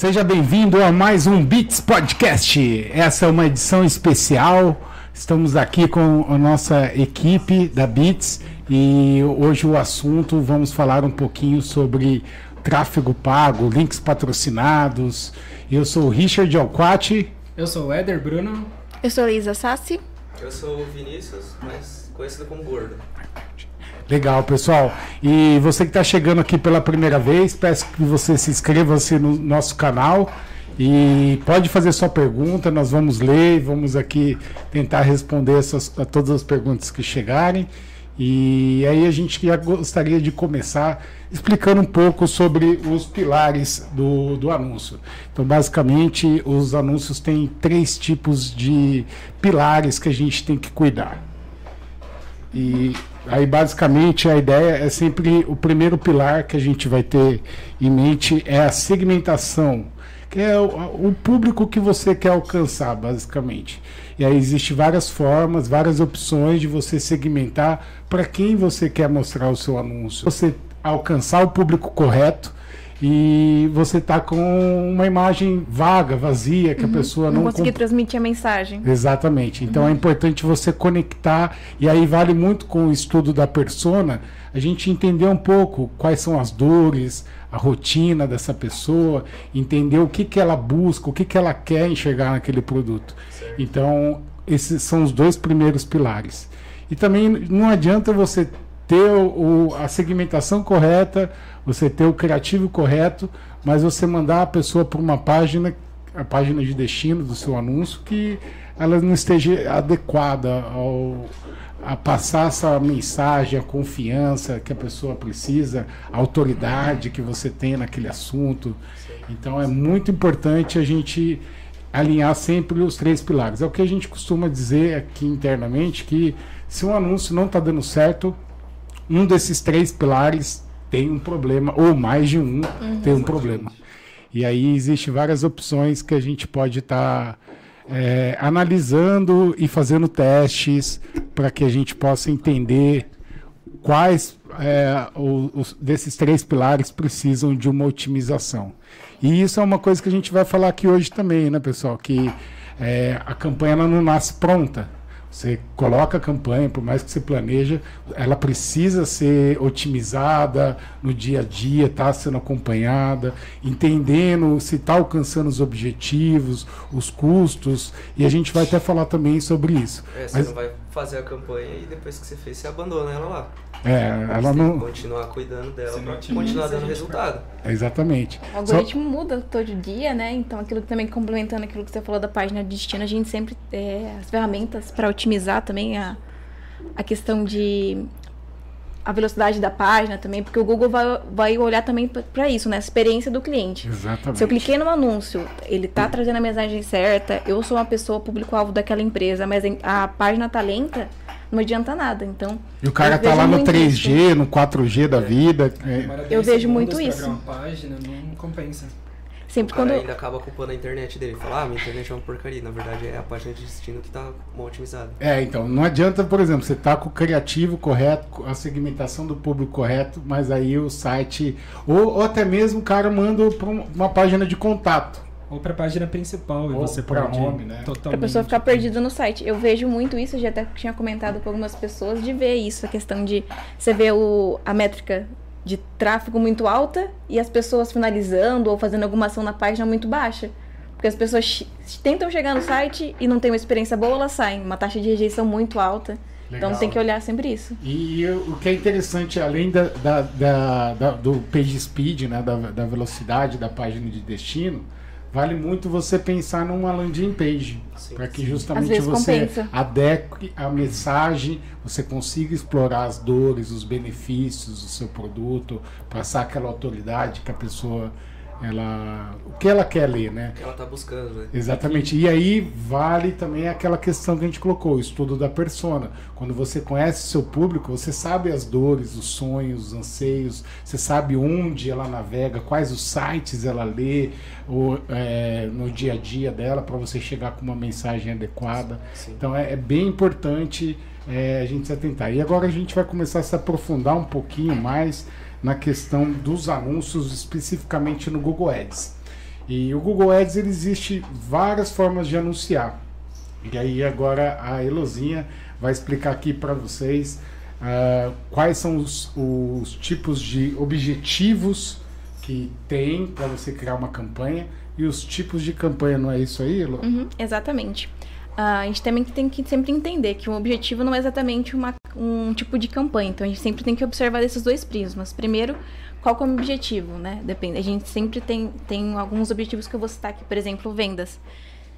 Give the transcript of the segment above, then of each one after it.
Seja bem-vindo a mais um Beats Podcast. Essa é uma edição especial. Estamos aqui com a nossa equipe da Beats e hoje o assunto vamos falar um pouquinho sobre tráfego pago, links patrocinados. Eu sou o Richard Alquati. Eu sou o Éder Bruno. Eu sou Isa Sassi. Eu sou o Vinícius, mas conhecido como Gordo. Legal, pessoal. E você que está chegando aqui pela primeira vez, peço que você se inscreva -se no nosso canal e pode fazer sua pergunta, nós vamos ler e vamos aqui tentar responder essas, a todas as perguntas que chegarem. E aí a gente gostaria de começar explicando um pouco sobre os pilares do, do anúncio. Então, basicamente, os anúncios têm três tipos de pilares que a gente tem que cuidar. E aí, basicamente, a ideia é sempre o primeiro pilar que a gente vai ter em mente é a segmentação, que é o, o público que você quer alcançar, basicamente. E aí existe várias formas, várias opções de você segmentar para quem você quer mostrar o seu anúncio. Você alcançar o público correto e você tá com uma imagem vaga, vazia, que uhum. a pessoa não, não conseguir comp... transmitir a mensagem. Exatamente. Então é uhum. é importante você conectar e aí vale muito com o estudo da persona, a gente entender um pouco quais são as dores, a rotina dessa pessoa, entender o que que ela busca, o que que ela quer enxergar naquele produto. Certo. Então, esses são os dois primeiros pilares. E também não adianta você ter o, a segmentação correta, você ter o criativo correto, mas você mandar a pessoa para uma página, a página de destino do seu anúncio, que ela não esteja adequada ao, a passar essa mensagem, a confiança que a pessoa precisa, a autoridade que você tem naquele assunto. Então é muito importante a gente alinhar sempre os três pilares. É o que a gente costuma dizer aqui internamente que se um anúncio não está dando certo, um desses três pilares tem um problema, ou mais de um uhum. tem um problema. E aí existem várias opções que a gente pode estar tá, é, analisando e fazendo testes para que a gente possa entender quais é, os, desses três pilares precisam de uma otimização. E isso é uma coisa que a gente vai falar aqui hoje também, né, pessoal? Que é, a campanha não nasce pronta você coloca a campanha, por mais que você planeja, ela precisa ser otimizada no dia a dia, está sendo acompanhada, entendendo se está alcançando os objetivos, os custos, e a gente vai até falar também sobre isso. É, você Mas, não vai fazer a campanha e depois que você fez, você abandona ela lá. É, ela não. continuar cuidando dela para continuar dando resultado. É, exatamente. O algoritmo Só... muda todo dia, né? Então, aquilo também complementando aquilo que você falou da página de destino, a gente sempre é, as ferramentas para otimizar também a, a questão de a velocidade da página também, porque o Google vai, vai olhar também para isso, né? A experiência do cliente. Exatamente. Se eu cliquei no anúncio, ele tá trazendo a mensagem certa, eu sou uma pessoa público-alvo daquela empresa, mas a página tá lenta, não adianta nada. Então. E o cara tá lá no 3G, isso. no 4G da vida. É. Eu vejo muito isso. Uma página não compensa. Sempre o cara quando... ainda acaba culpando a internet dele. Fala, ah, minha internet é uma porcaria. Na verdade, é a página de destino que tá mal otimizada. É, então, não adianta, por exemplo, você tá com o criativo correto, a segmentação do público correto, mas aí o site. Ou, ou até mesmo o cara manda para uma página de contato. Ou para a página principal, e você para home, né? Totalmente. Pra pessoa ficar perdida no site. Eu vejo muito isso, já até tinha comentado com algumas pessoas, de ver isso, a questão de você ver o, a métrica de tráfego muito alta e as pessoas finalizando ou fazendo alguma ação na página muito baixa. Porque as pessoas tentam chegar no site e não tem uma experiência boa, elas saem. Uma taxa de rejeição muito alta. Legal. Então tem que olhar sempre isso. E, e o que é interessante, além da, da, da, do page speed, né, da velocidade da página de destino, vale muito você pensar numa landing page para que justamente você compensa. adeque a mensagem, você consiga explorar as dores, os benefícios do seu produto, passar aquela autoridade que a pessoa ela o que ela quer ler, né? O que ela está buscando, né? Exatamente. E aí vale também aquela questão que a gente colocou, o estudo da persona. Quando você conhece o seu público, você sabe as dores, os sonhos, os anseios, você sabe onde ela navega, quais os sites ela lê ou, é, no dia a dia dela para você chegar com uma mensagem adequada. Sim. Então é, é, bem importante é, a gente se atentar. E agora a gente vai começar a se aprofundar um pouquinho mais na questão dos anúncios, especificamente no Google Ads. E o Google Ads ele existe várias formas de anunciar. E aí agora a Elozinha vai explicar aqui para vocês uh, quais são os, os tipos de objetivos que tem para você criar uma campanha e os tipos de campanha, não é isso aí, Elo? Uhum, exatamente. Uh, a gente também tem que sempre entender que o objetivo não é exatamente uma, um tipo de campanha, então a gente sempre tem que observar esses dois prismas. Primeiro, qual é o objetivo, né? Depende. A gente sempre tem, tem alguns objetivos que eu vou citar aqui, por exemplo, vendas.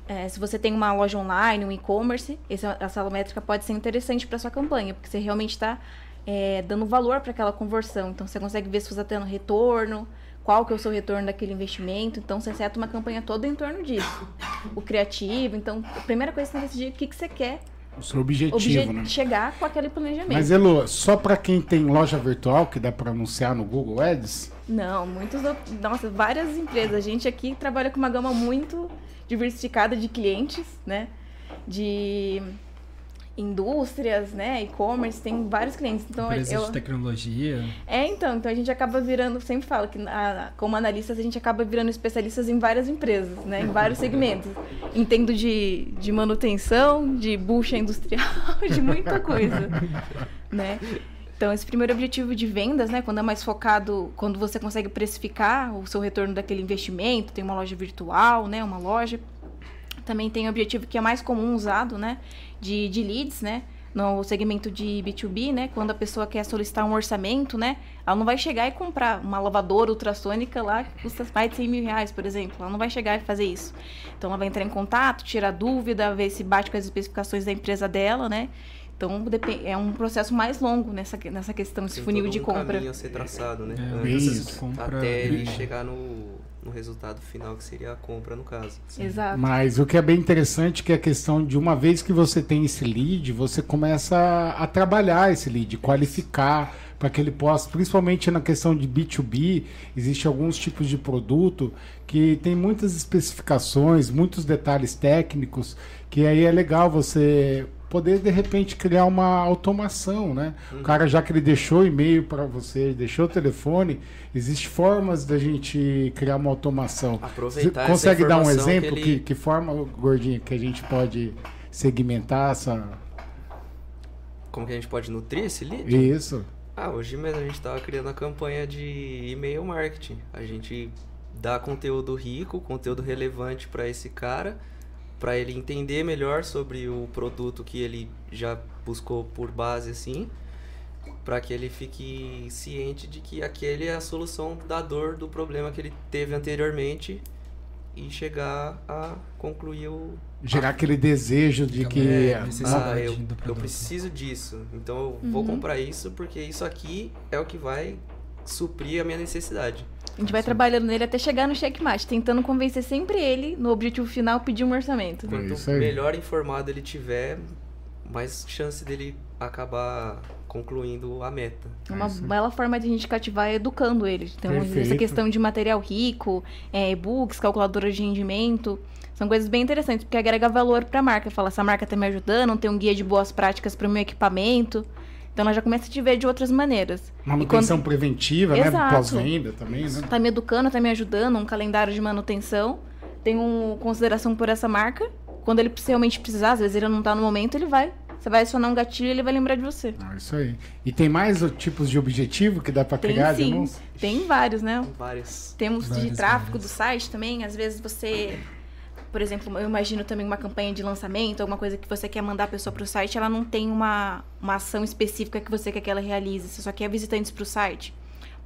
É, se você tem uma loja online, um e-commerce, essa métrica pode ser interessante para sua campanha, porque você realmente está é, dando valor para aquela conversão. Então você consegue ver se você está tendo retorno, qual que é o seu retorno daquele investimento. Então você seta uma campanha toda em torno disso. O criativo, então a primeira coisa que você tem que decidir é o que, que você quer o seu objetivo, Obje né? Chegar com aquele planejamento. Mas, Elo, só para quem tem loja virtual que dá para anunciar no Google Ads? Não, muitos. Nossa, várias empresas. A gente aqui trabalha com uma gama muito diversificada de clientes, né? De indústrias, né, e-commerce, tem vários clientes. Então, Empresas eu... de tecnologia. É, então, então a gente acaba virando, sempre falo que a, como analistas a gente acaba virando especialistas em várias empresas, né, em vários segmentos. Entendo de, de manutenção, de bucha industrial, de muita coisa, né? Então, esse primeiro objetivo de vendas, né, quando é mais focado, quando você consegue precificar o seu retorno daquele investimento, tem uma loja virtual, né, uma loja, também tem o objetivo que é mais comum usado, né? De, de leads, né? No segmento de B2B, né? Quando a pessoa quer solicitar um orçamento, né? Ela não vai chegar e comprar uma lavadora ultrassônica lá que custa mais de 100 mil reais, por exemplo. Ela não vai chegar e fazer isso. Então, ela vai entrar em contato, tirar dúvida, ver se bate com as especificações da empresa dela, né? Então é um processo mais longo nessa, nessa questão, esse funil de compra. Tem um caminho a ser traçado, né? É, Antes, compra... Até ele chegar no no resultado final, que seria a compra, no caso. Sim. Exato. Mas o que é bem interessante que é a questão de uma vez que você tem esse lead, você começa a, a trabalhar esse lead, qualificar para que ele possa, principalmente na questão de B2B, existe alguns tipos de produto que tem muitas especificações, muitos detalhes técnicos, que aí é legal você poder de repente criar uma automação, né? Uhum. O cara já que ele deixou e-mail para você, deixou o telefone, existe formas da gente criar uma automação. Aproveitar você consegue dar um exemplo que, ele... que, que forma, gordinho, que a gente pode segmentar essa Como que a gente pode nutrir esse lead? Isso. Ah, hoje mesmo a gente estava criando a campanha de e-mail marketing. A gente dá conteúdo rico, conteúdo relevante para esse cara para ele entender melhor sobre o produto que ele já buscou por base assim, para que ele fique ciente de que aquele é a solução da dor do problema que ele teve anteriormente e chegar a concluir o gerar aquele desejo de que é, ah, eu, eu preciso disso, então eu uhum. vou comprar isso porque isso aqui é o que vai suprir a minha necessidade. A gente vai trabalhando nele até chegar no checkmate, tentando convencer sempre ele, no objetivo final, pedir um orçamento. Quanto é melhor informado ele tiver, mais chance dele acabar concluindo a meta. Uma é bela forma de a gente cativar é educando ele. Então, Perfeito. essa questão de material rico, é, e-books, calculadoras de rendimento, são coisas bem interessantes, porque agrega valor para a marca. Fala, essa marca está me ajudando, tem um guia de boas práticas para o meu equipamento. Então ela já começa a te ver de outras maneiras. Manutenção quando... preventiva, né? Pós-venda também, né? Tá me educando, tá me ajudando, um calendário de manutenção. Tenho um consideração por essa marca. Quando ele realmente precisar, às vezes ele não tá no momento, ele vai. Você vai acionar um gatilho e ele vai lembrar de você. Ah, isso aí. E tem mais tipos de objetivo que dá para criar? Sim, tem vários, né? Vários. Temos vários, de tráfego vários. do site também. Às vezes você por exemplo, eu imagino também uma campanha de lançamento, alguma coisa que você quer mandar a pessoa para o site, ela não tem uma, uma ação específica que você quer que ela realize, você só quer visitantes para o site.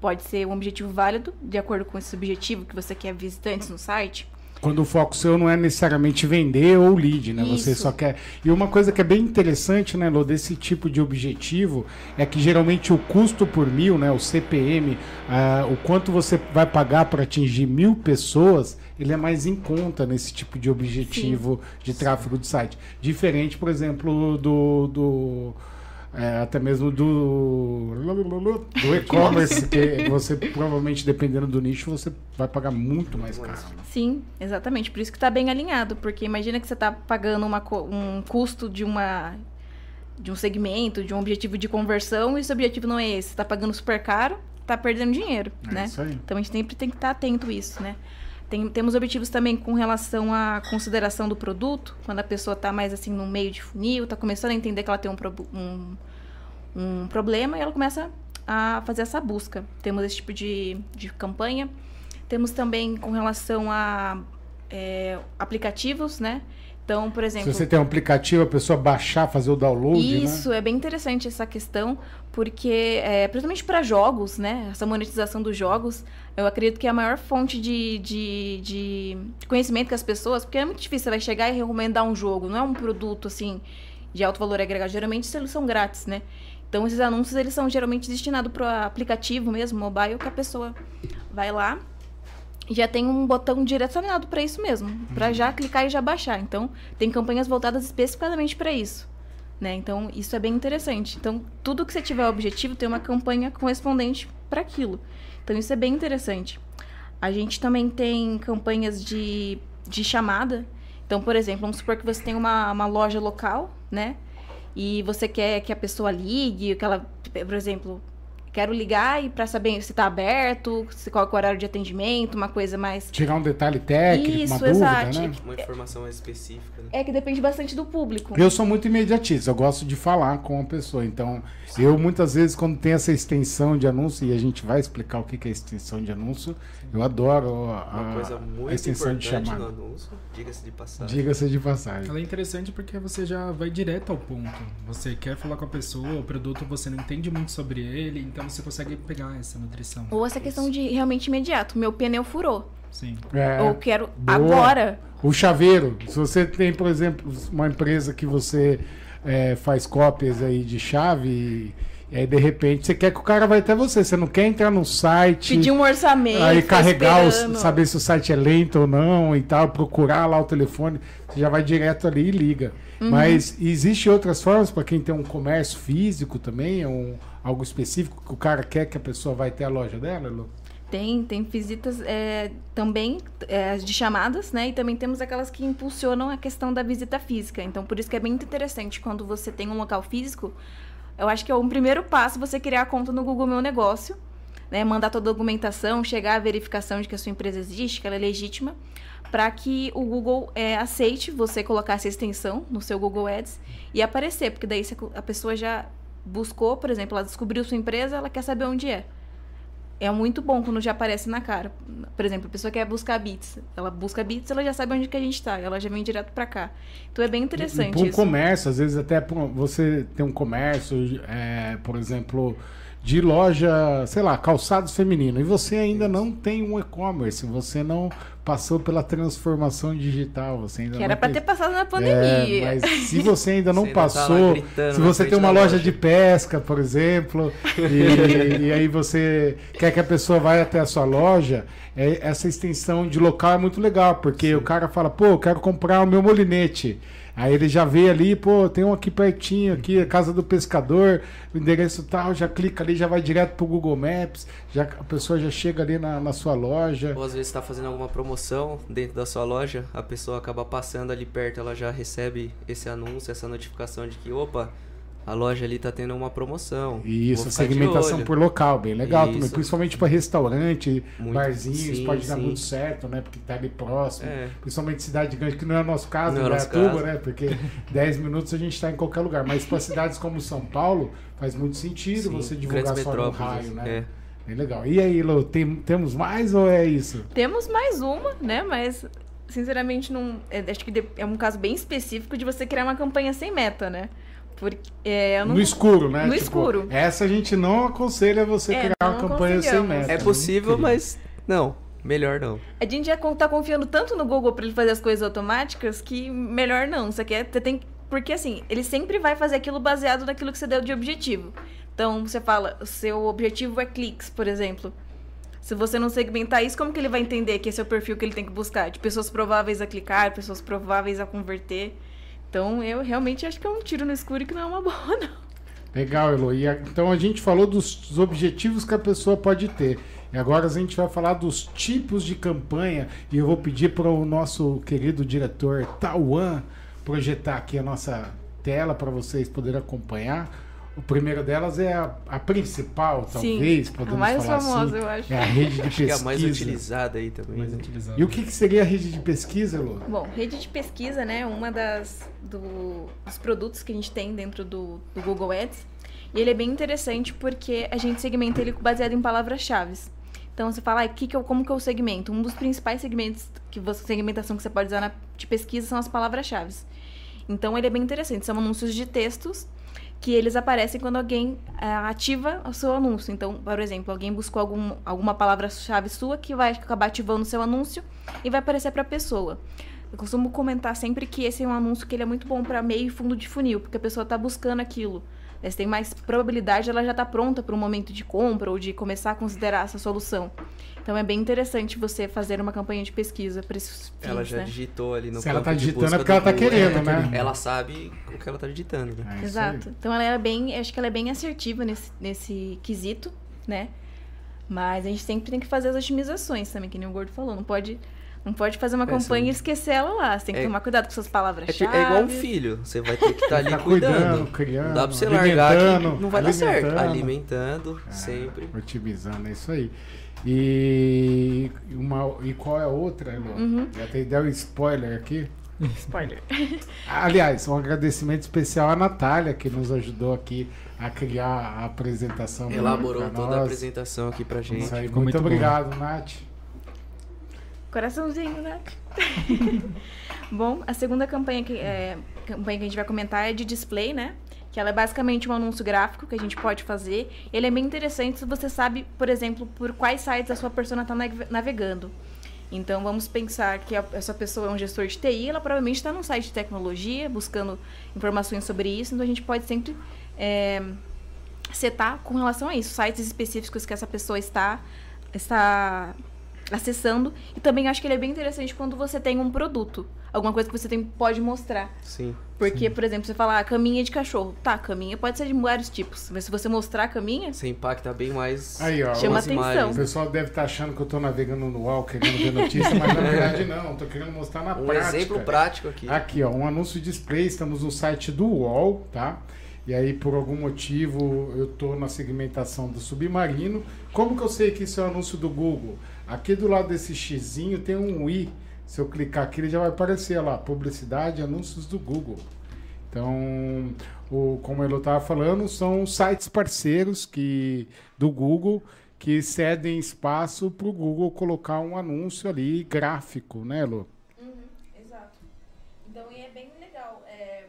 Pode ser um objetivo válido, de acordo com esse objetivo que você quer visitantes no site. Quando o foco seu não é necessariamente vender ou lead, né? Isso. Você só quer. E uma coisa que é bem interessante, né, Lô, desse tipo de objetivo é que geralmente o custo por mil, né, o CPM, uh, ah, o quanto você vai pagar para atingir mil pessoas, ele é mais em conta nesse tipo de objetivo Sim. de tráfego de site. Diferente, por exemplo, do, do é, até mesmo do, do e-commerce, que você provavelmente, dependendo do nicho, você vai pagar muito mais caro. Sim, exatamente. Por isso que está bem alinhado, porque imagina que você está pagando uma, um custo de uma de um segmento, de um objetivo de conversão, e esse objetivo não é esse. Você está pagando super caro, está perdendo dinheiro, é né? Isso aí. Então a gente sempre tem que estar tá atento a isso, né? Tem, temos objetivos também com relação à consideração do produto, quando a pessoa está mais assim no meio de funil, está começando a entender que ela tem um, um, um problema e ela começa a fazer essa busca. Temos esse tipo de, de campanha. Temos também com relação a é, aplicativos, né? Então, por exemplo. Se você tem um aplicativo, a pessoa baixar, fazer o download, Isso, né? é bem interessante essa questão, porque, é, principalmente para jogos, né? Essa monetização dos jogos, eu acredito que é a maior fonte de, de, de conhecimento que as pessoas. Porque é muito difícil, você vai chegar e recomendar um jogo, não é um produto assim de alto valor agregado. Geralmente eles são grátis, né? Então esses anúncios eles são geralmente destinados para o aplicativo mesmo, mobile, que a pessoa vai lá já tem um botão direcionado para isso mesmo, para já clicar e já baixar. Então tem campanhas voltadas especificadamente para isso. Né? Então, isso é bem interessante. Então, tudo que você tiver objetivo tem uma campanha correspondente para aquilo. Então, isso é bem interessante. A gente também tem campanhas de, de chamada. Então, por exemplo, vamos supor que você tem uma, uma loja local, né? E você quer que a pessoa ligue, que ela, por exemplo, quero ligar e para saber se está aberto, se qual é o horário de atendimento, uma coisa mais Tirar um detalhe técnico, Isso, uma dúvida, exato. né? Uma informação mais específica, né? é que depende bastante do público. Eu sou muito imediatista, eu gosto de falar com a pessoa. Então, eu muitas vezes, quando tem essa extensão de anúncio, e a gente vai explicar o que é extensão de anúncio, eu adoro a, Uma coisa a muito extensão de chamada. no anúncio, diga-se de passagem. Diga-se de passagem. Ela é interessante porque você já vai direto ao ponto. Você quer falar com a pessoa, o produto você não entende muito sobre ele, então você consegue pegar essa nutrição. Ou essa questão de realmente imediato. Meu pneu furou. Sim. É, Ou quero boa. agora. O chaveiro, se você tem, por exemplo, uma empresa que você é, faz cópias aí de chave e, e aí de repente você quer que o cara vai até você, você não quer entrar no site, Pedir um orçamento. aí ficar carregar, os, saber se o site é lento ou não e tal, procurar lá o telefone, você já vai direto ali e liga. Uhum. Mas existe outras formas para quem tem um comércio físico também, é um, algo específico que o cara quer que a pessoa vai até a loja dela, Lu? Tem, tem visitas é, também é, de chamadas, né? E também temos aquelas que impulsionam a questão da visita física. Então, por isso que é bem interessante quando você tem um local físico. Eu acho que é um primeiro passo você criar a conta no Google Meu Negócio, né? Mandar toda a documentação, chegar à verificação de que a sua empresa existe, que ela é legítima, para que o Google é, aceite você colocar essa extensão no seu Google Ads e aparecer, porque daí a pessoa já buscou, por exemplo, ela descobriu sua empresa, ela quer saber onde é é muito bom quando já aparece na cara. Por exemplo, a pessoa quer buscar bits. Ela busca bits, ela já sabe onde que a gente tá. Ela já vem direto pra cá. Então é bem interessante Para comércio, às vezes até você tem um comércio, é, por exemplo, de loja, sei lá, calçados feminino, e você ainda não tem um e-commerce, você não passou pela transformação digital, você ainda Que não era pra fez- ter passado na É, pandemia. mas se você ainda não Você ainda tá passou, gritando se você tem uma loja loja. de pesca, por exemplo, e, e aí você quer que a pessoa vá até a sua loja, é- essa extensão de local é muito legal, porque o cara fala, pô, eu quero comprar o meu molinete. Aí ele já vê ali, pô, tem um aqui pertinho, aqui, a casa do pescador, o endereço tal, já clica ali, já vai direto pro Google Maps, já, a pessoa já chega ali na, na sua loja. Ou às vezes está fazendo alguma promoção dentro da sua loja, a pessoa acaba passando ali perto, ela já recebe esse anúncio, essa notificação de que, opa, a loja ali tá tendo uma promoção. E isso, segmentação por local, bem legal também. Isso. Principalmente para restaurante, Muito, barzinhos, sim, pode dar sim. muito certo, né? Porque tá ali próximo. É. Principalmente cidade grande, que não é o nosso caso, Não em é o nosso caso. né? Porque 10 minutos a gente está em qualquer lugar. Mas para cidades como São Paulo, faz muito sentido Sim, você divulgar só no raio, né? é. Bem legal. E aí, Lô, tem, temos mais ou é isso? Temos mais uma, né? Mas, sinceramente, não. é, acho que é um caso bem específico de você criar uma campanha sem meta, né? Porque é, eu não. No escuro, né? No escuro. Essa a gente não aconselha você É, criar uma campanha sem meta. É possível, Não queria. mas não, melhor não. A gente já tá confiando tanto no Google pra ele fazer as coisas automáticas que melhor não. Você quer, você tem porque assim, ele sempre vai fazer aquilo baseado naquilo que você deu de objetivo. Então, você fala, o seu objetivo é cliques, por exemplo. Se você não segmentar isso, como que ele vai entender que esse é o perfil que ele tem que buscar? De pessoas prováveis a clicar, pessoas prováveis a converter. Então, eu realmente acho que é um tiro no escuro e que não é uma boa, não. Legal, Elo. E a- então a gente falou dos, dos objetivos que a pessoa pode ter. E agora a gente vai falar dos tipos de campanha. E eu vou pedir para o nosso querido diretor Tauan projetar aqui a nossa tela para vocês poderem acompanhar O primeiro delas é a, a principal, Sim, talvez, a podemos mais falar famosa, assim. eu acho. É a rede de Acho que é pesquisa. a mais utilizada aí também. Mais né? utilizado. E o que, que seria a rede de pesquisa, Lu? Bom, rede de pesquisa, né? Uma das do- dos produtos que a gente tem dentro do, do Google Ads. E ele é bem interessante porque a gente segmenta ele baseado em palavras-chave. Então você fala, ah, que que eu, como que eu segmento? Um dos principais segmentos que você, segmentação que você pode usar na, de pesquisa são as palavras-chave. Então ele é bem interessante. São anúncios de textos que eles aparecem quando alguém ah, ativa o seu anúncio. Então, por exemplo, alguém buscou algum, alguma palavra-chave sua que vai acabar ativando o seu anúncio e vai aparecer para a pessoa. Eu costumo comentar sempre que esse é um anúncio que ele é muito bom para meio e fundo de funil, porque a pessoa está buscando aquilo. Você tem mais probabilidade, ela já está pronta para um momento de compra ou de começar a considerar essa solução. Então é bem interessante você fazer uma campanha de pesquisa para esses fins, Ela já né? digitou ali no Se ela tá de digitando busca é porque ela do tá Google, querendo, ela- né? Ela sabe o que ela tá digitando, né? É. Exato. Então ela é bem, acho que ela é bem assertiva nesse, nesse quesito, né? Mas a gente sempre tem que fazer as otimizações também, que nem o Gordo falou. Não pode, não pode fazer uma É, campanha sim. e esquecer ela lá. Você tem que É- tomar cuidado com suas É, palavras-chave. é igual um filho. Você vai ter que estar ali Ficar cuidando. criando, Não dá pra você largar alimentando, que não vai dar certo. alimentando. Alimentando, É, sempre. Otimizando, é isso aí. E, uma, e qual é a outra, Elô? Uhum. Já tem deu um spoiler aqui. Spoiler. Aliás, um agradecimento especial à Natália, que nos ajudou aqui a criar a apresentação. Elaborou pra toda a apresentação aqui pra gente. Muito, muito bom. obrigado, Nath. Coraçãozinho, né? Bom, a segunda campanha que, é, campanha que a gente vai comentar é de display, né? Que ela é basicamente um anúncio gráfico que a gente pode fazer. Ele é bem interessante se você sabe, por exemplo, por quais sites a sua persona está navegando. Então, vamos pensar que a- essa pessoa é um gestor de TI, ela provavelmente está num site de tecnologia, buscando informações sobre isso. Então, a gente pode sempre é, setar com relação a isso, sites específicos que essa pessoa está, está acessando. E também acho que ele é bem interessante quando você tem um produto, alguma coisa que você tem, pode mostrar. Sim. Porque, por exemplo, você fala ah, caminha de cachorro. Tá, caminha pode ser de vários tipos. Mas se você mostrar a caminha, Você impacta bem mais. Aí, ó, Chama atenção. O pessoal deve estar achando que eu tô navegando no UOL querendo ver notícia, mas na verdade não. Tô querendo mostrar na Um prática. exemplo prático aqui. Aqui, ó, um anúncio de display, estamos no site do UOL, tá? E aí, por algum motivo, eu tô na segmentação do submarino. Como que eu sei que isso é um anúncio do Google? Aqui do lado desse xizinho tem um i. Se eu clicar aqui, ele já vai aparecer lá, publicidade, anúncios do Google. Então, o, como ele estava falando, são sites parceiros que, do Google que cedem espaço para o Google colocar um anúncio ali gráfico, né, Lu? Exato. Então, e é bem legal,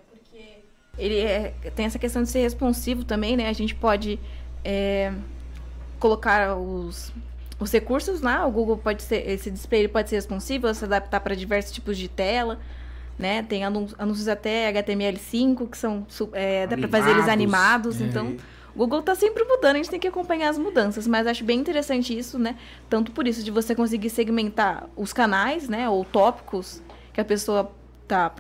porque... Ele é- tem essa questão de ser responsivo também, né? A gente pode é, colocar os, os recursos lá, o Google pode ser, esse display pode ser responsivo, se adaptar para diversos tipos de tela, né? Tem anúncios até HTML5, que são, é, dá para fazer eles Animados. É. então... O Google tá sempre mudando, a gente tem que acompanhar as mudanças, mas acho bem interessante isso, né? Tanto por isso, de você conseguir segmentar os canais, né? Ou tópicos que a pessoa tá,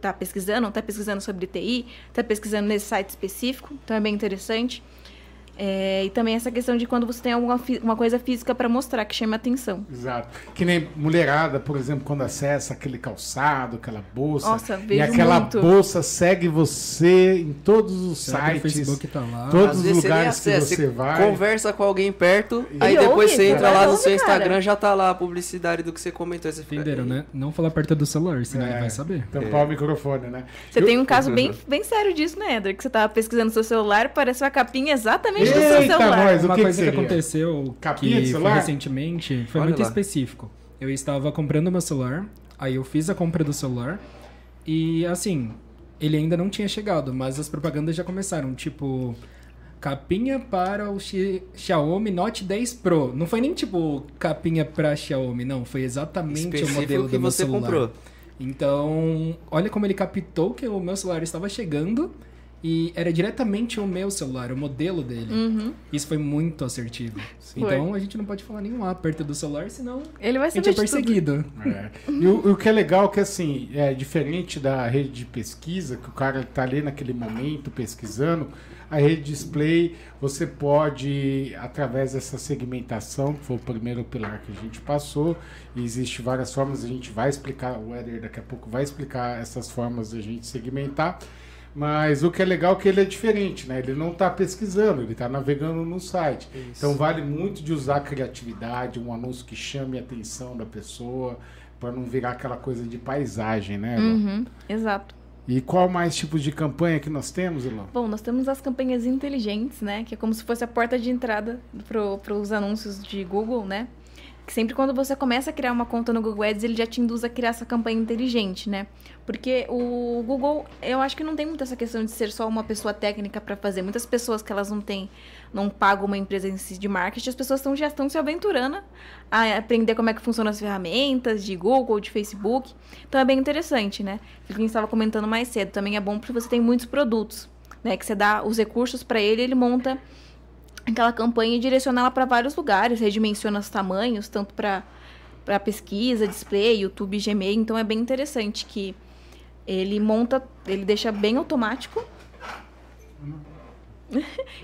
tá pesquisando, tá pesquisando sobre TI, tá pesquisando nesse site específico, então é bem interessante. É, e também essa questão de quando você tem alguma fi- uma coisa física para mostrar que chama atenção. Exato. Que nem mulherada, por exemplo, quando acessa aquele calçado, aquela bolsa. Nossa, e vejo aquela muito. bolsa segue você em todos os Será que o sites. Facebook tá lá? Todos Às os lugares você nem que acessa, você vai. Conversa com alguém perto, aí E depois ouve, você entra lá no ouve, seu cara. Instagram, já tá lá a publicidade do que você comentou. Aí Você fica, Entenderam, né? Não falar perto do celular, senão É, ele vai saber. Tampar o microfone, né? Você Eu- tem um caso bem, bem sério disso, né, Edra? Que você tava pesquisando no seu celular, apareceu a capinha exatamente do seu Eita, celular. nós, o Uma que coisa que que, aconteceu Capinha que foi recentemente foi Olha muito lá. específico. Eu estava comprando meu celular, aí eu fiz a compra do celular e assim, ele ainda não tinha chegado, mas as propagandas já começaram, tipo capinha para o Xi- Xiaomi Note 10 Pro. Não foi nem tipo capinha para Xiaomi, não, foi exatamente o específico modelo que do meu você celular. comprou. Então, olha como ele captou que o meu celular estava chegando e era diretamente o meu celular, o modelo dele. Uhum. Isso foi muito assertivo. Então a gente não pode falar nenhum A perto do celular, senão Ele vai a gente é perseguido. É. E o, o que é legal é que, assim, é diferente da rede de pesquisa, que o cara está ali naquele momento pesquisando, a rede display, você pode, através dessa segmentação, que foi o primeiro pilar que a gente passou, e existe várias formas, a gente vai explicar, o Éder daqui a pouco vai explicar essas formas de a gente segmentar, Mas o que é legal é que ele é diferente, né? Ele não está pesquisando, ele está navegando no site. Isso. Então vale muito de usar a criatividade, um anúncio que chame a atenção da pessoa, para não virar aquela coisa de paisagem, né? Uhum, exato. E qual mais tipos de campanha que nós temos, Elô? Bom, nós temos as campanhas inteligentes, né? Que é como se fosse a porta de entrada para os anúncios de Google, né? Que sempre quando você começa a criar uma conta no Google Ads, ele já te induz a criar essa campanha inteligente, né? Porque o Google, eu acho que não tem muito essa questão de ser só uma pessoa técnica para fazer. Muitas pessoas que elas não têm, não pagam uma empresa em si de marketing, as pessoas tão, já estão se aventurando a aprender como é que funcionam as ferramentas de Google, de Facebook. Então é bem interessante, né? Aquilo que a gente estava comentando mais cedo. Também é bom porque você tem muitos produtos, né? Que você dá os recursos para ele, ele monta aquela campanha e direciona ela para vários lugares, redimensiona os tamanhos, tanto para para pesquisa, display, YouTube, Gmail. Então é bem interessante que ele monta, ele deixa bem automático.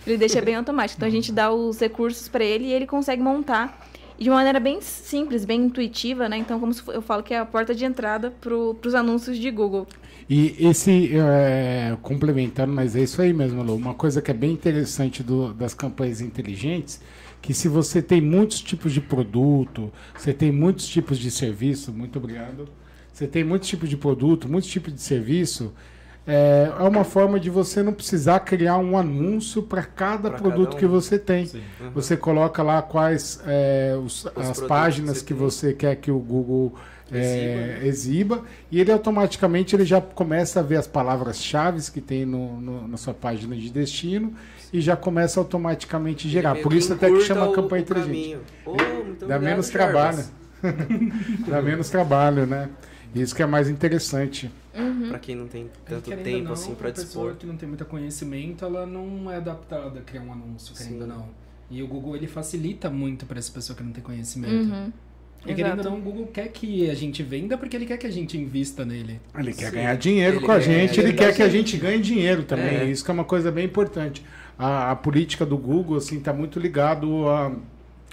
ele deixa bem automático. Então a gente dá os recursos para ele e ele consegue montar de uma maneira bem simples, bem intuitiva, né? Então, como eu falo que é a porta de entrada para os anúncios de Google. E esse, é, complementando, mas é isso aí mesmo, Lu. Uma coisa que é bem interessante do- das campanhas inteligentes, que se você tem muitos tipos de produto, você tem muitos tipos de serviço, muito obrigado. Você tem muitos tipos de produto, muitos tipos de serviço, é, é uma forma de você não precisar criar um anúncio para cada Pra produto cada um. que você tem. Sim. Uhum. Você coloca lá quais é, os- as produtos páginas que que você você quer que o Google é, Exiba, né? exiba e ele automaticamente ele já começa a ver as palavras-chave que tem no, no- na sua página de destino e já começa automaticamente a gerar. Por isso até que chama o- campanha o inteligente. muito Dá obrigado, menos trabalho. Dá menos trabalho, né? Isso que é mais interessante. Pra quem não tem tanto Querendo tempo não, assim pra a pessoa dispor. que não tem muito conhecimento, ela não é adaptada a criar um anúncio, querendo Sim. ou não. E o Google, ele facilita muito pra essa pessoa que não tem conhecimento. Uhum. E querendo ou não, o Google quer que a gente venda porque ele quer que a gente invista nele. Ele quer Sim. ganhar dinheiro Ele com a gente, ele dinheiro quer que a gente ganhe dinheiro também. É. Isso que é uma coisa bem importante. A, a política do Google assim está muito ligado a,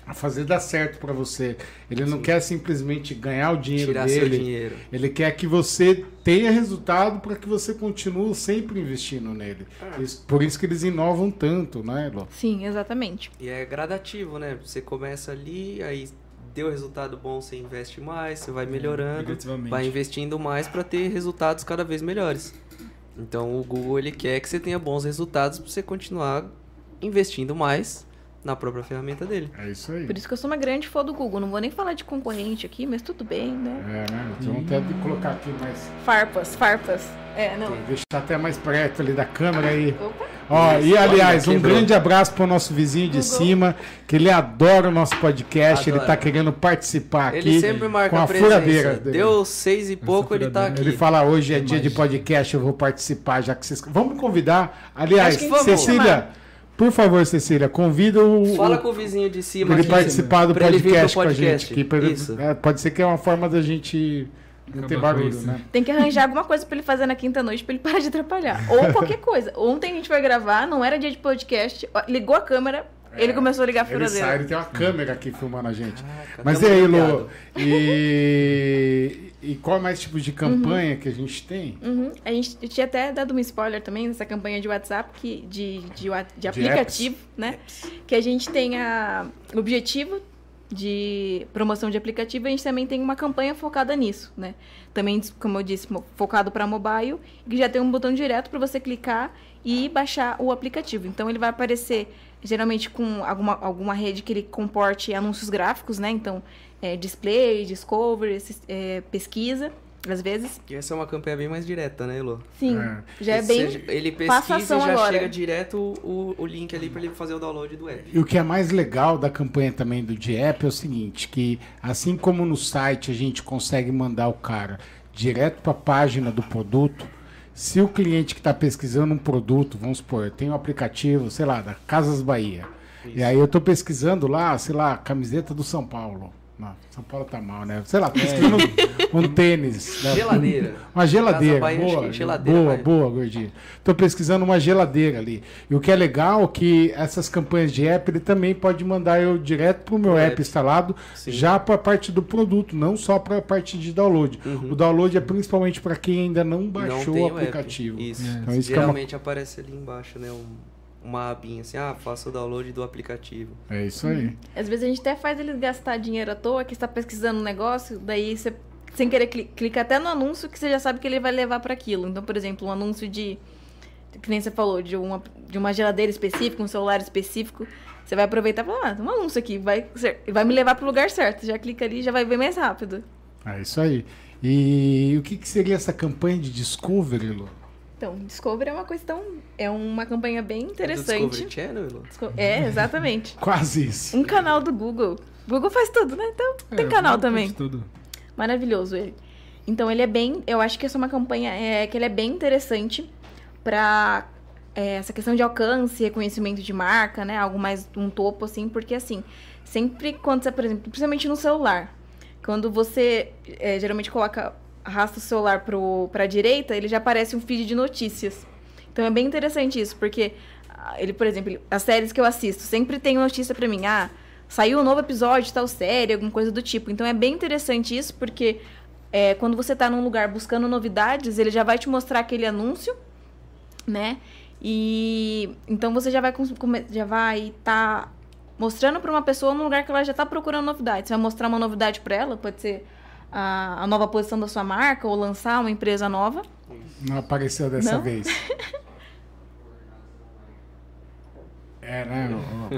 a fazer dar certo para você. Ele não Sim. quer simplesmente ganhar o dinheiro Tirar seu dele. dinheiro. Ele quer que você tenha resultado para que você continue sempre investindo nele. Ah. Isso- por isso que eles inovam tanto, né, Elô? Sim, exatamente. E é gradativo, né? Você começa ali, aí deu resultado bom, você investe mais, você vai melhorando, Gradativamente. vai investindo mais pra ter resultados cada vez melhores. Então o Google ele quer que você tenha bons resultados pra você continuar investindo mais na própria ferramenta dele. É isso aí. Por isso que eu sou uma grande fã do Google. Não vou nem falar de concorrente aqui, mas tudo bem, né? É, né? Então até de colocar aqui mais. Farpas, farpas. É, não. Deixar até mais perto ali da câmera aí. Opa. Ó, e aliás, um grande abraço para o nosso vizinho de Google. cima, que ele adora o nosso podcast, ele Adora. tá querendo participar aqui. Ele sempre marca com a presença. furadeira dele. Deu seis e pouco, ele tá aqui. Ele fala hoje é dia de Imagina. podcast, eu vou participar, já que vocês. Vamos convidar. Aliás, vamos Cecília, chamar. Por favor, Cecília, convida o. Fala com o vizinho de cima pra ele participar do Pra ele vir pro podcast, com a podcast. gente. aqui, pra ele- é, pode ser que é uma forma da gente não ter barulho, né? Tem que arranjar alguma coisa pra ele fazer na quinta-noite pra ele parar de atrapalhar. Ou qualquer coisa. Ontem a gente foi gravar, não era dia de podcast, ligou a câmera, ele começou a ligar a É. Ele sai, furadeira. ele tem uma câmera aqui filmando a gente. Caraca, Mas e aí. Lô? E, e qual mais tipo de campanha que a gente tem? Uhum. A gente eu tinha até dado um spoiler também nessa campanha de WhatsApp, que, de, de, de De aplicativo, né? Que a gente tem a, objetivo de promoção de aplicativo, a gente também tem uma campanha focada nisso, né? Também, como eu disse, focado para mobile, que já tem um botão direto para você clicar e baixar o aplicativo. Então ele vai aparecer geralmente com alguma, alguma rede que ele comporte anúncios gráficos, né? Então, é, display, discover, esses, é, pesquisa, às vezes. E essa é uma campanha bem mais direta, né, Elô? Sim, É. já é bem. seja, ele pesquisa ação e já agora. chega direto o, o link ali pra ele fazer o download do app. E o que é mais legal da campanha também do DIEP é o seguinte, que assim como no site a gente consegue mandar o cara direto para a página do produto, se o cliente que está pesquisando um produto, vamos supor, tem um aplicativo, sei lá, da Casas Bahia, e aí eu estou pesquisando lá, sei lá, camiseta do São Paulo. Não, São Paulo tá mal, né? Sei lá, pesquisando um, um tênis. né? Geladeira. Uma geladeira. Bahia, boa, geladeira boa, vai. boa, gordinho. Tô pesquisando uma geladeira ali. E o que é legal é que essas campanhas de app, ele também pode mandar eu direto pro meu app Direto. instalado, Sim. já para a parte do produto, não só para a parte de download. Uhum. O download é principalmente para quem ainda não Não baixou tem o app. aplicativo. Isso. É. Então isso que é uma, Geralmente aparece ali embaixo, né? um- uma abinha assim, ah, faça o download do aplicativo. é isso aí. Às vezes a gente até faz eles gastar dinheiro à toa, que está pesquisando um negócio, daí você, sem querer, cli- clica até no anúncio que você já sabe que ele vai levar para aquilo. Então, por exemplo, um anúncio de. Que nem você falou, de uma, de uma geladeira específica, um celular específico. Você vai aproveitar e falar, ah, tem um anúncio aqui, vai, vai me levar para o lugar certo. Já clica ali e já vai ver mais rápido. É isso aí. E o que, que seria essa campanha de Discovery, Lu? Então, Discovery é uma questão. É uma campanha bem É Do interessante. Discovery Channel? Disco- É, exatamente. Quase isso. Um canal do Google. Google faz tudo, né? Então, tem É, canal pode também. Tudo. Maravilhoso ele. Então ele é bem, eu acho que essa é uma campanha é, que ele é bem interessante para essa questão de alcance, reconhecimento de marca, né? Algo mais um topo assim, porque assim, sempre quando você, por exemplo, principalmente no celular, quando você é, geralmente coloca arrasta o celular para direita, ele já aparece um feed de notícias. Então é bem interessante isso, porque ah, ele, por exemplo, as séries que eu assisto sempre tem notícia pra mim, ah, saiu um novo episódio de tal série, alguma coisa do tipo. Então é bem interessante isso, porque é, quando você tá num lugar buscando novidades, ele já vai te mostrar aquele anúncio, né? E então você já vai já vai tá mostrando para uma pessoa num lugar que ela já tá procurando novidades. Você vai mostrar uma novidade para ela, pode ser a, a nova posição da sua marca ou lançar uma empresa nova. Não apareceu dessa Não? vez. É, né?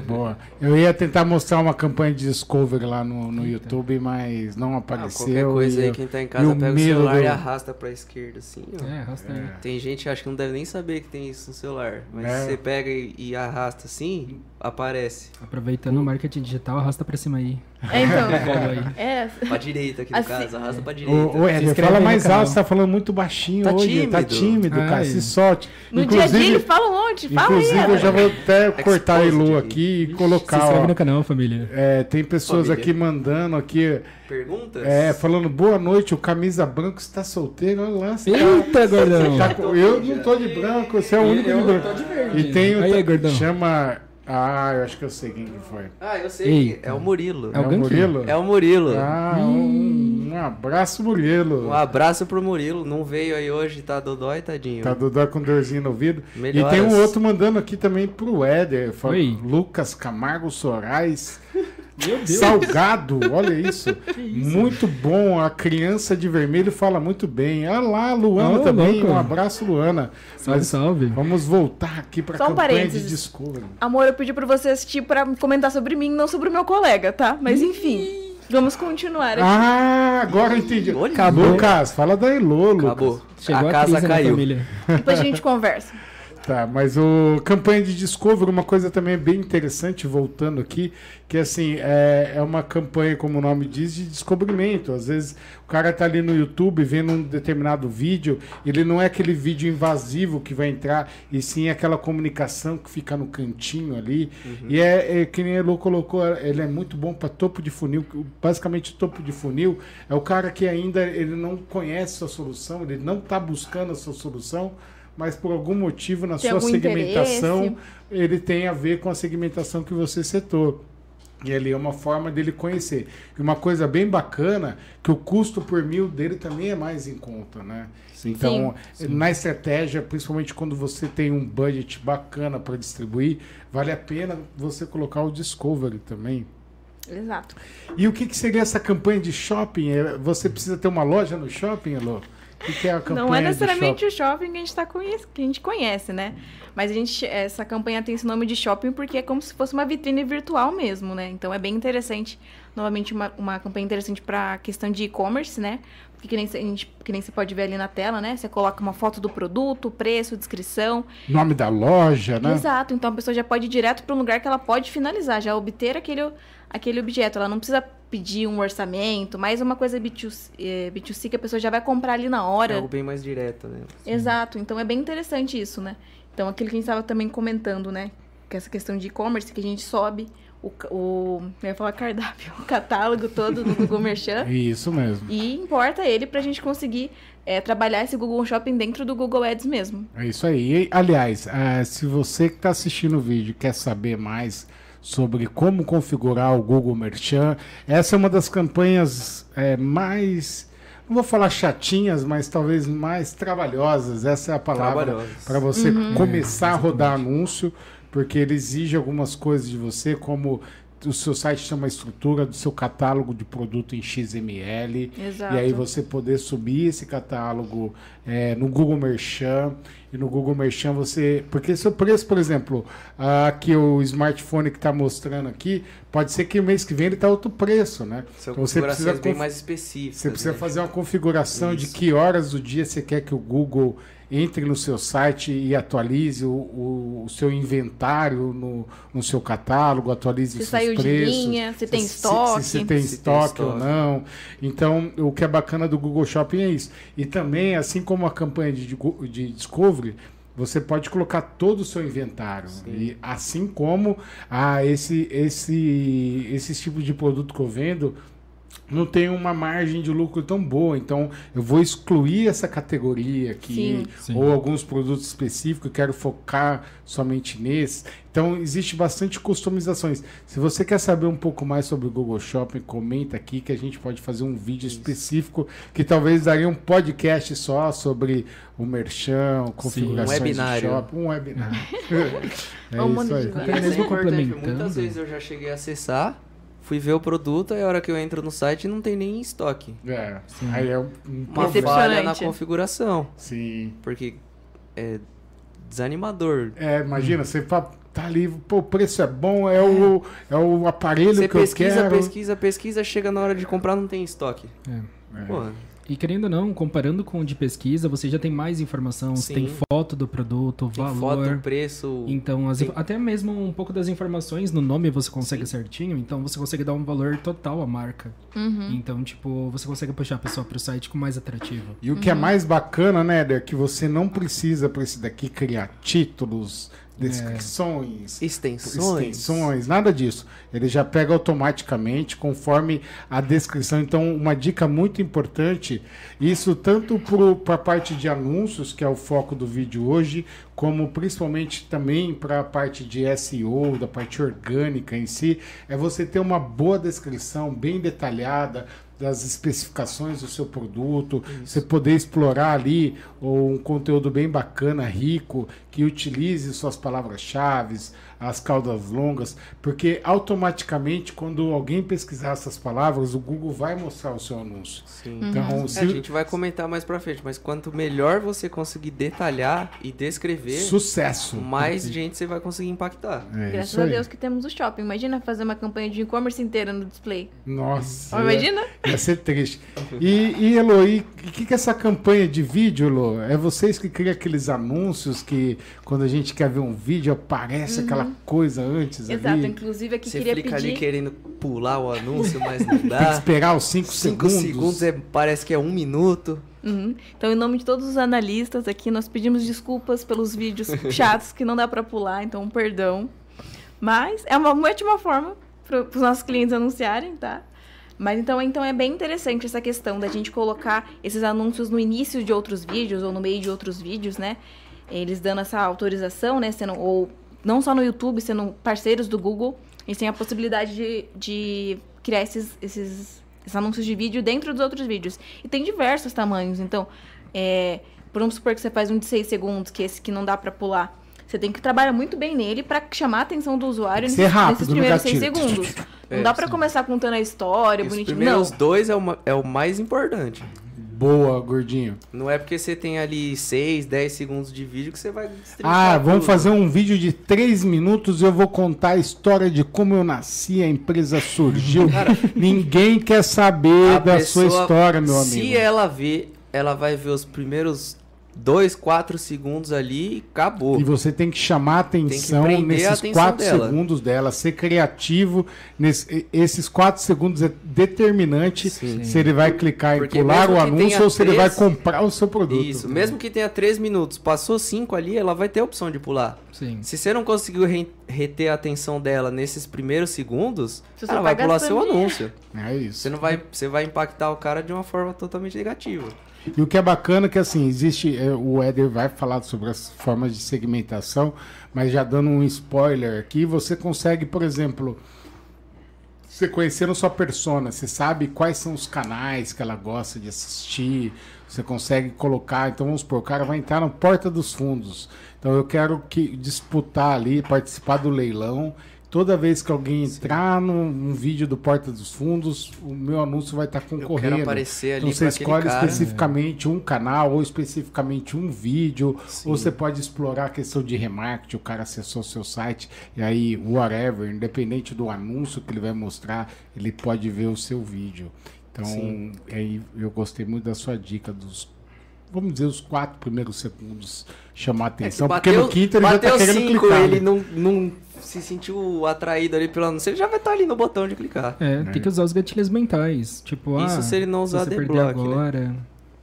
Boa. Eu ia tentar mostrar uma campanha de Discovery lá no, no YouTube, mas não Ah, apareceu. qualquer coisa e aí, eu- quem tá em casa pega o celular do- e arrasta pra esquerda, assim, ó. É, arrasta aí. Tem gente que acha que não deve nem saber que tem isso no celular. Mas É. você pega e, e arrasta assim, aparece. Aproveitando o marketing digital, arrasta pra cima aí. É, então. Aí. é, Pra direita aqui no Assim- caso, arrasta pra direita. Ô, ô, Éder, fala aí mais alto, você tá falando muito baixinho Tá hoje. Tá tímido. tímido, cara. Ai. Se solte. no dia a dia eles falam um monte, fala aí. inclusive eu Ana. já vou até cortar a Elu aqui. e Se colocar. inscreve ó. no canal, família. É, tem pessoas Família. aqui mandando aqui, Perguntas? é, falando boa noite, o camisa branco está solteiro, olha lá. você tá- Eita, gordão! Tá eu não tô de branco, você é o único Eu de branco. tô de verde. E tem o Aí, gordão. chama. Ah, eu acho que eu sei quem que foi. Ah, eu sei. Eita. É o Murilo. É o Gank? Murilo? É o Murilo. Ah, um, um abraço, Murilo. Um abraço pro Murilo. Não veio aí hoje, tá dodói, tadinho. Tá Dodó com dorzinho no ouvido. Melhoras. E tem um outro mandando aqui também pro Éder. fala-. Lucas Camargo Soares. Meu Deus! Salgado, olha isso. Muito bom. A criança de vermelho fala muito bem. Olha lá, Luana Ô, também. louco. Um abraço, Luana. Salve, Mas salve. Vamos voltar aqui pra Só um campanha de. Discovery. Amor, eu pedi pra você assistir pra comentar sobre mim, não sobre o meu colega, tá? Mas enfim, vamos continuar aqui. Ah, agora eu entendi. Olha. Acabou. Lucas, fala da Elô, Lucas. Acabou. Chegou a a, casa crise na caiu. família. Depois a gente conversa. Tá, mas o campanha de Discovery, uma coisa também bem interessante, voltando aqui, que assim, é, é uma campanha, como o nome diz, de descobrimento. Às vezes o cara tá ali no YouTube vendo um determinado vídeo, ele não é aquele vídeo invasivo que vai entrar, e sim aquela comunicação que fica no cantinho ali. E é, é que nem Elô colocou, ele é muito bom para topo de funil. Basicamente, topo de funil é o cara que ainda ele não conhece a solução, ele não está buscando a sua solução, mas por algum motivo na Tem sua segmentação interesse. ele tem a ver com a segmentação que você setou. E ali é uma forma dele conhecer. E uma coisa bem bacana, que o custo por mil dele também é mais em conta, né? Então, na estratégia, principalmente quando você tem um budget bacana para distribuir, vale a pena você colocar o Discovery também. Exato. E o que, que seria essa campanha de shopping? É, Você precisa ter uma loja no shopping, Elô? O que, é a campanha Não é necessariamente shopping? o shopping que a gente tá conhece, que a gente conhece, né? Mas a gente, essa campanha tem esse nome de shopping porque é como se fosse uma vitrine virtual mesmo, né? Então é bem interessante, novamente uma, uma campanha interessante para questão de e-commerce, né? Porque que nem, a gente, que nem você pode ver ali na tela, né? Você coloca uma foto do produto, preço, descrição. Nome da loja, né? Exato. Então a pessoa já pode ir direto para um lugar que ela pode finalizar, já obter aquele, aquele objeto. Ela não precisa pedir um orçamento, mais uma coisa B2C, eh, B2C que a pessoa já vai comprar ali na É hora. algo bem mais direto, né? Exato, então é bem interessante isso, né? Então aquilo que a gente estava também comentando, né? Que essa questão de e-commerce, que a gente sobe o, o eu ia falar cardápio, o catálogo todo do Google Merchant Isso mesmo. e importa ele pra gente conseguir é, trabalhar esse Google Shopping dentro do Google Ads mesmo. É isso aí. E, aliás, ah, se você que está assistindo o vídeo quer saber mais sobre como configurar o Google Merchant, essa é uma das campanhas é, mais, não vou falar chatinhas, mas talvez mais trabalhosas. Essa é a palavra Trabalhosas. para você começar a rodar anúncio, porque ele exige algumas coisas de você, como o seu site tem uma estrutura do seu catálogo de produto em XML. Exato. E aí você poder subir esse catálogo é, no Google Merchant. E no Google Merchant você. Porque seu preço, por exemplo, aqui o smartphone que está mostrando aqui, pode ser que o mês que vem ele está outro preço, né? São Então você precisa configurações bem conf- mais específicas. Você precisa né? fazer uma configuração de Isso. que horas do dia você quer que o Google entre no seu site e atualize o, o- o seu inventário no, no seu catálogo, atualize Se os seus saiu de preços. linha, se tem se- estoque. Se, se tem Se tem estoque ou estoque. não. Então, o que é bacana do Google Shopping é isso. E também, assim como a campanha de, de Discovery, você pode colocar todo o seu inventário. E assim como ah, esse, esse, esse tipo de produto que eu vendo não tem uma margem de lucro tão boa. Então, eu vou excluir essa categoria aqui, Sim. Sim. ou alguns produtos específicos, quero focar somente nesse. Então, existe bastante customizações. Se você quer saber um pouco mais sobre o Google Shopping, comenta aqui que a gente pode fazer um vídeo específico que talvez daria um podcast só sobre o merchan, configurações Um webinário. de shopping, um webinário. é Vamos isso aí. Até Isso é mesmo importante, complementando. Muitas vezes eu já cheguei a acessar, fui ver o produto, aí a hora que eu entro no site não tem nem em estoque. É, aí é um, um Uma falha na configuração, Sim. porque é desanimador. É, imagina, você fala, tá ali, pô, o preço é bom, é o, é o aparelho Você que pesquisa, eu quero. pesquisa, pesquisa, chega na hora de comprar, não tem estoque. É. É. Porra, E querendo ou não, comparando com o de pesquisa, você já tem mais informação, você tem Sim. foto do produto, tem valor. foto, preço. Então, as até mesmo um pouco das informações no nome você consegue certinho, então você consegue dar um valor total à marca. Uhum. Então, tipo, você consegue puxar a pessoa pro site com mais atrativo. E o que é mais bacana, né, Éder, é que você não precisa para esse daqui criar títulos, descrições, Extensões. extensões, nada disso. Ele já pega automaticamente conforme a descrição. Então, uma dica muito importante, isso tanto para a parte de anúncios, que é o foco do vídeo hoje, como principalmente também para a parte de SEO, da parte orgânica em si, é você ter uma boa descrição, bem detalhada, das especificações do seu produto, você poder explorar ali um conteúdo bem bacana, rico, que utilize suas palavras-chave, as caudas longas, porque automaticamente quando alguém pesquisar essas palavras, o Google vai mostrar o seu anúncio. Sim. Então, É, se a gente vai comentar mais pra frente, mas quanto melhor você conseguir detalhar e descrever, sucesso. mais gente você vai conseguir impactar. É Graças a. Deus que temos o shopping. Imagina fazer uma campanha de e-commerce inteira no display. Nossa. Imagina? Ia, ia ser triste. E, e Elo, e o que, que é essa campanha de vídeo, Elo? É vocês que criam aqueles anúncios que quando a gente quer ver um vídeo aparece aquela coisa antes. Exato. ali? Inclusive aqui Você queria fica pedir. ali querendo pular o anúncio, mas não Tem que dá. esperar os 5 Cinco segundos. segundos é, parece que é um minuto. Uhum. Então, em nome de todos os analistas aqui, nós pedimos desculpas pelos vídeos chatos que não dá pra pular, então perdão. Mas é uma ótima forma para os nossos clientes anunciarem, tá? Mas então, então é bem interessante essa questão da gente colocar esses anúncios no início de outros vídeos ou no meio de outros vídeos, né? Eles dando essa autorização, né? Sendo, ou não só no YouTube, sendo parceiros do Google, eles têm a possibilidade de, de criar esses, esses, esses anúncios de vídeo dentro dos outros vídeos. E tem diversos tamanhos. Então, é, vamos supor que você faz um de 6 segundos, que é esse que não dá pra pular. Você tem que trabalhar muito bem nele pra chamar a atenção do usuário nesses, rápido nesses primeiros 6 gatilho. segundos. Não É, dá pra sim. começar contando a história, os bonitinho. primeiros Não. dois é, uma, é o mais importante. Boa, gordinho. Não é porque você tem ali 6, 10 segundos de vídeo que você vai Ah, vamos tudo. fazer um vídeo de 3 minutos e eu vou contar a história de como eu nasci, a empresa surgiu. Ninguém quer saber da sua pessoa, história, meu amigo. Se ela ver, ela vai ver os primeiros dois, quatro segundos ali e acabou. E você tem que chamar a atenção prender a nesses atenção quatro dela. segundos dela, ser criativo. Nesse, esses quatro segundos é determinante Sim. se ele vai clicar em Porque pular mesmo o anúncio ou se ele vai três- comprar o seu produto. Isso, mesmo que tenha três minutos, passou cinco ali, ela vai ter a opção de pular. Sim. Se você não conseguiu re- reter a atenção dela nesses primeiros segundos, Você ela vai pular seu anúncio. É isso. Você não vai, você vai impactar o cara de uma forma totalmente negativa. E o que é bacana é que assim, existe. é, o Éder vai falar sobre as formas de segmentação, mas já dando um spoiler aqui, você consegue, por exemplo, você conhecendo sua persona, você sabe quais são os canais que ela gosta de assistir, você consegue colocar, então vamos supor, o cara vai entrar na porta dos fundos. Então eu quero que disputar ali, participar do leilão. Toda vez que alguém entrar num, num vídeo do Porta dos Fundos, o meu anúncio vai estar concorrendo. aparecer ali então você escolhe cara. especificamente um canal ou especificamente um vídeo, Sim. ou você pode explorar a questão de remarketing, o cara acessou seu site e aí whatever, independente do anúncio que ele vai mostrar, ele pode ver o seu vídeo. Então, Sim. aí eu gostei muito da sua dica dos vamos dizer os quatro primeiros segundos chamar É atenção, porque no quinto ele já bateu tá querendo cinco, clicar. ele né? não, não se sentiu atraído ali pelo anúncio, ele já vai estar ali no botão de clicar. É, tem que usar os gatilhos mentais. Tipo, Isso ah, se ele não usar você perder adblock, né? agora.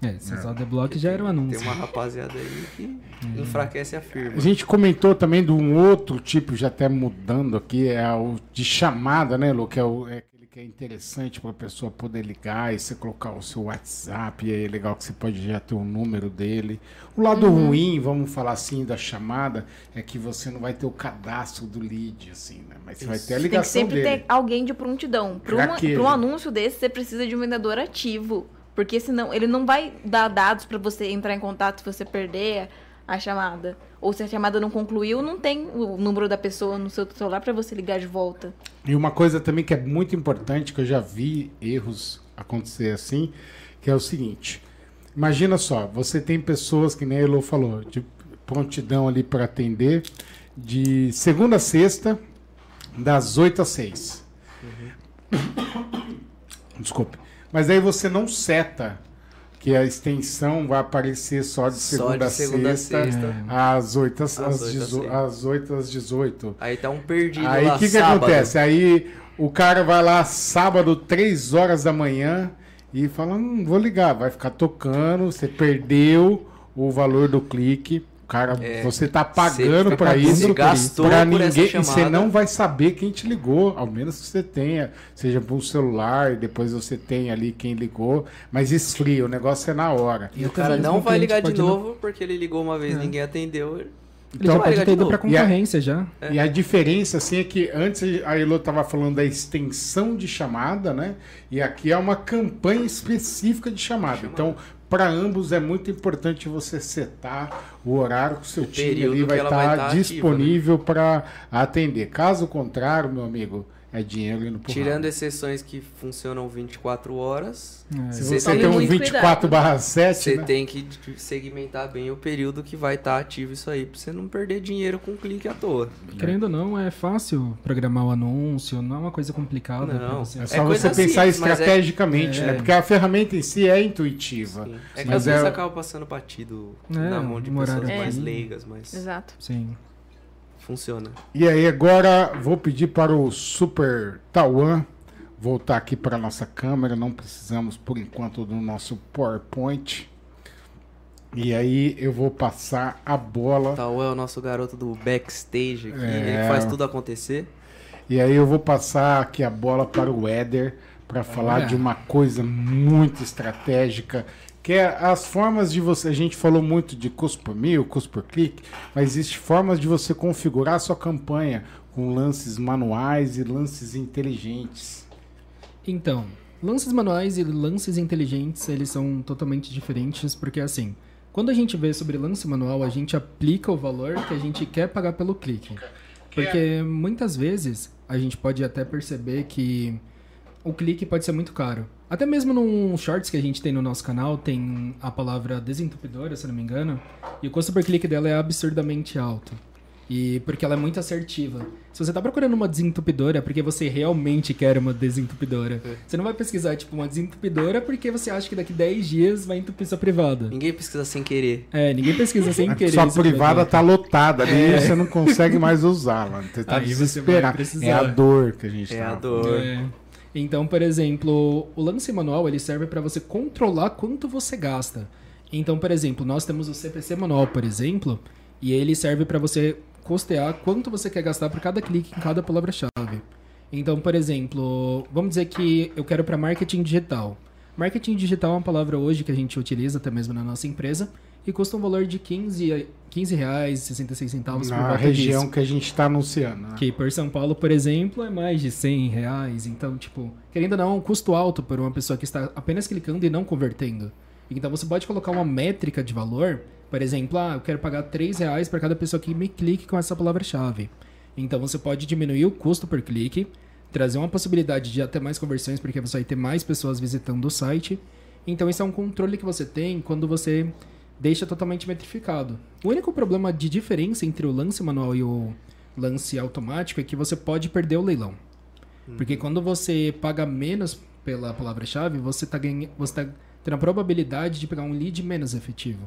É, se usar o adblock já era o Tem anúncio. uma rapaziada aí que Uhum. enfraquece a firma. A gente comentou também de um outro tipo, já até mudando aqui, é o de chamada, né, Lu? Que é, o, é que é interessante para a pessoa poder ligar e você colocar o seu WhatsApp, e aí é legal que você pode já ter o número dele. O lado ruim, vamos falar assim, da chamada, é que você não vai ter o cadastro do lead, assim, né? Mas você vai ter a Tem que ligação sempre dele. ter alguém de prontidão. Para um anúncio desse, você precisa de um vendedor ativo. Porque senão ele não vai dar dados para você entrar em contato se você perder a chamada. Ou se a chamada não concluiu, não tem o número da pessoa no seu celular para você ligar de volta. E uma coisa também que é muito importante, que eu já vi erros acontecer assim, que é o seguinte. Imagina só, você tem pessoas, que nem a Elo falou, de prontidão ali para atender, de segunda a sexta, das 8 às 6. Desculpe. Mas aí você não seta que a extensão vai aparecer só de Só segunda, de segunda a sexta, sexta. às 8 às, Às às, oito às dezo- seis. às 8 às 18. Aí tá um perdido Aí o que, que acontece? Aí o cara vai lá sábado, 3 horas da manhã, e fala: hum, vou ligar, vai ficar tocando, você perdeu o valor do clique. O cara, É, você tá pagando para isso, essa ninguém, e você chamada. não vai saber quem te ligou, ao menos que você tenha, seja por um celular, e depois você tem ali quem ligou, mas esfria, o negócio é na hora. E o até cara não o vai ligar de pode não- novo porque ele ligou uma vez É. ninguém atendeu. Ele Então, pode ligar ter ido pra novo. E a- concorrência já. E a diferença, assim, é que antes a Elo estava falando da extensão de chamada, né? E aqui é uma campanha específica de chamada. Então, para ambos é muito importante você setar o horário que o seu O time vai estar vai tá ativa, disponível para atender. Caso contrário, meu amigo, é dinheiro indo pro Tirando exceções que funcionam 24 horas, É. Se Você tem um muito 24 barra 7, você né? tem que segmentar bem o período que vai estar ativo isso aí, pra você não perder dinheiro com clique à toa. Querendo ou não, é fácil programar o anúncio, não é uma coisa complicada Não. você. É É só coisa você pensar simples, é- estrategicamente, é. né? Porque a ferramenta em si é intuitiva. Sim. É que Mas às vezes é- acaba passando batido É, na mão de um pessoas mais leigas, mas Exato. Sim. Funciona. E aí, agora vou pedir para o Super Tawan voltar aqui para a nossa câmera. Não precisamos, por enquanto, do nosso PowerPoint. E aí, eu vou passar a bola. Tal é o nosso garoto do backstage aqui, É. ele faz tudo acontecer. E aí, eu vou passar aqui a bola para o Éder para falar Olha. de uma coisa muito estratégica. Que é as formas de você. A gente falou muito de custo por mil, custo por clique, mas existem formas de você configurar a sua campanha com lances manuais e lances inteligentes. Então, lances manuais e lances inteligentes, eles são totalmente diferentes, porque assim, quando a gente vê sobre lance manual, a gente aplica o valor que a gente quer pagar pelo clique. Porque muitas vezes a gente pode até perceber que o clique pode ser muito caro. Até mesmo num shorts que a gente tem no nosso canal, tem a palavra desentupidora, se eu não me engano, e o custo por clique dela é absurdamente alto. E porque ela é muito assertiva. Se você tá procurando uma desentupidora, é porque você realmente quer uma desentupidora. É. Você não vai pesquisar, tipo, uma desentupidora porque você acha que daqui 10 dias vai entupir sua privada. Ninguém pesquisa sem querer. É, ninguém pesquisa sem querer. Sua privada tá lotada ali e você não consegue mais usá-la. Você tá Aí você vai desesperado. precisar. É a dor que a gente É tá a dor. É. Então, por exemplo, o lance manual ele serve para você controlar quanto você gasta. Então, por exemplo, nós temos o CPC manual, por exemplo, e ele serve para você custear quanto você quer gastar por cada clique em cada palavra-chave. Então, por exemplo, vamos dizer que eu quero para marketing digital. Marketing digital é uma palavra hoje que a gente utiliza até mesmo na nossa empresa e custa um valor de 15, 15 reais, 66 centavos por Na volta região disso. que a gente está anunciando. né? Que por São Paulo, por exemplo, é mais de 100 reais. Então, tipo, querendo ou não, é um custo alto para uma pessoa que está apenas clicando e não convertendo. Então, você pode colocar uma métrica de valor. Por exemplo, ah, eu quero pagar 3 reais para cada pessoa que me clique com essa palavra-chave. Então, você pode diminuir o custo por clique, trazer uma possibilidade de até mais conversões, porque você vai ter mais pessoas visitando o site. Então, isso é um controle que você tem quando você deixa totalmente metrificado. O único problema de diferença entre o lance manual e o lance automático é que você pode perder o leilão. Porque quando você paga menos pela palavra-chave, você está ganha... você tá tendo a probabilidade de pegar um lead menos efetivo.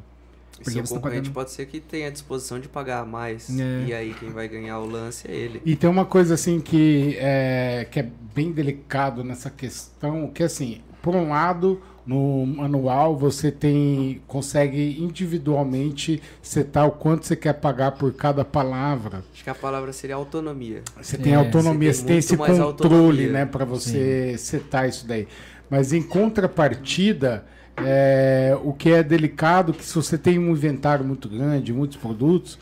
Porque seu tá concorrente pagando- pode ser que tenha a disposição de pagar mais. É. E aí quem vai ganhar o lance é ele. E tem uma coisa assim que é, que é bem delicado nessa questão, que assim, por um lado, no manual você tem consegue individualmente setar o quanto você quer pagar por cada palavra. Acho que a palavra seria autonomia. Você tem É, autonomia, você você tem tem, esse controle, autonomia. né, para você setar isso daí. Mas em contrapartida, é, o que é delicado, que se você tem um inventário muito grande, muitos produtos,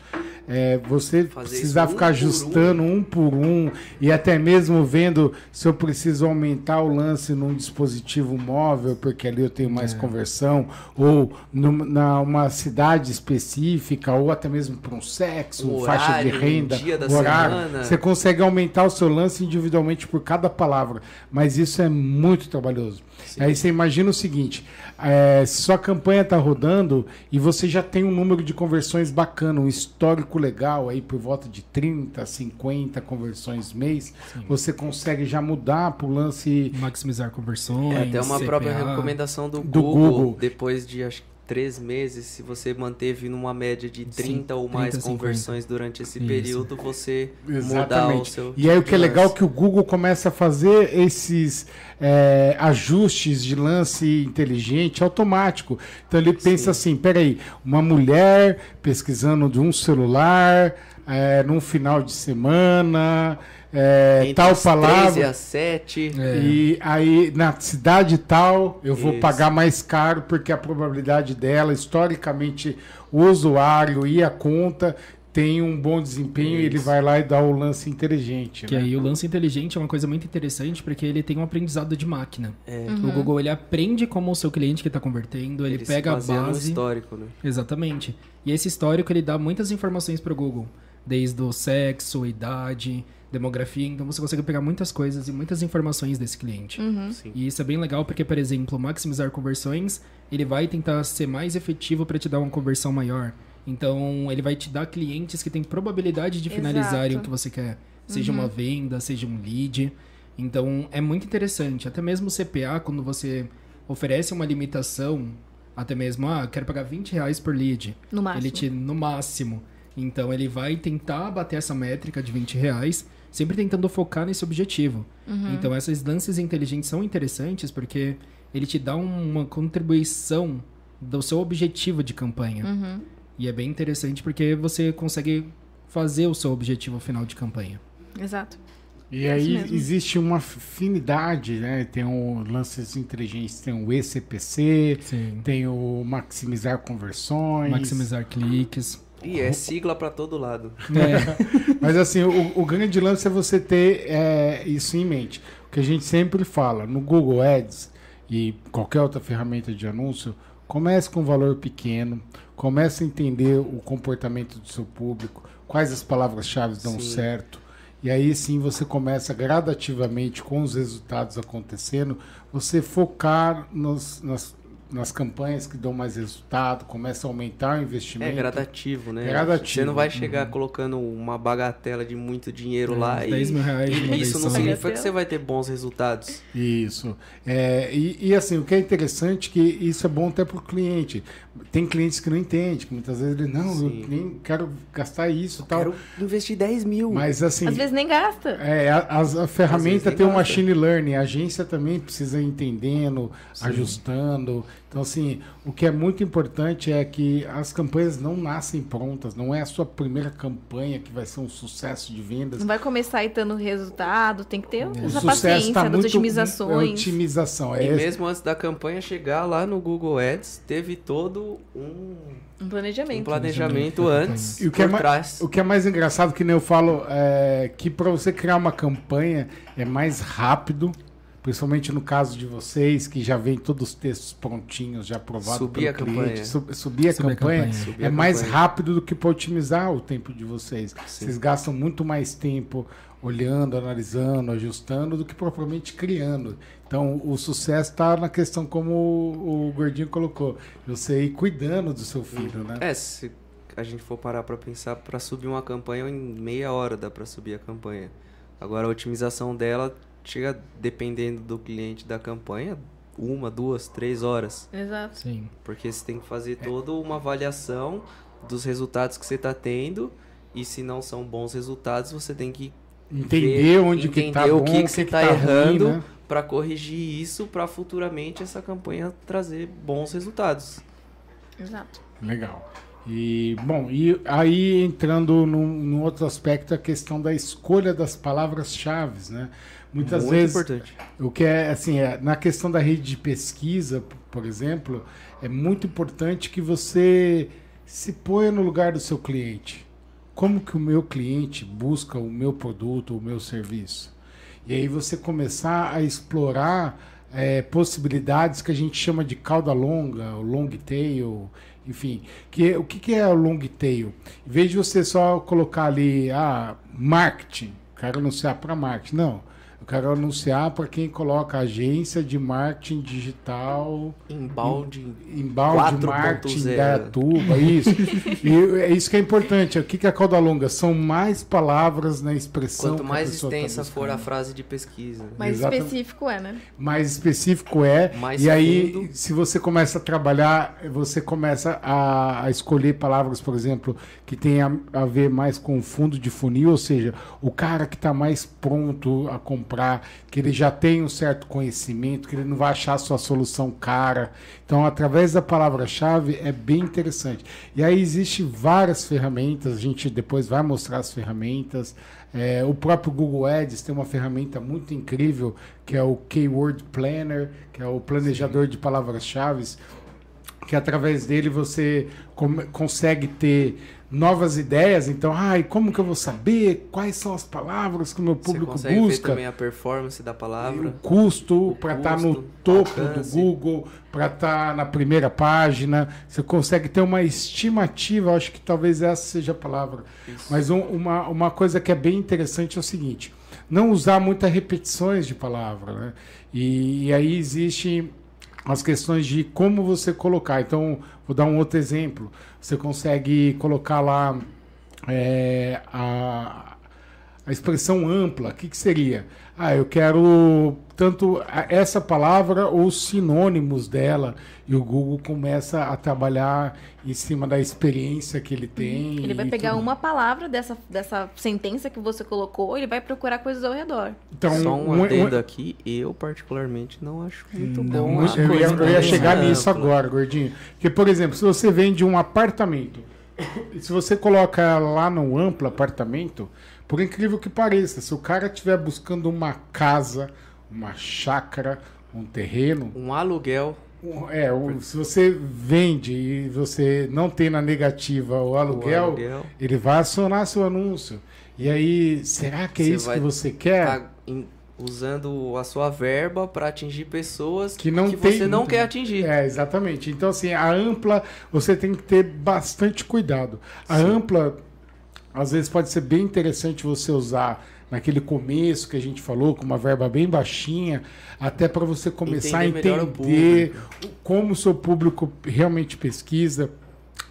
é, você Fazer precisar um ficar ajustando um. por um e até mesmo vendo se eu preciso aumentar o lance num dispositivo móvel, porque ali eu tenho mais É. conversão, ou num- na uma cidade específica, ou até mesmo para um sexo, Um faixa de horário, um renda, dia da horário. semana. Você consegue aumentar o seu lance individualmente por cada palavra, mas isso é muito trabalhoso. Aí você imagina o seguinte: é, se sua campanha está rodando e você já tem um número de conversões bacana, um histórico legal aí por volta de 30, 50 conversões mês, você consegue já mudar para o lance Maximizar conversões. É até uma CPA. própria recomendação do, Do Google, Google. Depois de acho que três meses, se você manteve numa média de 30 ou 30, mais 50. conversões durante esse Isso. período, você mudar o Exatamente. seu. E aí o que é legal é que o Google começa a fazer esses é, ajustes de lance inteligente automático. Então ele pensa assim, peraí, uma mulher pesquisando de um celular é, num final de semana, é, Entre tal as 3 e palavra. as 7. É. E aí, na cidade tal, eu vou Isso. pagar mais caro porque a probabilidade dela, historicamente, o usuário e a conta tem um bom desempenho e ele Isso. vai lá e dá o lance inteligente. Que né? aí o lance inteligente é uma coisa muito interessante porque ele tem um aprendizado de máquina. É. O Google ele aprende como o seu cliente que está convertendo, ele, Ele se pega a base. histórico, né? Exatamente. E esse histórico ele dá muitas informações para o Google, desde o sexo, idade, demografia. Então você consegue pegar muitas coisas e muitas informações desse cliente. Sim. E isso é bem legal porque, por exemplo, maximizar conversões, ele vai tentar ser mais efetivo para te dar uma conversão maior. Então, ele vai te dar clientes que têm probabilidade de finalizarem Exato. o que você quer. Seja uma venda, seja um lead. Então, é muito interessante. Até mesmo o CPA, quando você oferece uma limitação, até mesmo, ah, quero pagar 20 reais por lead. No máximo. Ele te, no máximo. Então, ele vai tentar bater essa métrica de 20 reais, sempre tentando focar nesse objetivo. Então, essas lances inteligentes são interessantes porque ele te dá uma contribuição do seu objetivo de campanha. Uhum. E é bem interessante porque você consegue fazer o seu objetivo final de campanha. Exato. E aí mesmo. existe uma afinidade, né? Tem o lances inteligentes, tem o ECPC, Sim. tem o maximizar conversões. Maximizar cliques. E é sigla pra todo lado. É, Mas assim, o, o grande lance é você ter é, isso em mente. O que a gente sempre fala, no Google Ads e qualquer outra ferramenta de anúncio, comece com um valor pequeno, comece a entender o comportamento do seu público, quais as palavras-chave dão Sim. certo. E aí sim você começa gradativamente com os resultados acontecendo, você focar nos, nas nas campanhas que dão mais resultado, começa a aumentar o investimento. É gradativo, né? Gradativo. Você não vai chegar colocando uma bagatela de muito dinheiro lá Uns e 10 mil reais de uma vez isso não significa que você vai ter bons resultados. Isso. É, e, e, assim, o que é interessante é que isso é bom até para o cliente. Tem clientes que não entendem, que muitas vezes ele, não, eu Sim. nem quero gastar isso e tal. Quero investir 10 mil. Mas assim, Às vezes nem gasta. é, a, as- a ferramenta tem um gosta. machine learning, a agência também precisa ir entendendo, Sim. ajustando. Então, assim, o que é muito importante é que as campanhas não nascem prontas, não é a sua primeira campanha que vai ser um sucesso de vendas. Não vai começar aí dando resultado, tem que ter O essa sucesso paciência está das muito otimizações. É otimização. É E mesmo antes da campanha chegar lá no Google Ads, teve todo um, Um um planejamento. planejamento da antes E o que é por ma- trás. O que é mais engraçado, que nem eu falo, é que para você criar uma campanha é mais rápido, principalmente no caso de vocês, que já vem todos os textos prontinhos, já aprovados Subir pelo a cliente. campanha. Sub- subir a Subir a campanha, campanha. Subir é a mais campanha. rápido do que para otimizar o tempo de vocês. Sim. Vocês gastam muito mais tempo olhando, analisando, ajustando, do que propriamente criando. Então, o sucesso está na questão como o, Gordinho colocou, você ir cuidando do seu filho, né? É, se a gente for parar pra pensar, pra subir uma campanha, em meia hora dá pra subir a campanha. Agora, a otimização dela chega, dependendo do cliente da campanha, uma, duas, três horas. Exato. Sim. Porque você tem que fazer toda uma avaliação dos resultados que você tá tendo. E se não são bons resultados, você tem que Entender ver- onde que tá entender bom, o que, que você tá, ruim, errando né? pra corrigir isso pra futuramente essa campanha trazer bons resultados. Exato. Legal. E, bom, e aí entrando num, num outro aspecto, a questão da escolha das palavras-chave, né? Muitas Muito vezes, importante. o que é, assim, é, na questão da rede de pesquisa, por exemplo, é muito importante que você se ponha no lugar do seu cliente. Como que o meu cliente busca o meu produto, o meu serviço? E aí você começar a explorar é, possibilidades que a gente chama de cauda longa, o long tail, enfim. Que, o que, que é o long tail? Em vez de você só colocar ali, ah, marketing, quero anunciar para marketing. Não. Quero anunciar para quem coloca agência de marketing digital, Embalde. 4.0. marketing da tuba, isso. e é isso que é importante. O que que é a cauda longa? São mais palavras na expressão. Quanto que a mais tá extensa for a frase de pesquisa. Mais Exatamente. específico é, né? mais específico é. Mais e aí, fundo. se você começa a trabalhar, você começa a, a escolher palavras, por exemplo, que tenha a ver mais com o fundo de funil, ou seja, o cara que está mais pronto a comprar, que ele já tem um certo conhecimento, que ele não vai achar a sua solução cara. Então, através da palavra-chave é bem interessante. E aí existe várias ferramentas, a gente depois vai mostrar as ferramentas. É, o próprio Google Ads tem uma ferramenta muito incrível que é o Keyword Planner, que é o planejador de palavras-chave, que através dele você consegue ter novas ideias. Então, ai, como que eu vou saber quais são as palavras que o meu Você público consegue ver busca? também a performance da o palavra. custo O para estar no custo, topo alcance. do Google, para estar na primeira página. Você consegue ter uma estimativa, acho que talvez essa seja a palavra. Isso. Mas um- uma, uma coisa que é bem interessante é o seguinte: não usar muitas repetições de palavra. Né? E, e aí existe as questões de como você colocar. Então, vou dar um outro exemplo. Você consegue colocar lá é, a, a expressão ampla. O que, que seria? Ah, eu quero tanto essa palavra ou sinônimos dela. E o Google começa a trabalhar em cima da experiência que ele tem. Ele vai e pegar tudo. uma palavra dessa, dessa sentença que você colocou, ele vai procurar coisas ao redor. Então, Só um um- adendo um- aqui, eu particularmente não acho muito Não, bom. Eu, eu ia chegar ampla. nisso agora, gordinho. Porque, por exemplo, se você vende um apartamento, e se você coloca lá no amplo apartamento, por incrível que pareça, se o cara estiver buscando uma casa, uma chácara, um terreno, Um aluguel, um- é, um- se você vende e você não tem na negativa o o aluguel, aluguel ele vai acionar seu anúncio. E aí, será que é Você isso que você quer? tá em- usando a sua verba para atingir pessoas que não tem você não quer atingir. É, exatamente. Então, assim, a ampla, você tem que ter bastante cuidado. A Sim. ampla, às vezes, pode ser bem interessante você usar naquele começo que a gente falou, com uma verba bem baixinha, até para você começar Entender a o entender como o seu público realmente pesquisa,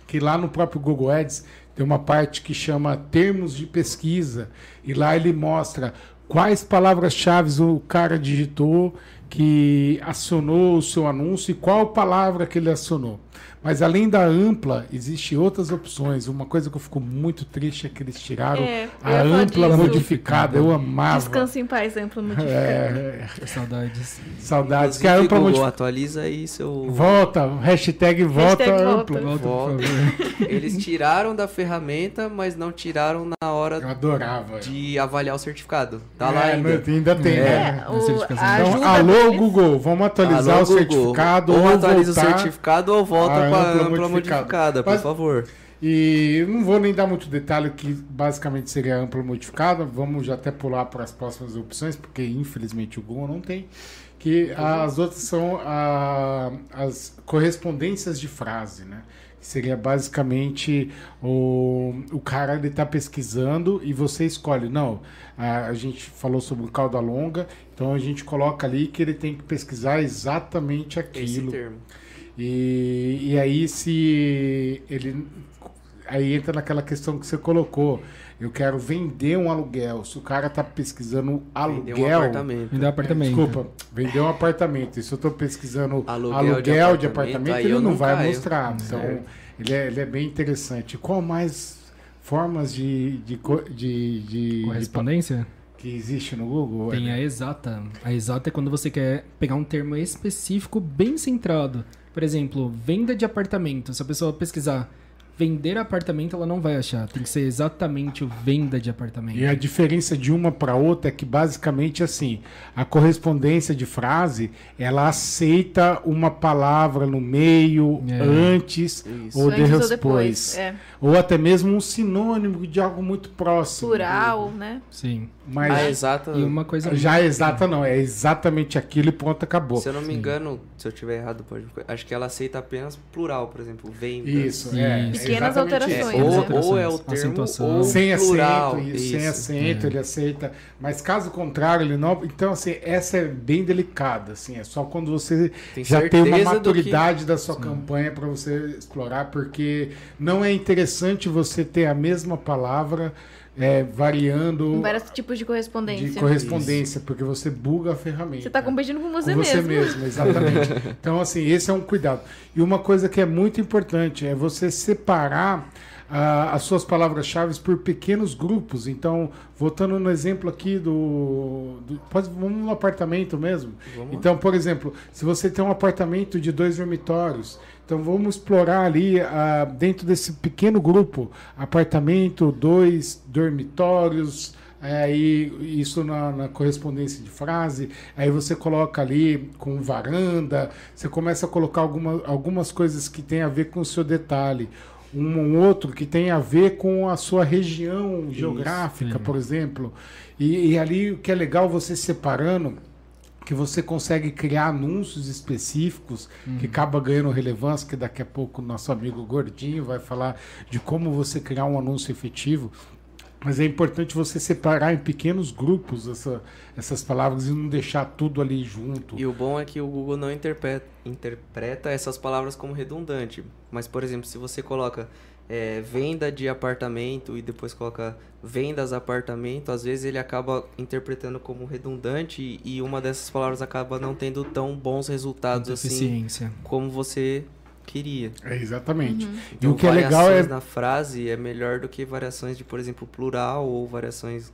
que lá no próprio Google Ads tem uma parte que chama termos de pesquisa, e lá ele mostra quais palavras-chave o cara digitou que acionou o seu anúncio e qual palavra que ele acionou. Mas além da ampla, existem outras opções. Uma coisa que eu fico muito triste é que eles tiraram É, a ampla disso. modificada. Eu amava. Descanse em paz, amplo modificado. É, Saudades. saudades. Que a ampla Google, modificada. atualiza aí seu... Volta, hashtag volta Hashtag ampla. volta. Volta. Eles tiraram da ferramenta, mas não tiraram na hora Eu adorava. de avaliar o certificado. Tá É, lá ainda. ainda tem, É. né? É, o, Então, alô, Google, vamos atualizar Alô, o Google. certificado ou ou atualiza voltar o certificado ou volta a com a ampla ampla modificada. modificada, por Mas- favor. E não vou nem dar muito detalhe que basicamente seria ampla modificada. Vamos já até pular para as próximas opções, porque infelizmente o Google não tem. Que as outras são a- as correspondências de frase, né? Seria basicamente o, o cara ele está pesquisando e você escolhe. Não, a, a gente falou sobre o cauda longa, então a gente coloca ali que ele tem que pesquisar exatamente Esse aquilo. termo. E, e aí se ele aí entra naquela questão que você colocou. Eu quero vender um aluguel. Se o cara tá pesquisando Vender um aluguel, apartamento. Me dá apartamento. desculpa, vender um apartamento. E se eu tô pesquisando Aluguel aluguel, de de apartamento, apartamento, aí ele eu não, vai caio. mostrar. Então, ele é, ele é bem interessante. Qual mais formas de, de, de, de- de- Correspondência? que existe no Google? Tem a exata. A exata é quando você quer pegar um termo específico bem centrado. Por exemplo, venda de apartamento. Se a pessoa pesquisar vender apartamento, ela não vai achar. Tem que ser exatamente o venda de apartamento. E a diferença de uma para outra é que basicamente assim, a correspondência de frase, ela aceita uma palavra no meio, É. antes ou, de Antes ou depois. depois. É. Ou até mesmo um sinônimo de algo muito próximo. Plural, né? Sim. Mas A exata. E uma coisa. já é exata não, é exatamente aquilo e ponto, acabou. Se eu não me engano, se eu tiver errado, pode. Acho que ela aceita apenas plural, por exemplo, venda. Isso, é. Isso. é Pequenas alterações. É, né? ou, Alterações, ou é o termo acentuação. ou Sem plural. acento, isso, sem acento, É. ele aceita. Mas caso contrário, ele não. Então, assim, essa é bem delicada. Assim, é só quando você Tem já tem uma do que- maturidade da sua campanha para você explorar, porque não é interessante você ter a mesma palavra é, variando Vários tipos de correspondência. de correspondência, porque você buga a ferramenta. Você tá competindo com você com você mesmo. mesmo, exatamente. então, assim, esse é um cuidado. E uma coisa que é muito importante é você separar ah, as suas palavras-chave por pequenos grupos. Então, voltando no exemplo aqui do. do pode, vamos no apartamento mesmo. Vamos. Então, por exemplo, se você tem um apartamento de dois dormitórios, então vamos explorar ali ah, dentro desse pequeno grupo apartamento, dois dormitórios. Aí isso na, na correspondência de frase, aí você coloca ali com varanda, você começa a colocar alguma, algumas coisas que tem a ver com o seu detalhe. Um, um outro que tem a ver com a sua região geográfica, sim. por exemplo. E, e ali o que é legal você separando, que você consegue criar anúncios específicos que acaba ganhando relevância, que daqui a pouco nosso amigo Gordinho vai falar de como você criar um anúncio efetivo. Mas é importante você separar em pequenos grupos essa- essas palavras e não deixar tudo ali junto. E o bom é que o Google não interpreta, interpreta essas palavras como redundante. Mas, por exemplo, se você coloca é, venda de apartamento e depois coloca vendas apartamento, às vezes ele acaba interpretando como redundante e, e uma dessas palavras acaba não tendo tão bons resultados assim como você queria. É, exatamente. E Então, o que é legal é. variações na frase é melhor do que variações de, por exemplo, plural ou variações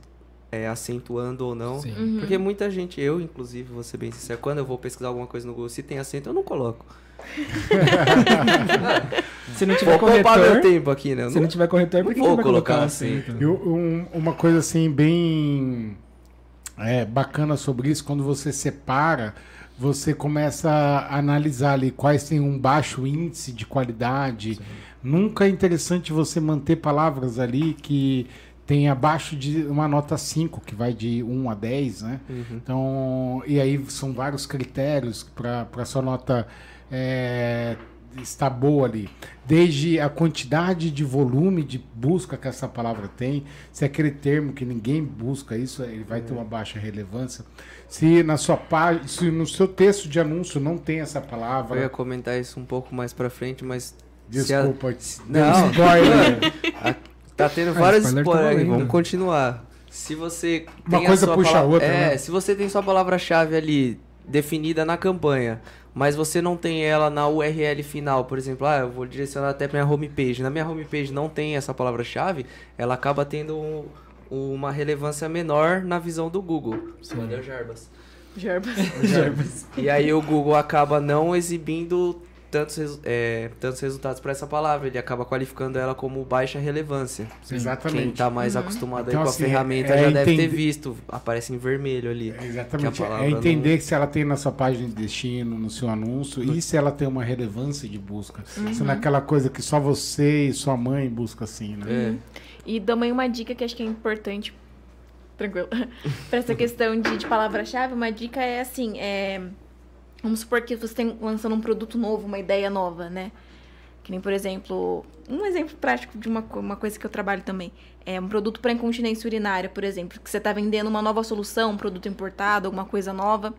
é, acentuando ou não. Sim. Uhum. Porque muita gente, eu inclusive, vou ser bem sincero, quando eu vou pesquisar alguma coisa no Google, se tem acento, eu não coloco. Se não tiver Vou corretor, tempo aqui, né? Eu se não- tiver corretor, por que Vou colocar colocar acento? E um- uma coisa assim bem é, bacana sobre isso, quando você separa, você começa a analisar ali quais têm um baixo índice de qualidade. Nunca é interessante você manter palavras ali que tem abaixo de uma nota 5, que vai de 1 a 10, né? Uhum. Então, e aí são vários critérios para sua nota é, está boa ali. Desde a quantidade de volume de busca que essa palavra tem, se é aquele termo que ninguém busca isso, ele vai ter uma baixa relevância. Se na sua página, se no seu texto de anúncio não tem essa palavra. Eu ia comentar isso um pouco mais pra frente, mas. Desculpa, a... não, spoiler. tá tendo Ah, spoiler tá spoilers, valendo. vamos continuar. Se você Uma tem coisa a puxa a palavra- outra, É, né? se você tem sua palavra-chave ali definida na campanha, mas você não tem ela na URL final, por exemplo, ah, eu vou direcionar até minha homepage. Na minha homepage não tem essa palavra-chave, ela acaba tendo um- uma relevância menor na visão do Google. Valeu, Jarbas. Jarbas. E aí o Google acaba não exibindo tantos, é, tantos resultados para essa palavra, ele acaba qualificando ela como baixa relevância. Exatamente. Quem tá mais acostumado Então, aí com assim, a ferramenta é já deve ter visto, aparece em vermelho ali. Exatamente. que a palavra É entender que se ela tem na sua página de destino, no seu anúncio, e se ela tem uma relevância de busca. Se não é aquela coisa que só você e sua mãe buscam assim, né? É. E também uma dica que acho que é importante, tranquilo, para essa questão de, de palavra-chave, uma dica é assim, é, vamos supor que você tem lançando um produto novo, uma ideia nova, né? Que nem, por exemplo, um exemplo prático de uma, uma coisa que eu trabalho também. É um produto para incontinência urinária, por exemplo, que você está vendendo uma nova solução, um produto importado, alguma coisa nova.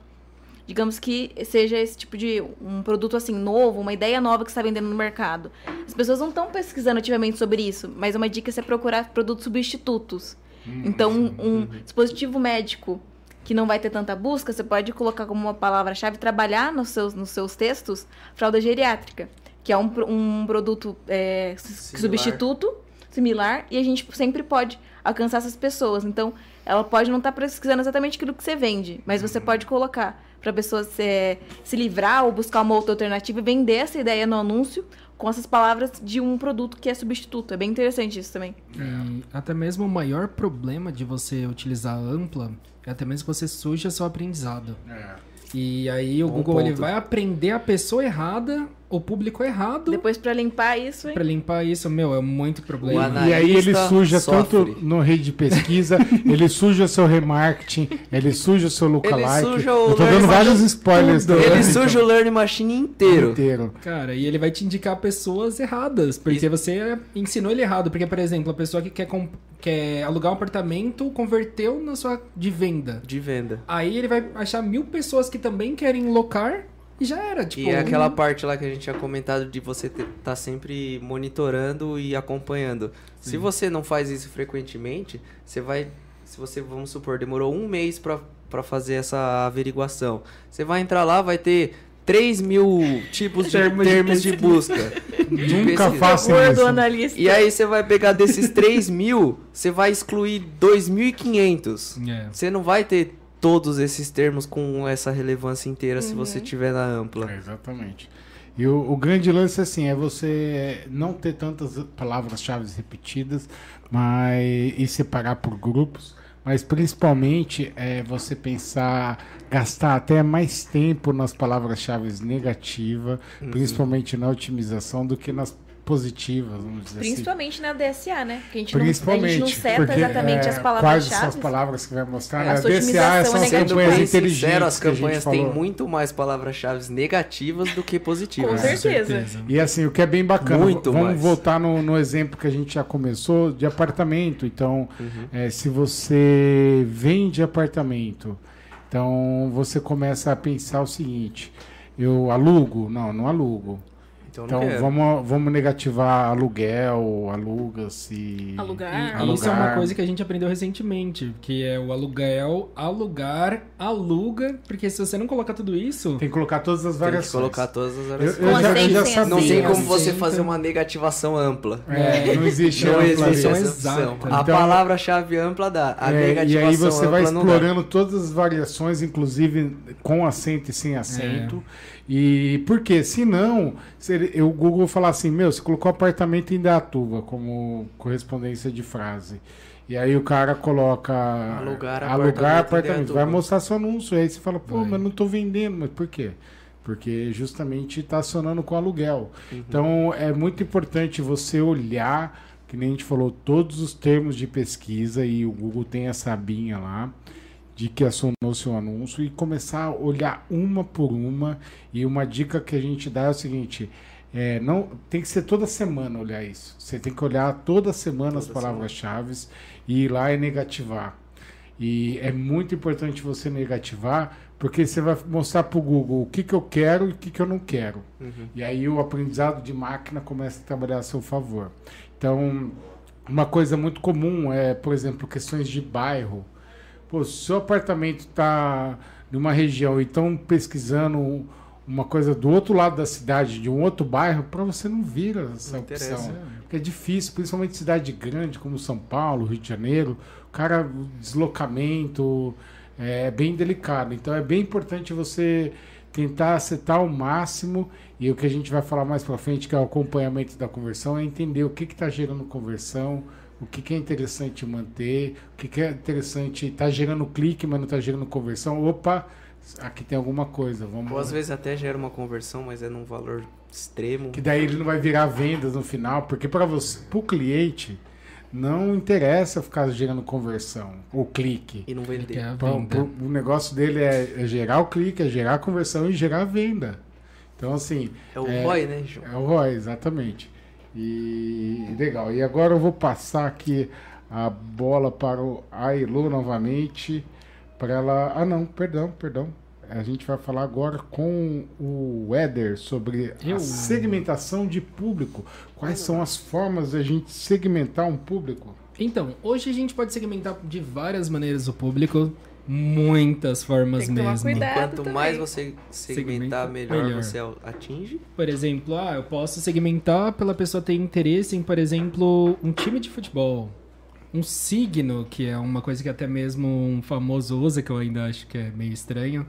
Digamos que seja esse tipo de um produto assim novo, uma ideia nova que você está vendendo no mercado. As pessoas não estão pesquisando ativamente sobre isso, mas uma dica é você procurar produtos substitutos. Então, um, um dispositivo médico que não vai ter tanta busca, você pode colocar como uma palavra-chave, trabalhar nos seus, nos seus textos, fralda geriátrica, que é um, um produto é, Similar. substituto, similar, e a gente sempre pode alcançar essas pessoas. Então, ela pode não estar pesquisando exatamente aquilo que você vende, mas você pode colocar para a pessoa se, se livrar ou buscar uma outra alternativa e vender essa ideia no anúncio com essas palavras de um produto que é substituto. É bem interessante isso também. E até mesmo o maior problema de você utilizar ampla é até mesmo que você suja seu aprendizado. É. E aí o Bom Google ele vai aprender a pessoa errada, o público errado, Depois, para limpar isso, hein? pra limpar isso, meu, é muito problema. E aí ele suja sofre. tanto no rede de pesquisa, ele suja seu remarketing, ele suja seu lookalike. suja o Eu tô dando vários spoilers tudo. do Ele suja o Learning Machine inteiro. inteiro. Cara, e ele vai te indicar pessoas erradas, porque Isso. você ensinou ele errado. Porque, por exemplo, a pessoa que quer, comp- quer alugar um apartamento converteu na sua de venda. De venda. Aí ele vai achar mil pessoas que também querem locar e já era. Tipo, E é aquela parte lá que a gente tinha comentado de você estar tá sempre monitorando e acompanhando. Se você não faz isso frequentemente, você vai. Se você, vamos supor, demorou um mês pra pra fazer essa averiguação. Você vai entrar lá, vai ter 3 mil tipos de Termos de termos de busca. de Nunca do isso. analista. E aí você vai pegar desses 3 mil, você vai excluir 2.500. É. Você não vai ter todos esses termos com essa relevância inteira se você tiver na ampla. É, exatamente. E o, o grande lance assim é você não ter tantas palavras-chave repetidas, mas e separar por grupos, mas principalmente é você pensar gastar até mais tempo nas palavras-chave negativas, principalmente na otimização do que nas positivas, vamos dizer assim. Principalmente na DSA, né? Que a gente não, a Principalmente. gente não seta porque, exatamente é, as Quais palavras-chave. são as palavras que vai mostrar? É, né? a A sua DCA otimização são é negativa. Campanhas inteligentes sincero, as campanhas têm muito mais palavras-chave negativas do que positivas. Com certeza. E assim, o que é bem bacana, Muito vamos mais. voltar no, no exemplo que a gente já começou de apartamento. Então, é, se você vende apartamento, então você começa a pensar o seguinte: eu alugo? Não, não alugo. Então, Então vamos, vamos negativar aluguel, aluga-se. Alugar. E isso é uma Alugar. coisa que a gente aprendeu recentemente, que é o aluguel, alugar, aluga, porque se você não colocar tudo isso, Tem que colocar todas as Tem que variações. colocar todas as Eu, variações. eu já, eu já senha, sabia. Não tem como você fazer uma negativação ampla. É, não existe Não ampla existe exatas. A Então- palavra-chave ampla dá. A É, e negativação aí você vai ampla não dá. explorando todas as variações, inclusive com acento e sem acento. E por quê? Se não, se ele- o Google falar assim, meu, você colocou apartamento em Datuba como correspondência de frase. E aí o cara coloca Alugar alugar apartamento em apartamento. Vai mostrar seu anúncio. Aí você fala, pô, Vai. mas não tô vendendo. Mas por quê? Porque justamente está acionando com aluguel. Uhum. Então é muito importante você olhar, que nem a gente falou, todos os termos de pesquisa e o Google tem essa abinha lá de que acionou seu anúncio e começar a olhar uma por uma. E uma dica que a gente dá é o seguinte: É, não, tem que ser toda semana olhar isso. Você tem que olhar toda semana as Toda palavras-chave e ir lá e negativar. E é muito importante você negativar, porque você vai mostrar para o Google o que, que eu quero e o que, que eu não quero. Uhum. E aí o aprendizado de máquina começa a trabalhar a seu favor. Então, uma coisa muito comum é, por exemplo, questões de bairro. Pô, se o seu apartamento está numa região e estão pesquisando uma coisa do outro lado da cidade, de um outro bairro, para você não vira essa Não opção. Porque é difícil, principalmente cidade grande como São Paulo, Rio de Janeiro, o cara, o deslocamento é bem delicado. Então é bem importante você tentar acertar ao máximo e o que a gente vai falar mais para frente, que é o acompanhamento da conversão, é entender o que está gerando conversão, o que, que é interessante manter, o que, que é interessante, está gerando clique, mas não está gerando conversão. Opa, aqui tem alguma coisa, vamos Ou às vezes até gera uma conversão, mas é num valor extremo. que daí ele não vai virar vendas no final, porque para você, para o cliente, não interessa ficar gerando conversão ou clique. E não Ele vender. quer a Pra- venda. pro- o negócio dele é, é gerar o clique, é gerar a conversão e gerar a venda. Então, assim, É o É. ROI, né, João? é o ROI, exatamente. E legal. E agora eu vou passar aqui a bola para o Ailô novamente. Para ela. Ah, não, perdão, perdão. A gente vai falar agora com o Éder sobre Eu? a segmentação de público. Quais são as formas de a gente segmentar um público? Então, hoje a gente pode segmentar de várias maneiras o público, muitas formas Tem que tomar mesmo. cuidado. Quanto também. mais você segmentar, Segmenta melhor, melhor. você atinge. Por exemplo, ah, eu posso segmentar pela pessoa ter interesse em, por exemplo, um time de futebol. Um signo, que é uma coisa que até mesmo um famoso usa, que eu ainda acho que é meio estranho.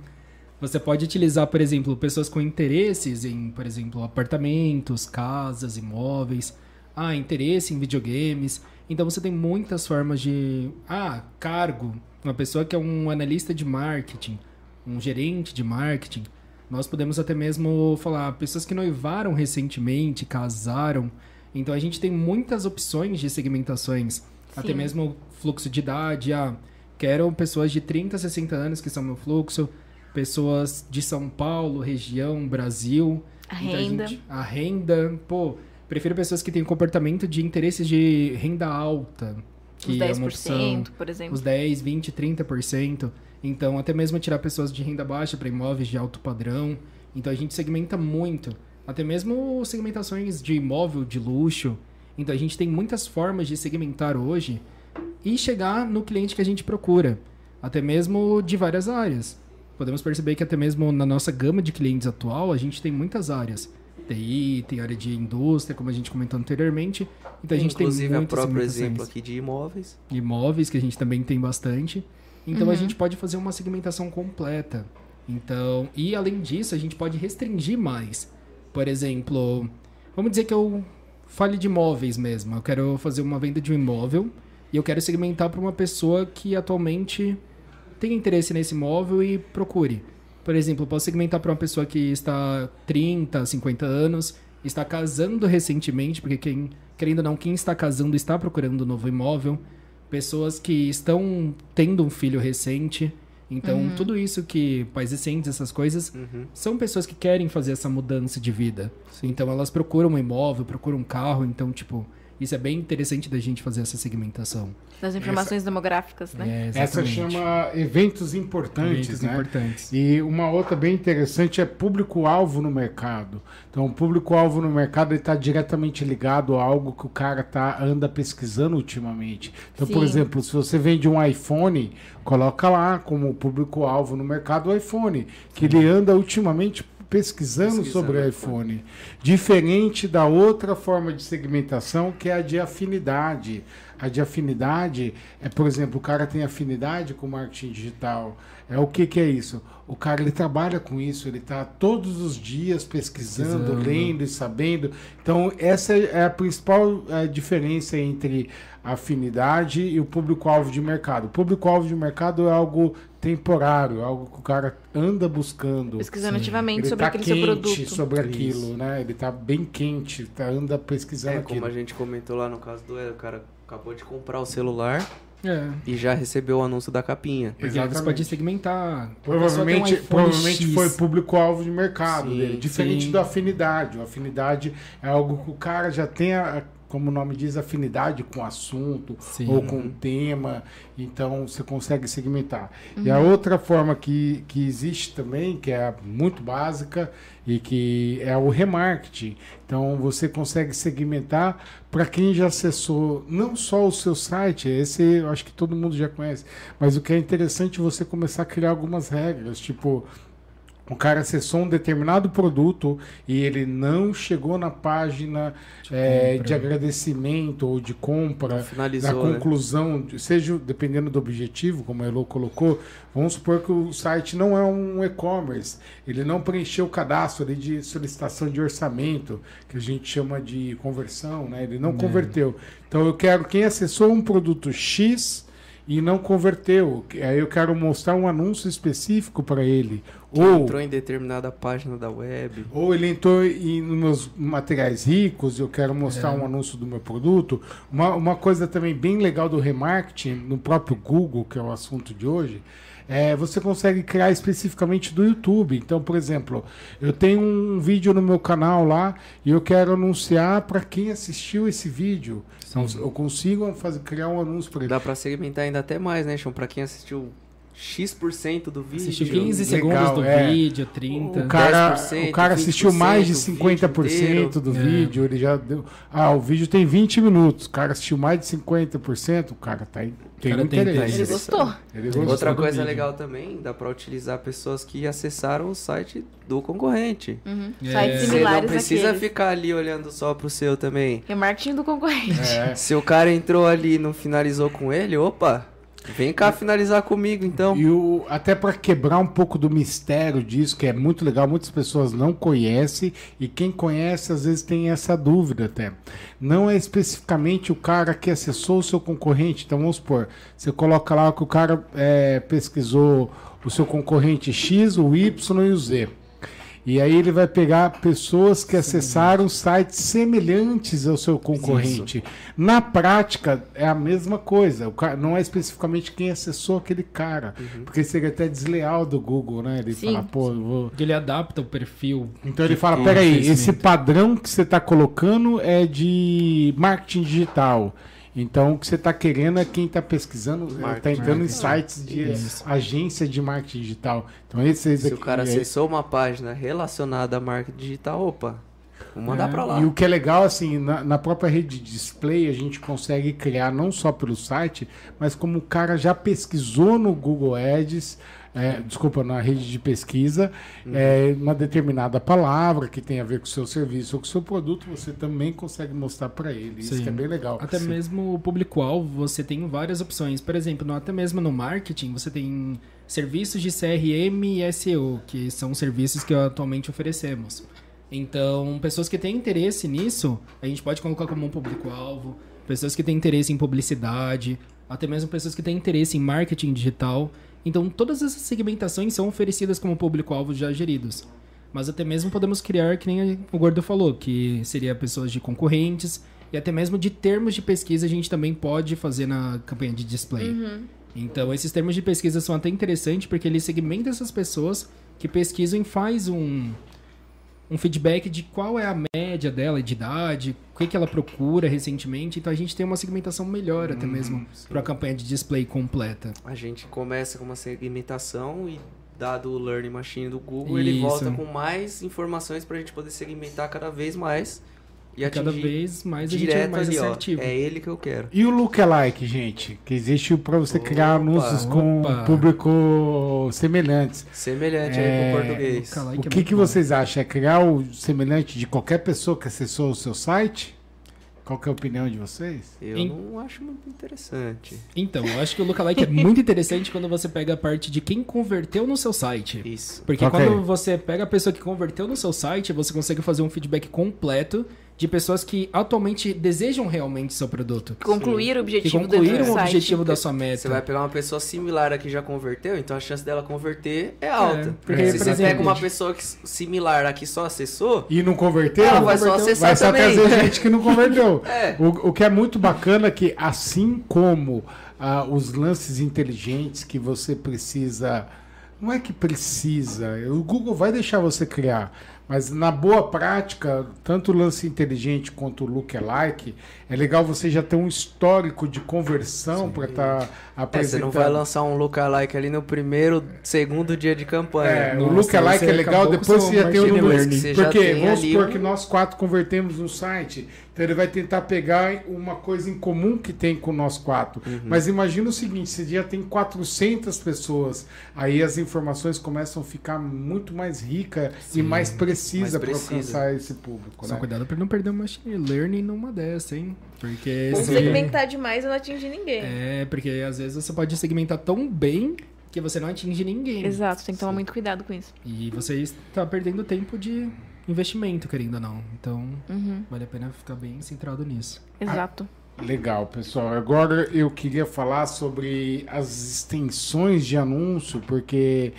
Você pode utilizar, por exemplo, pessoas com interesses em, por exemplo, apartamentos, casas, imóveis. Ah, interesse em videogames. Então você tem muitas formas de. Ah, cargo. Uma pessoa que é um analista de marketing, um gerente de marketing. Nós podemos até mesmo falar pessoas que noivaram recentemente, casaram. Então a gente tem muitas opções de segmentações. Até Sim. mesmo fluxo de idade. Ah, quero pessoas de 30 a 60 anos que são meu fluxo. Pessoas de São Paulo, região, Brasil. A Então, renda. gente- a renda, pô, prefiro pessoas que têm comportamento de interesses de renda alta. Que Os é uma opção. 10%, por exemplo. Os 10, 20, 30%. Então, até mesmo tirar pessoas de renda baixa para imóveis de alto padrão. Então, a gente segmenta muito. Até mesmo segmentações de imóvel de luxo. Então, a gente tem muitas formas de segmentar hoje e chegar no cliente que a gente procura. Até mesmo de várias áreas. Podemos perceber que até mesmo na nossa gama de clientes atual, a gente tem muitas áreas. TI, tem área de indústria, como a gente comentou anteriormente. Então, a gente Inclusive, tem a muitas próprio exemplo aqui de imóveis. imóveis, que a gente também tem bastante. Então a Uhum. gente pode fazer uma segmentação completa. Então, e além disso, a gente pode restringir mais. Por exemplo, vamos dizer que eu fale de imóveis mesmo. Eu quero fazer uma venda de um imóvel e eu quero segmentar para uma pessoa que atualmente tem interesse nesse imóvel e procure. Por exemplo, eu posso segmentar para uma pessoa que está 30, 50 anos, está casando recentemente, porque quem, querendo ou não, quem está casando está procurando um novo imóvel. Pessoas que estão tendo um filho recente. Então, tudo isso que pais recentes, essas coisas, Uhum. são pessoas que querem fazer essa mudança de vida. Então elas procuram um imóvel, procuram um carro, então tipo, isso é bem interessante da gente fazer essa segmentação. Das informações demográficas, né? É, Essa chama eventos importantes, Eventos né? importantes. E uma outra bem interessante é público-alvo no mercado. Então, o público-alvo no mercado está diretamente ligado a algo que o cara tá, anda pesquisando ultimamente. Então, por Sim. exemplo, se você vende um iPhone, coloca lá como público-alvo no mercado o iPhone, que ele anda ultimamente pesquisando, Pesquisando sobre o iPhone. Diferente da outra forma de segmentação, que é a de afinidade. A de afinidade é, por exemplo, o cara tem afinidade com marketing digital. É o que, que é isso? O cara ele trabalha com isso, ele está todos os dias pesquisando, Pesquisando. lendo e sabendo. Então, essa é a principal eh, diferença entre a afinidade e o público-alvo de mercado. O público-alvo de mercado é algo temporário, algo que o cara anda buscando. Pesquisando Sim. ativamente Ele sobre tá aquele quente seu produto. sobre Isso. aquilo, né? Ele tá bem quente, tá, anda pesquisando É, aquilo. como a gente comentou lá no caso do Ed, o cara acabou de comprar o celular, É. e já recebeu o anúncio da capinha. Porque aí você Exatamente. pode segmentar. Provavelmente, um provavelmente X. foi público-alvo de mercado Sim, dele. Diferente sim. do afinidade. O afinidade é algo que o cara já tem, a- como o nome diz, afinidade com o assunto Sim. ou com o tema. Então você consegue segmentar. E a outra forma que, que existe também, que é muito básica, e que é o remarketing. Então você consegue segmentar para quem já acessou não só o seu site, esse eu acho que todo mundo já conhece, mas o que é interessante é você começar a criar algumas regras, tipo o cara acessou um determinado produto e ele não chegou na página eh, compra. de agradecimento ou de compra, finalizou, da né? conclusão, de- seja dependendo do objetivo, como a Elo colocou, vamos supor que o site não é um e-commerce, ele não preencheu o cadastro ali de solicitação de orçamento, que a gente chama de conversão, né? ele não É. converteu. Então eu quero quem acessou um produto X e não converteu, que- aí eu quero mostrar um anúncio específico para ele. Que Ou entrou em determinada página da web. ou ele entrou em, nos meus materiais ricos e eu quero mostrar É. um anúncio do meu produto. Uma, uma coisa também bem legal do remarketing, no próprio Google, que é o assunto de hoje, é você consegue criar especificamente do YouTube. Então, por exemplo, eu tenho um vídeo no meu canal lá e eu quero anunciar para quem assistiu esse vídeo. Então, eu consigo fazer, criar um anúncio para ele. Dá pra segmentar ainda até mais, né, Chão? Pra quem assistiu X% do vídeo. Assistiu 15 Legal, segundos do é. vídeo, 30. O cara, 10%, o cara assistiu mais de 20% 50% do É. vídeo, ele já deu. Ah, o vídeo tem 20 minutos, o cara assistiu mais de 50%, o cara tá, em- tem cara tem- interesse. Ele gostou. Ele gostou Outra do coisa vídeo. legal também, dá pra utilizar pessoas que acessaram o site do concorrente. Uhum. É. Sites Você não precisa àqueles. ficar ali olhando só pro seu também. Remarketing do concorrente. É. Se o cara entrou ali e não finalizou com ele, opa, vem cá finalizar comigo então. E o, até para quebrar um pouco do mistério disso, que é muito legal, muitas pessoas não conhecem, e quem conhece às vezes tem essa dúvida até. Não é especificamente o cara que acessou o seu concorrente. Então vamos supor, você coloca lá que o cara é, pesquisou o seu concorrente X, o Y e o Z. E aí ele vai pegar pessoas que acessaram sites semelhantes ao seu concorrente. Na prática é a mesma coisa. O cara, não é especificamente quem acessou aquele cara, porque seria até desleal do Google, né? Ele Sim. fala, pô, eu vou Ele adapta o perfil. então ele fala, peraí, esse padrão que você está colocando é de marketing digital. Então o que você está querendo é quem está pesquisando, está Marketing entrando em sites de Isso. agência de marketing digital. Então esse, esse Se o aqui cara é- acessou uma página relacionada à marketing digital, opa, vou mandar É, pra lá. E o que é legal, assim, na, na própria rede de display, a gente consegue criar não só pelo site, mas como o cara já pesquisou no Google Ads, é, desculpa, na rede de pesquisa, é, uma determinada palavra que tem a ver com o seu serviço ou com o seu produto, você também consegue mostrar para ele. Isso Sim. que é bem legal. Até mesmo o público-alvo, você tem várias opções. Por exemplo, até mesmo no marketing, você tem serviços de CRM e SEO, que são serviços que atualmente oferecemos. Então, pessoas que têm interesse nisso, a gente pode colocar como um público-alvo. Pessoas que têm interesse em publicidade, até mesmo pessoas que têm interesse em marketing digital. Então, todas essas segmentações são oferecidas como público-alvo já geridos. Mas até mesmo podemos criar, que nem o Gordo falou, que seria pessoas de concorrentes e até mesmo de termos de pesquisa a gente também pode fazer na campanha de display. Então, esses termos de pesquisa são até interessantes porque eles segmentam essas pessoas que pesquisam e faz um, um feedback de qual é a média dela de idade, o que, que ela procura recentemente. Então, a gente tem uma segmentação melhor até mesmo para a campanha de display completa. A gente começa com uma segmentação e dado o Learning Machine do Google, ele Isso. volta com mais informações pra gente poder segmentar cada vez mais e E cada vez mais a gente é direto mais ali, ó. assertivo. É ele que eu quero. E o lookalike, gente? Que existe para você criar Opa. anúncios com Opa. público semelhantes. Semelhante É, aí com o português. O que é que, bom. vocês acham? É criar o semelhante de qualquer pessoa que acessou o seu site? Qual que é a opinião de vocês? Eu Em- não acho muito interessante. Então, eu acho que o lookalike é muito interessante quando você pega a parte de quem converteu no seu site. Isso. Porque Ok. quando você pega a pessoa que converteu no seu site, você consegue fazer um feedback completo de pessoas que atualmente desejam realmente seu produto. Concluir o Que objetivo do concluíram o site. objetivo da sua meta. Você vai pegar uma pessoa similar a que já converteu, então a chance dela converter é alta. porque, Se por você exemplo, pega uma pessoa que, similar a que só acessou, E não converteu? Ela vai só acessar vai só também. trazer gente que não converteu. É. o, o que é muito bacana é que, assim como ah, os lances inteligentes que você precisa. Não é que precisa, o Google vai deixar você criar. Mas na boa prática, tanto o lance inteligente quanto o lookalike, é legal você já ter um histórico de conversão para estar é, você apresentando. não vai lançar um lookalike ali no primeiro, segundo dia de campanha. É, o lookalike você é legal, depois você já tem o número. Você Porque vamos supor um- que nós quatro convertemos um site, então ele vai tentar pegar uma coisa em comum que tem com nós quatro. Uhum. Mas imagina o seguinte, você já tem 400 pessoas, aí as informações começam a ficar muito mais ricas e mais precisa para alcançar esse público. Só né? cuidado pra não perder o machine learning numa dessa, hein? Porque Ou se- segmentar demais e não atingir ninguém. É, porque às vezes você pode segmentar tão bem que você não atinge ninguém. Exato, tem que tomar muito cuidado com isso. E você está perdendo tempo de investimento, querendo ou não. Então, Uhum, vale a pena ficar bem centrado nisso. exato. Legal, pessoal. Agora eu queria falar sobre as extensões de anúncio, porque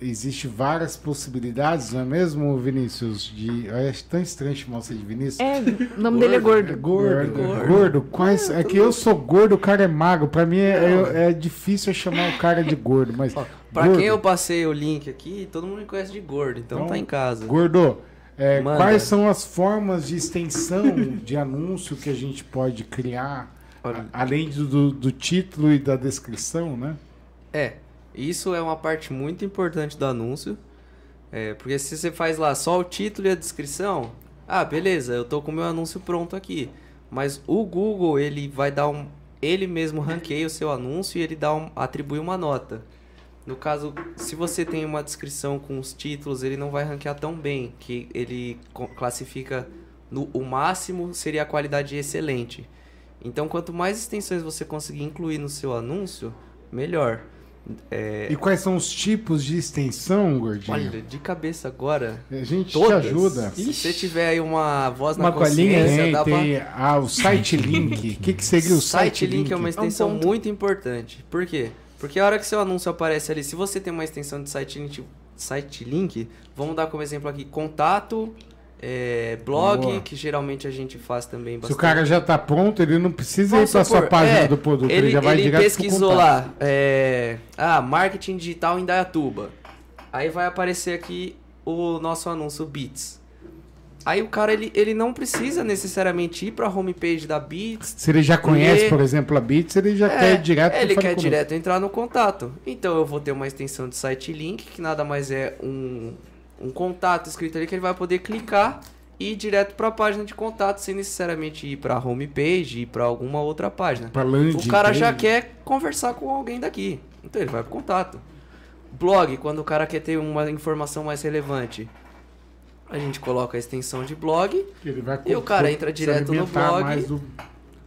existe várias possibilidades, não é mesmo, Vinícius? De... Acho tão estranho chamar você de Vinícius. É, o nome dele é É gordo. gordo, gordo. Quais... É que eu sou gordo, o cara é magro. Pra mim é, é difícil chamar o cara de gordo, mas. Ó, Pra gordo, quem eu passei o link aqui, todo mundo me conhece de gordo, então, Então, tá em casa. Gordo, é, quais são as formas de extensão de anúncio que a gente pode criar, Olha. além do, do- do título e da descrição, né? É, isso é uma parte muito importante do anúncio. É, porque se você faz lá só o título e a descrição, ah, beleza, eu tô com o meu anúncio pronto aqui. Mas o Google, ele vai dar um. Ele mesmo ranqueia o seu anúncio e ele dá um, atribui uma nota. No caso, se você tem uma descrição com os títulos, ele não vai ranquear tão bem, que ele classifica no, o máximo seria a qualidade excelente. Então, quanto mais extensões você conseguir incluir no seu anúncio, melhor. É, E quais são os tipos de extensão, gordinho? Olha, de cabeça agora. a gente Todas. te ajuda. Se você tiver aí uma voz na Uma colinha, consciência, Tem, dá pra... tem ah, o site link. O que, que seria o site site, link é uma extensão ponto. muito importante. Por quê? Porque a hora que seu anúncio aparece ali, se você tem uma extensão de site link, site link vamos dar como exemplo aqui contato, é, blog, Boa. que geralmente a gente faz também Se bastante. o cara já tá pronto, ele não precisa Vamos ir para sua página é, do produto, ele, Ele, já vai ele direto pesquisou lá, é, ah, marketing digital em Dayatuba. Aí vai aparecer aqui o nosso anúncio Beats. Aí o cara, ele, ele não precisa necessariamente ir pra homepage da Beats. Se ele já conhece, por exemplo, a Bits, ele já quer ir direto é, ele quer Conosco. direto entrar no contato. Então eu vou ter uma extensão de site link, que nada mais é um, um contato escrito ali que ele vai poder clicar e ir direto para a página de contato, sem necessariamente ir para a homepage, ir para alguma outra página. Pra landing O cara já quer conversar com alguém daqui. Então ele vai pro contato. Blog, quando o cara quer ter uma informação mais relevante. A gente coloca a extensão de blog. E o cara entra direto no blog do-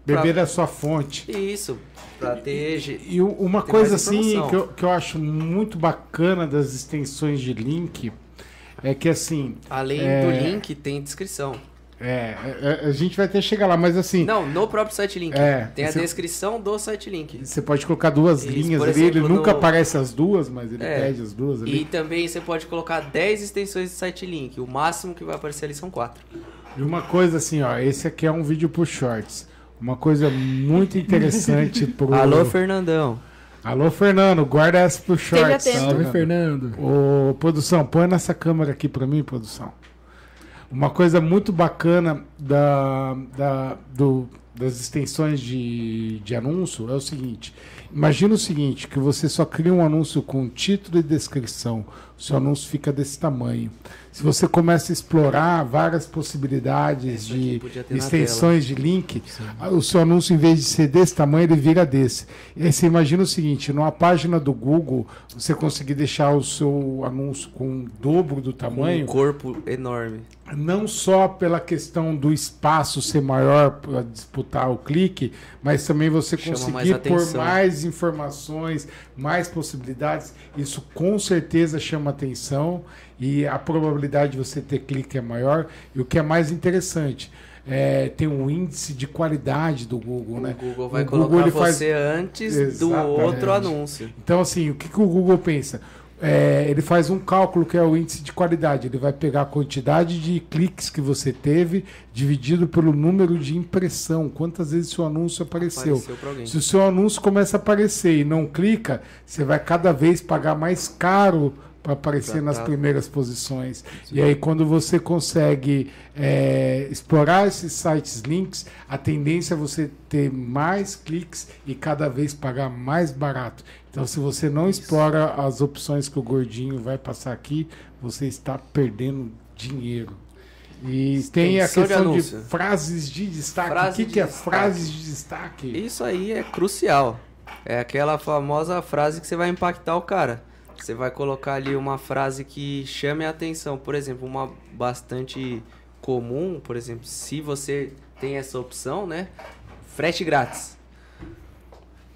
Beber a sua fonte. E isso, pra ter. E u- uma Tem coisa assim que eu, que eu acho muito bacana das extensões de link é que assim, Além É. do link, tem descrição. É, é, a gente vai até chegar lá, mas assim, Não, no próprio site link. É, tem a você- descrição do site link. você pode colocar duas Isso, linhas por ali, ele exemplo, nunca no- aparece as duas, mas ele É. pede as duas ali. E também você pode colocar 10 extensões de site link. O máximo que vai aparecer ali são 4. E uma coisa assim, ó, esse aqui é um vídeo pro shorts. Uma coisa muito interessante pro. Alô, Fernandão. Alô, Fernando, guarda essa pro shorts. Salve, Fernando. Ô, produção, põe nessa câmera aqui pra mim, produção. Uma coisa muito bacana da, da- do- das extensões de, de anúncio é o seguinte: imagina o seguinte, que você só cria um anúncio com título e descrição. O seu anúncio fica desse tamanho. Se você começa a explorar várias possibilidades de extensões de link, o seu anúncio, em vez de ser desse tamanho, ele vira desse. E aí você imagina o seguinte: numa página do Google, você conseguir deixar o seu anúncio com o dobro do tamanho, um corpo enorme. não só pela questão do espaço ser maior para disputar o clique, mas também você Chama mais conseguir pôr mais informações, mais possibilidades. Isso com certeza chama atenção e a probabilidade de você ter clique é maior. E o que é mais interessante, é, tem um índice de qualidade do Google, O né? Google vai O Google, colocar faz- você antes do Exatamente. outro anúncio. Então, assim, o que, que o Google pensa? É, ele faz um cálculo que é o índice de qualidade. Ele vai pegar a quantidade de cliques que você teve dividido pelo número de impressão. Quantas vezes seu anúncio apareceu? Apareceu. Se o seu anúncio começa a aparecer e não clica, você vai cada vez pagar mais caro para aparecer nas tá. primeiras posições. E aí, quando você consegue é, explorar esses sites links, a tendência é você ter mais cliques e cada vez pagar mais barato. Então, se você não explora as opções que o gordinho vai passar aqui, você está perdendo dinheiro. E tem a de questão de, anúncio. frases de destaque. Frase o que, de que é destaque. frases de destaque? Isso aí é crucial. É aquela famosa frase que você vai impactar o cara. Você vai colocar ali uma frase que chame a atenção. Por exemplo, uma bastante comum, por exemplo, se você tem essa opção, né? Frete grátis.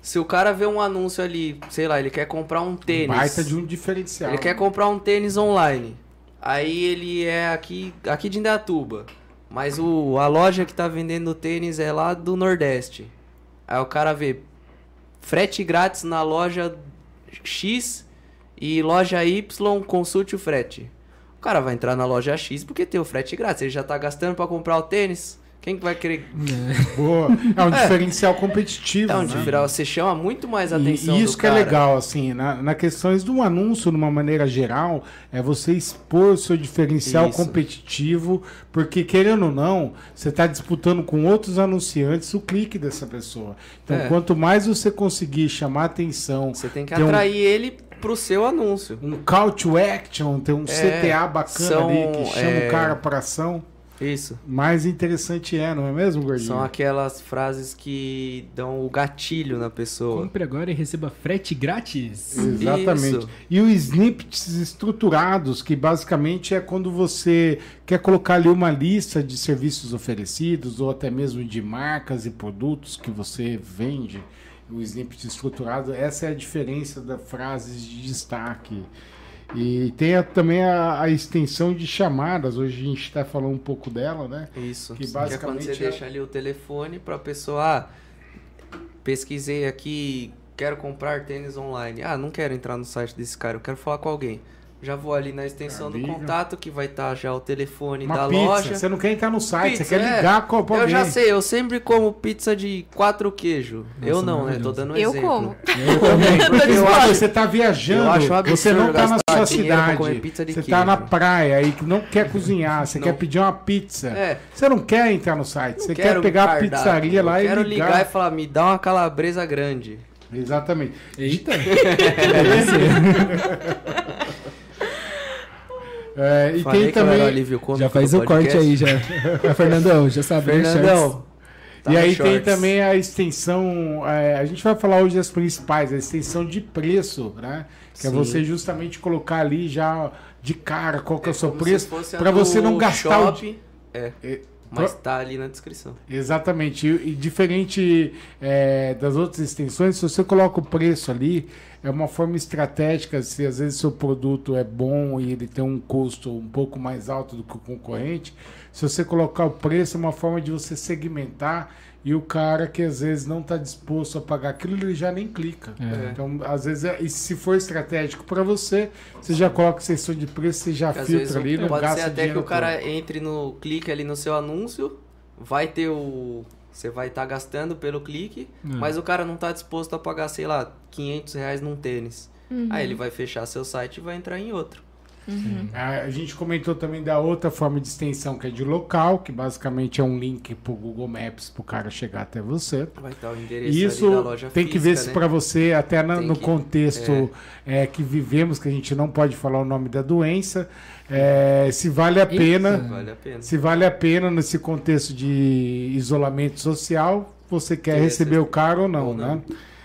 Se o cara vê um anúncio ali, sei lá, ele quer comprar um tênis. Baita de um diferencial. Ele quer comprar um tênis online. Aí ele é aqui, aqui de Indaiatuba. Mas o, a loja que tá vendendo o tênis é lá do Nordeste. Aí o cara vê frete grátis na loja X e loja Y, consulte o frete. O cara vai entrar na loja X porque tem o frete grátis. Ele já tá gastando pra comprar o tênis. Quem que vai querer? Boa. É um diferencial competitivo. É um né? diferencial. Você chama muito mais atenção E isso que é cara. legal, assim, na, na questões do anúncio, de uma maneira geral, é você expor o seu diferencial Isso. competitivo, porque querendo ou não, você está disputando com outros anunciantes o clique dessa pessoa. Então, É. quanto mais você conseguir chamar atenção, Você tem que Tem um- atrair ele pro seu anúncio. um call to action, ter um CTA bacana são, ali que chama é, o cara para ação, Isso. mais interessante é, não é mesmo, Gordinho? São aquelas frases que dão o gatilho na pessoa. Compre agora e receba frete grátis. Exatamente. Isso. E os snippets estruturados, que basicamente é quando você quer colocar ali uma lista de serviços oferecidos ou até mesmo de marcas e produtos que você vende. O snippet estruturado, essa é a diferença das frases de destaque. E tem a- também a, a extensão de chamadas, hoje a gente está falando um pouco dela, né? Isso. Que Que, é quando basicamente você é- deixa ali o telefone pra pessoa, ah, pesquisei aqui, quero comprar tênis online. Ah, não quero entrar no site desse cara, eu quero falar com alguém. Já vou ali na extensão do contato, que vai estar já o telefone Uma da pizza, loja. você não quer entrar no site, Pizza, você quer é. ligar com pra Eu alguém. já sei, eu sempre como pizza de quatro queijo. Nossa, eu não, né? Tô dando um Eu exemplo. como. Eu também. Porque eu acho que você tá viajando, Eu acho absurdo você não tá na sua cidade. comer pizza de Você queijo. tá na praia e que não quer cozinhar, você Não. quer pedir uma pizza. É. Você não quer entrar no site, Não você quer quero pegar a pizzaria lá eu e quero ligar. ligar e falar, me dá uma calabresa grande. Exatamente. Eita! É, e Falei tem o também já faz o corte aí, já. Fernandão, já sabe, né? Fernandão. tá e aí tem shorts. também a extensão, é, a gente vai falar hoje das principais, a extensão de preço, né? Que é Sim. você justamente colocar ali já de cara qual que é, o seu como se preço, para você não gastar o shopping. É, É, mas tá ali na descrição. Exatamente. E, e diferente é, das outras extensões, se você coloca o preço ali, é uma forma estratégica. Se às vezes seu produto é bom e ele tem um custo um pouco mais alto do que o concorrente, se você colocar o preço, é uma forma de você segmentar. E o cara que às vezes não está disposto a pagar aquilo, ele já nem clica. É. Então, às vezes, é- e se for estratégico para você, você já coloca extensão de preço, você já Porque filtra ali, não pode gasta ser até que o cara todo. entre no clique ali no seu anúncio, vai ter o você vai estar gastando pelo clique, Hum. mas o cara não tá disposto a pagar, sei lá, 500 reais num tênis. Aí ele vai fechar seu site e vai entrar em outro. A a gente comentou também da outra forma de extensão que é de local, que basicamente é um link pro Google Maps pro cara chegar até você. Vai estar o endereço E ali da isso loja tem que ver física, se né? para você, até na- no que- contexto é, que vivemos, que a gente não pode falar o nome da doença, é, se vale a pena, Vale a pena. se vale a pena nesse contexto de isolamento social, você quer Ter receber o cara ou não, ou não. né?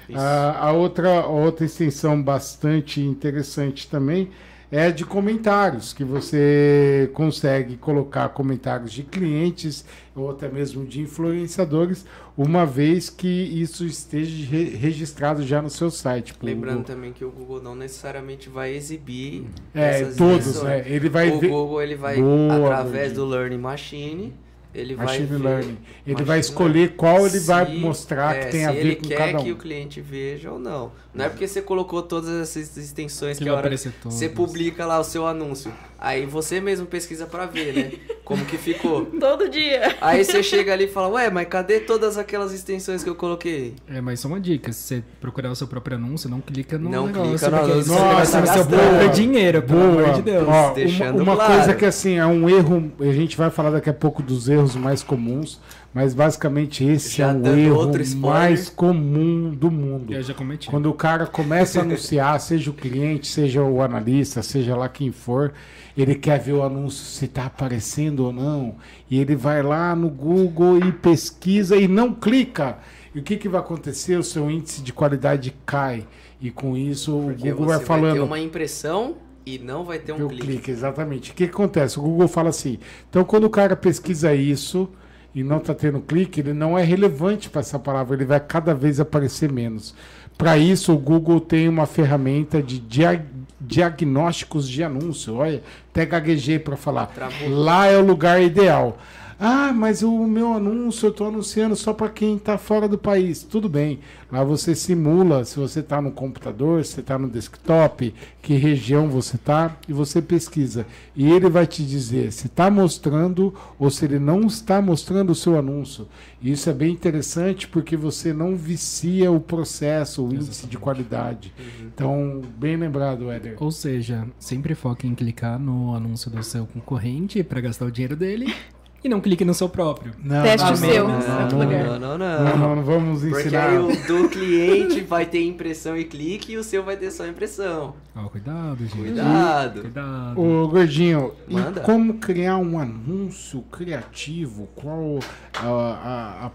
Isso. A, a outra, a outra extensão bastante interessante também é de comentários, que você consegue colocar comentários de clientes ou até mesmo de influenciadores, uma vez que isso esteja re- registrado já no seu site. Lembrando Google. também que o Google não necessariamente vai exibir É, essas todos, né? Ele vai o ver. Google ele vai Boa, através do Learning Machine Ele vai Machine ver- Learning. Ele Machine vai escolher qual ele vai Se- mostrar é, que tem a ver ele com quer cada que um. o cliente veja ou não. Não é porque você colocou todas essas extensões Que que, vai a hora você publica lá o seu anúncio. Aí você mesmo pesquisa pra ver, né? Como que ficou. Todo dia. Aí você chega ali e fala, ué, mas cadê todas aquelas extensões que eu coloquei? É, mas só uma dica, se você procurar o seu próprio anúncio, não clica no Não negócio. clica no anúncio, vai você vai próprio dinheiro, pelo Boa. amor de Deus. Ó, uma uma claro. coisa que assim é um erro, a gente vai falar daqui a pouco dos erros mais comuns, mas basicamente esse Já é um erro mais comum do mundo. Eu já cometi. Quando o cara começa a anunciar, seja o cliente, seja o analista, seja lá quem for, ele quer ver o anúncio se está aparecendo ou não. E ele vai lá no Google e pesquisa e não clica. E o que, que vai acontecer? O seu índice de qualidade cai. E com isso Porque o Google você vai falando. ter uma impressão e não vai ter um clique. clique, exatamente. O que, que acontece? O Google fala assim. Então, quando o cara pesquisa isso e não está tendo clique, ele não é relevante para essa palavra, ele vai cada vez aparecer menos. Para isso, o Google tem uma ferramenta de dia- diagnósticos de anúncio. Olha, até gaguejei para falar. Lá é o lugar ideal. Ah, mas o meu anúncio eu estou anunciando só para quem está fora do país. Tudo bem. Lá você simula se você está no computador, se você está no desktop, que região você está, e você pesquisa. E ele vai te dizer se está mostrando ou se ele não está mostrando o seu anúncio. E isso é bem interessante porque você não vicia o processo, o índice de qualidade. Então, bem lembrado, Éder. Ou seja, sempre foque em clicar no anúncio do seu concorrente para gastar o dinheiro dele e não clique no seu próprio. Não, Teste não, o seu, não, não, não. Não, não, vamos Porque ensinar. aí o do cliente vai ter impressão e clique e o seu vai ter só impressão. Ó, cuidado, gente. Cuidado. Cuidado. Ô, Gordinho, e Manda. como criar um anúncio criativo? Qual a, a- a-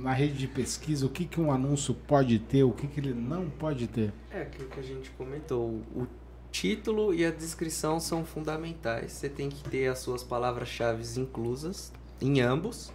na rede de pesquisa, o que, que um anúncio pode ter, o que, que ele não pode ter? É aquilo que a gente comentou. O título e a descrição são fundamentais. Você tem que ter as suas palavras-chave inclusas em ambos.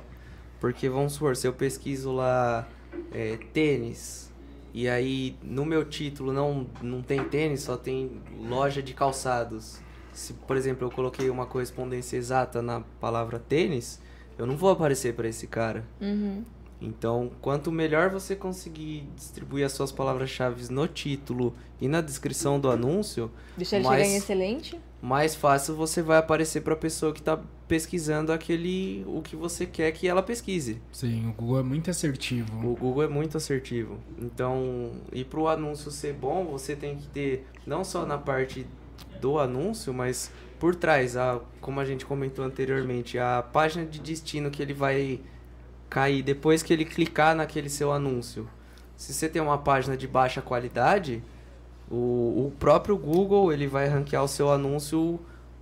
Porque vamos supor, se eu pesquiso lá é, tênis, e aí no meu título não, não tem tênis, só tem loja de calçados. Se, por exemplo, eu coloquei uma correspondência exata na palavra tênis, eu não vou aparecer para esse cara. Uhum. Então, quanto melhor você conseguir distribuir as suas palavras-chave no título e na descrição do anúncio, Deixa ele em excelente. mais fácil você vai aparecer para a pessoa que está pesquisando aquele o que você quer que ela pesquise. Sim, o Google é muito assertivo. O Google é muito assertivo. Então, e para o anúncio ser bom, você tem que ter não só na parte do anúncio, mas por trás, a, como a gente comentou anteriormente, a página de destino que ele vai cair depois que ele clicar naquele seu anúncio. Se você tem uma página de baixa qualidade, o, o próprio Google ele vai ranquear o seu anúncio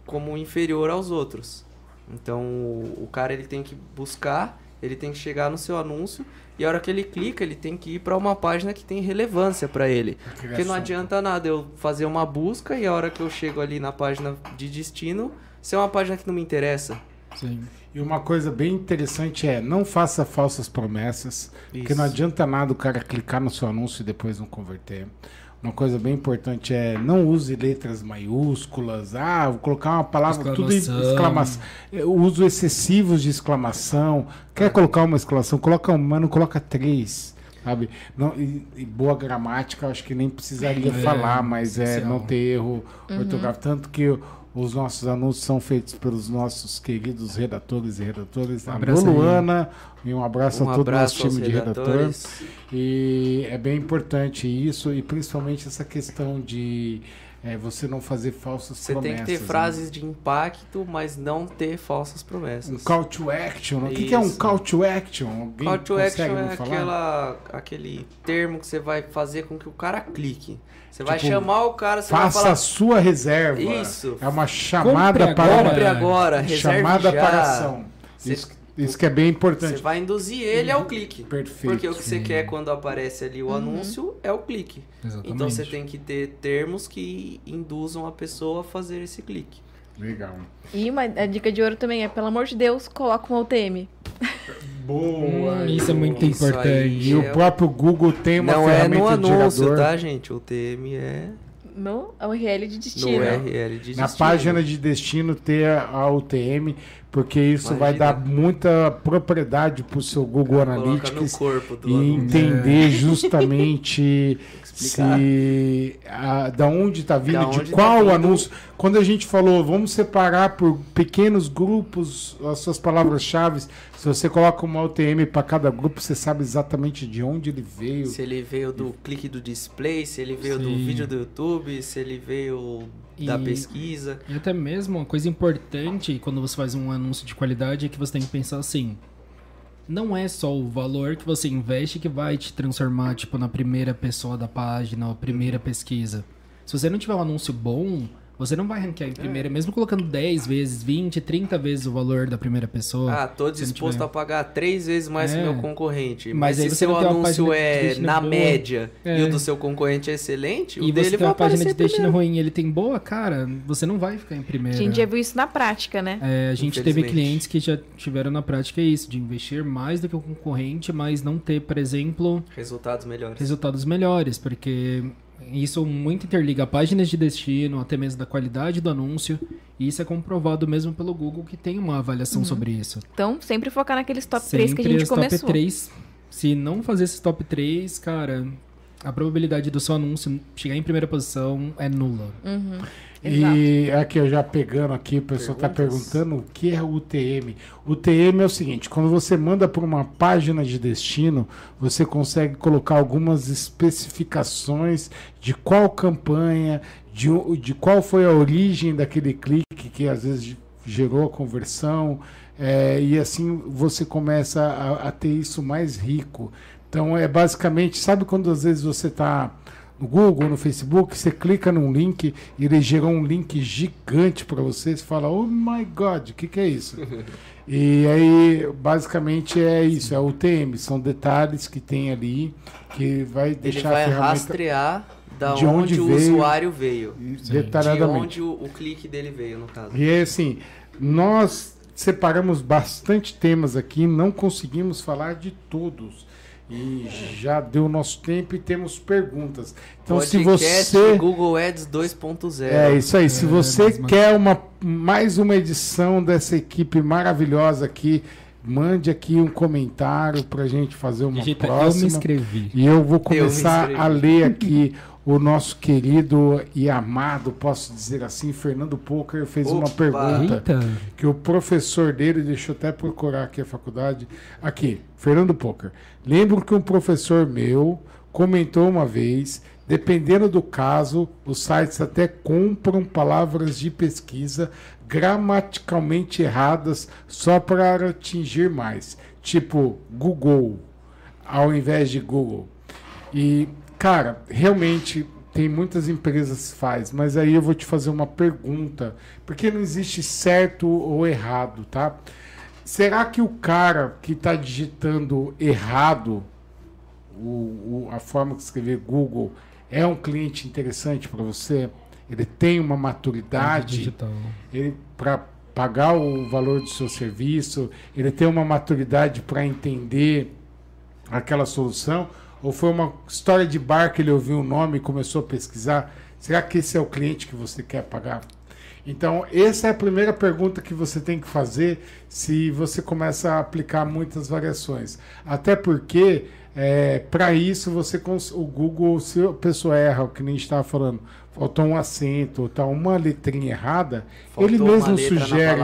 como inferior aos outros. Então o, o cara ele tem que buscar, ele tem que chegar no seu anúncio e a hora que ele clica ele tem que ir para uma página que tem relevância para ele. Porque não adianta nada eu fazer uma busca e a hora que eu chego ali na página de destino ser uma página que não me interessa. Sim. E uma coisa bem interessante é, não faça falsas promessas, porque Isso. não adianta nada o cara clicar no seu anúncio e depois não converter. Uma coisa bem importante é não use letras maiúsculas. Ah, vou colocar uma palavra tudo em Exclamação. exclamação. É, Uso excessivos de exclamação. Quer colocar uma exclamação? Coloca uma, não coloca três. Sabe? Não, e, e boa gramática, acho que nem precisaria É, falar, mas é essencial. não ter erro ortográfico. Tanto que o- os nossos anúncios são feitos pelos nossos queridos redatores e redatoras. Um a abraço. Luana, e um abraço um a todo o nosso time de redator. redatores. E é bem importante isso, e principalmente essa questão de é, você não fazer falsas Você promessas. tem que ter né? frases de impacto, mas não ter falsas promessas. Um call to action. O que, que é um call to action? Alguém Call to action é aquela, aquele termo que você vai fazer com que o cara clique. Você vai Tipo, chamar o cara, você Faça vai a falar, sua reserva. Isso. É uma chamada Compre para agora. compre agora, reserve chamada já. para ação. Você- Isso, isso que é bem Você importante. vai induzir ele ao clique. Perfeito. Porque o que você quer quando aparece ali o anúncio é o clique. Exatamente. Então você tem que ter termos que induzam a pessoa a fazer esse clique. Legal. E uma a dica de ouro também é, pelo amor de Deus, coloca um UTM. Boa. Hum, isso é muito Isso importante. E o é- próprio Google tem uma Não é ferramenta no de anúncio, gerador. tá, gente? O TM é No URL de no destino. URL de Na destino. página de destino ter a UTM, porque isso vai Imagina. dar muita propriedade para o seu Google no Analytics corpo do e entender justamente explicar. se a, da onde está vindo, Da de tá qual vindo. anúncio. Quando a gente falou, vamos separar por pequenos grupos as suas palavras-chave. Se você coloca uma UTM para cada grupo, você sabe exatamente de onde ele veio. Se ele veio do clique do display, se ele veio do Sim. vídeo do YouTube, se ele veio da E- pesquisa. E até mesmo uma coisa importante quando você faz um anúncio de qualidade é que você tem que pensar assim. Não é só o valor que você investe que vai te transformar, tipo, na primeira pessoa da página, ou a primeira pesquisa. Se você não tiver um anúncio bom, você não vai ranquear em primeira, mesmo colocando 10 vezes, 20, 30 vezes o valor da primeira pessoa. Ah, tô disposto tiver. a pagar três vezes mais que É. meu concorrente. Mas Mas, se seu anúncio é na boa. média É. e o do seu concorrente é excelente, o e dele você tem uma página de destino primeiro. ruim e ele tem boa, cara, você não vai ficar em A primeira. gente já viu isso na prática, né? É, a gente teve clientes que já tiveram na prática isso, de investir mais do que o concorrente, mas não ter, por exemplo, Resultados melhores. resultados melhores, porque isso muito interliga páginas de destino, até mesmo da qualidade do anúncio, e isso é comprovado mesmo pelo Google que tem uma avaliação sobre isso. Então, sempre focar naqueles top 3 que a Sempre gente começou. top 3. Se não fazer esses top 3, cara, a probabilidade do seu anúncio chegar em primeira posição é nula. Uhum. Exato. E aqui, eu já pegando aqui, o pessoal está perguntando o que é o UTM. O UTM é o seguinte: quando você manda para uma página de destino, você consegue colocar algumas especificações de qual campanha, de, de qual foi a origem daquele clique que às vezes gerou a conversão, é, e assim você começa a, a ter isso mais rico. Então é basicamente, sabe quando às vezes você está no Google, no Facebook, você clica num link e ele gerou um link gigante para você, você fala, oh my god, o que, que é isso? e aí, basicamente é isso, é o UTM, são detalhes que tem ali que vai Ele deixar vai a ferramenta rastrear da de onde, onde o veio. usuário veio. De detalhadamente. onde o, o clique dele veio, no caso. E é assim, nós separamos bastante temas aqui, não conseguimos falar de todos. E já deu nosso tempo e temos perguntas. Então, se Podcast você. Google Ads 2.0. É isso aí. Se É, você uma- quer uma, mais uma edição dessa equipe maravilhosa aqui, mande aqui um comentário para a gente fazer uma Digita, eu me próxima. inscrevi. E eu vou me começar inscrevi. a ler aqui o nosso querido e amado, posso dizer assim, Fernando Poker fez uma Opa! pergunta Eita! que o professor dele, deixa eu até procurar aqui a faculdade. Aqui, Fernando Poker. Lembro que um professor meu comentou uma vez, dependendo do caso, os sites até compram palavras de pesquisa gramaticalmente erradas só para atingir mais, tipo Google, ao invés de Google. E, cara, realmente tem muitas empresas que faz, mas aí eu vou te fazer uma pergunta, porque não existe certo ou errado, tá? Será que o cara que está digitando errado o, o- a forma que escrever Google é um cliente interessante para você? Ele tem uma maturidade? Ele para pagar o valor do seu serviço, ele tem uma maturidade para entender aquela solução? Ou foi uma história de bar que ele ouviu o nome e começou a pesquisar? Será que esse é o cliente que você quer pagar? Então, essa é a primeira pergunta que você tem que fazer se você começa a aplicar muitas variações. Até porque, para isso, você o Google, se a pessoa erra, o que nem estava falando, faltou um acento, ou tá uma letrinha errada, ele Faltou uma mesmo sugere,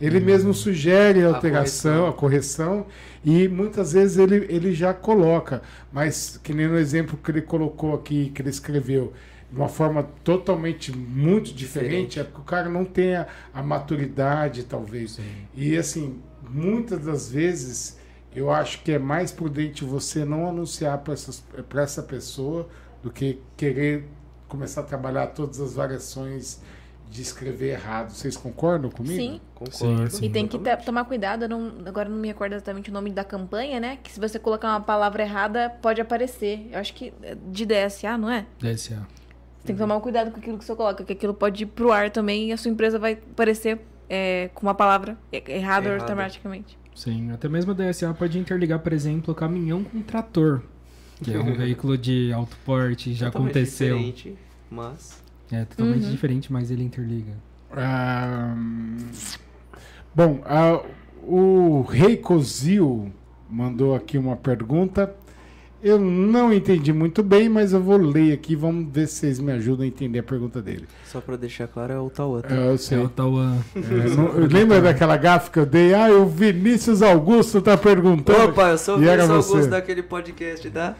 ele mesmo sugere a A alteração, a correção, e muitas vezes ele, ele já coloca, mas que nem no exemplo que ele colocou aqui, que ele escreveu, de uma forma totalmente muito diferente, Diferente. é porque o cara não tem a, a maturidade, talvez. E assim, muitas das vezes eu acho que é mais prudente você não anunciar para essa pessoa do que querer começar a trabalhar todas as variações de escrever errado. Vocês concordam comigo? Sim. Concordo. Sim, sim. E tem que ter- tomar cuidado, eu não, agora não me recordo exatamente o nome da campanha, né? Que se você colocar uma palavra errada, pode aparecer. Eu acho que é de DSA, não é? DSA. Você tem que tomar cuidado com aquilo que você coloca, que aquilo pode ir pro ar também e a sua empresa vai aparecer é, com uma palavra errada Errada. automaticamente. Sim, até mesmo a DSA pode interligar, por exemplo, caminhão com trator, que é um veículo de alto porte, já Totalmente aconteceu. diferente, mas É totalmente Uhum. diferente, mas ele interliga. Ah, Bom, a- o Rei Cozil mandou aqui uma pergunta. Eu não entendi muito bem, mas eu vou ler aqui. Vamos ver se vocês me ajudam a entender a pergunta dele. Só pra deixar claro, é o Tauan. tá? É, eu É sei. o Tauan. É, lembra daquela gafe que eu dei? Ah, o Vinícius Augusto tá perguntando. Opa, eu sou o Vinícius você. Augusto daquele podcast, tá?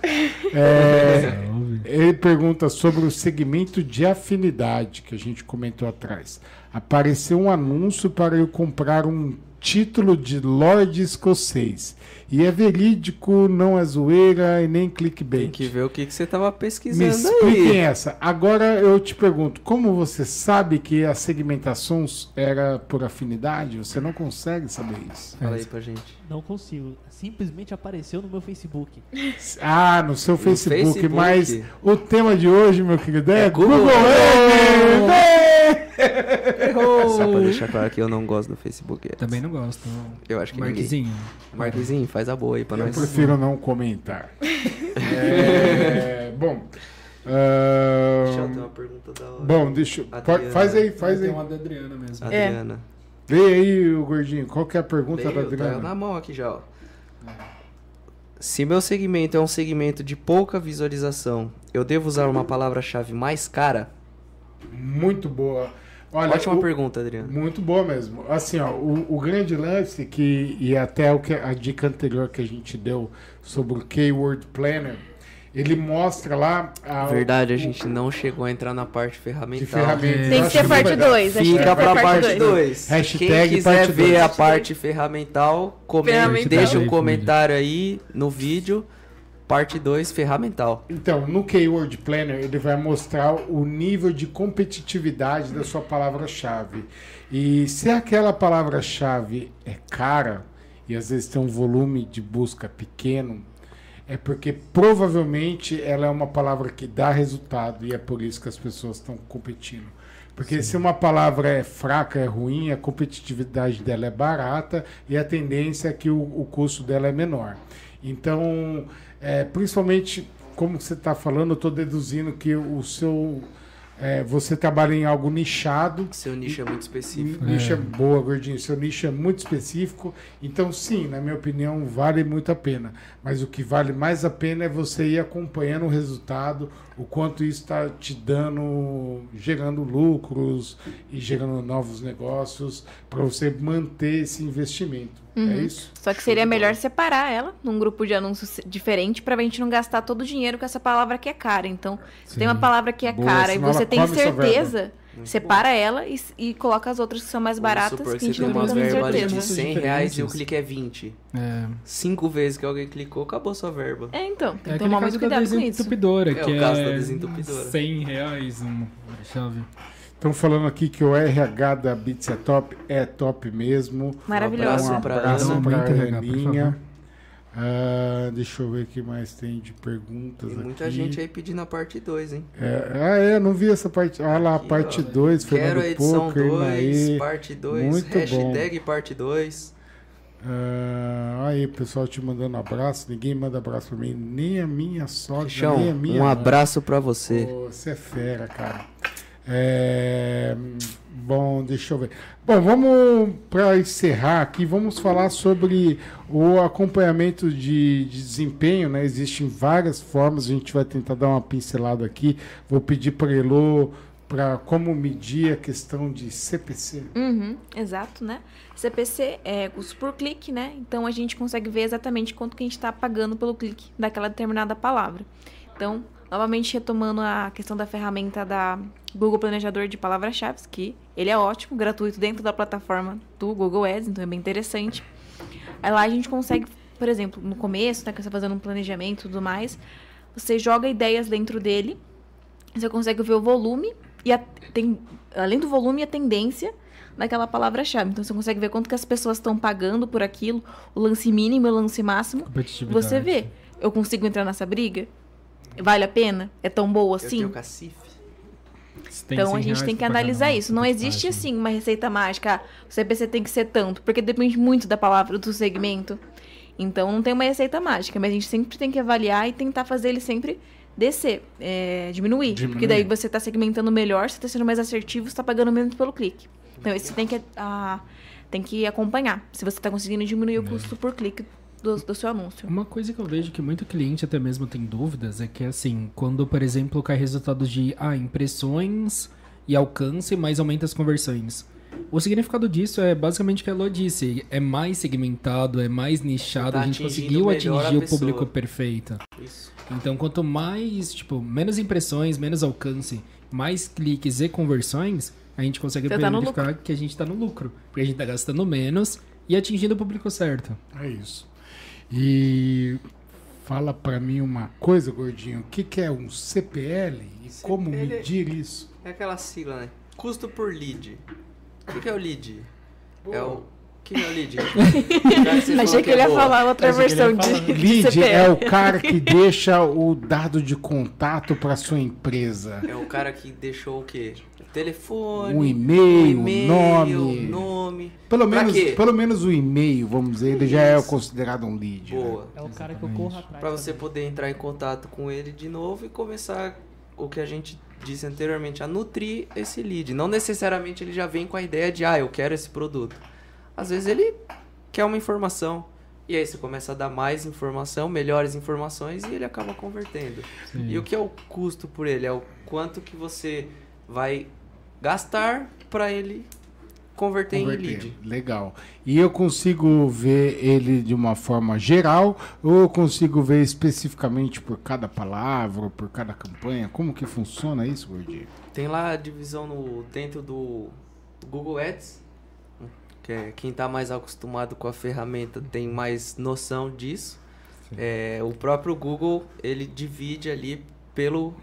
É, ele pergunta sobre o segmento de afinidade que a gente comentou atrás. Apareceu um anúncio para eu comprar um título de Lorde Escocês. E é verídico, não é zoeira e nem clickbait. Tem que ver o que, que você tava Me pesquisando expliquem aí. essa. Agora eu te pergunto, como você sabe que a segmentação era por afinidade? Você não consegue saber isso. Fala aí pra gente. Não consigo. Simplesmente apareceu no meu Facebook. Ah, no seu Facebook, Facebook. mas o tema de hoje, meu querido, é, É Google, Google! Só pra deixar claro que eu não gosto do Facebook. Ads. Também não gosto. Eu acho que ninguém. Marquezinho. Marquezinho, faz a boa aí pra Eu nós. prefiro não comentar. É, bom, ah, Deixa eu ter uma pergunta da hora. bom, deixa eu- Adriana. faz aí, faz Tem aí. uma da Adriana mesmo. Adriana. Lê aí, o gordinho. Qual que é a pergunta Veio, da tá Adriana? na mão aqui já, ó. Se meu segmento é um segmento de pouca visualização, eu devo usar uma palavra-chave mais cara? Muito boa. Olha, Ótima o- pergunta, Adriano. Muito boa mesmo. Assim, ó, o, o grande lance que e até o que a dica anterior que a gente deu sobre o Keyword Planner, ele mostra lá a, Verdade, a o- gente não chegou a entrar na parte ferramental. de ferramentas. Tem que ser parte legal. 2. Fica pra parte dois. 2. Hashtag Quem quiser parte ver dois. a parte ferramental, comenta, Ferramental. deixa um comentário aí no vídeo. Parte 2, ferramental. Então, no Keyword Planner, ele vai mostrar o nível de competitividade da sua palavra-chave. E se aquela palavra-chave é cara, e às vezes tem um volume de busca pequeno, é porque provavelmente ela é uma palavra que dá resultado e é por isso que as pessoas estão competindo. Porque se uma palavra é fraca, é ruim, a competitividade dela é barata e a tendência é que o, o custo dela é menor. Então, é, principalmente, como você está falando, eu estou deduzindo que o seu. É, você trabalha em algo nichado. Seu nicho é muito específico. Nicho é boa, gordinho. Seu nicho é muito específico. Então, sim, na minha opinião, vale muito a pena. Mas o que vale mais a pena é você ir acompanhando o resultado, o quanto isso está te dando, gerando lucros e gerando novos negócios para você manter esse investimento. É isso? Só que seria melhor separar ela num grupo de anúncios diferente pra gente não gastar todo o dinheiro com essa palavra que é cara. Então, se tem uma palavra que é Boa, cara e você tem come certeza, separa ela e, e coloca as outras que são mais baratas Vamos supor que a você tem não uma verba ali de certeza. 100 reais e o clique é 20. É. Cinco vezes que alguém clicou, acabou sua verba. É, então, tem É que tomar muito da cuidado com isso. É, que o caso da é desentupidora. 100 reais uma chave. Estão falando aqui que o RH da Bits é top, é top mesmo. Maravilhoso. Um pra abraço Ana. para a Aumenta, RH, por Aninha. Ah, deixa eu ver o que mais tem de perguntas Tem muita aqui. gente aí pedindo a parte 2, hein? É, ah, é, não vi essa parte. Ah lá, Aqui, parte ó. 2, Quero a edição Poker, 2, Inaê. parte 2, Muito bom. hashtag parte 2. Ah, aí, pessoal te mandando abraço. Ninguém manda abraço pra mim, nem a minha sogra, Chão, nem a minha um mãe. abraço pra você. Você é fera, cara. É, bom, deixa eu ver. Bom, vamos para encerrar aqui, vamos falar sobre o acompanhamento de, de desempenho, né? Existem várias formas, a gente vai tentar dar uma pincelada aqui. Vou pedir para Elô para como medir a questão de CPC. Uhum, exato, né? CPC é custo por clique, né? Então a gente consegue ver exatamente quanto que a gente está pagando pelo clique daquela determinada palavra. Então, novamente retomando a questão da ferramenta da Google Planejador de Palavras-Chave, que ele é ótimo, gratuito dentro da plataforma do Google Ads, então é bem interessante. Aí lá a gente consegue, por exemplo, no começo, né, que você está fazendo um planejamento e tudo mais, você joga ideias dentro dele, você consegue ver o volume e a, tem, além do volume, a tendência daquela palavra-chave. Então você consegue ver quanto que as pessoas estão pagando por aquilo, o lance mínimo e o lance máximo. Você vê, eu consigo entrar nessa briga? Vale a pena? É tão boa Eu assim? tenho cacife. Então 100 a gente tem que analisar isso. Não existe assim uma receita mágica. ah, O CPC tem que ser tanto, porque depende muito da palavra, do segmento. Então não tem uma receita mágica, mas a gente sempre tem que avaliar e tentar fazer ele sempre descer, é, diminuir. Diminuir. Porque daí você está segmentando melhor, você está sendo mais assertivo, você está pagando menos pelo clique. Então isso tem que ah, tem que acompanhar se você está conseguindo diminuir É. o custo por clique do, do seu anúncio. Uma coisa que eu vejo que muito cliente até mesmo tem dúvidas é que, assim, quando, por exemplo, cai resultados de ah, impressões e alcance, mais aumenta as conversões. O significado disso é basicamente o que a Lô disse: é mais segmentado, é mais nichado, Tá a gente atingindo conseguiu atingir o público perfeito. Isso. Então, quanto mais, tipo, menos impressões, menos alcance, mais cliques e conversões, a gente consegue Você tá verificar que a gente tá no lucro. Porque a gente tá gastando menos e atingindo o público certo. É isso. E fala pra mim uma coisa, gordinho. O que, que é um CPL e como CPL é- medir isso? É aquela sigla, né? Custo por lead. O que, que é o lead? É o. O que, é o lead? Falou Achei que ele ia é boa. falar outra Achei versão falar. de, de Lead CPL. é o cara que deixa o dado de contato para sua empresa. É o cara que deixou o quê? Telefone, Um e-mail, e-mail, nome. nome. Pelo Pra menos, quê? pelo menos o e-mail, vamos dizer, ele já é considerado um lead. né? Boa. É o cara que eu corro atrás. Pra você poder entrar em contato com ele de novo e começar o que a gente disse anteriormente, a nutrir esse lead. Não necessariamente ele já vem com a ideia de, ah, eu quero esse produto. Às vezes ele quer uma informação. E aí você começa a dar mais informação, melhores informações e ele acaba convertendo. E o que é o custo por ele? É o quanto que você vai gastar para ele converter, em Converter. lead. Legal. E eu consigo ver ele de uma forma geral ou eu consigo ver especificamente por cada palavra ou por cada campanha? Como que funciona isso, Gordinho? Tem lá a divisão no, dentro do Google Ads, que é quem está mais acostumado com a ferramenta tem mais noção disso. É, o próprio Google ele divide ali pelo,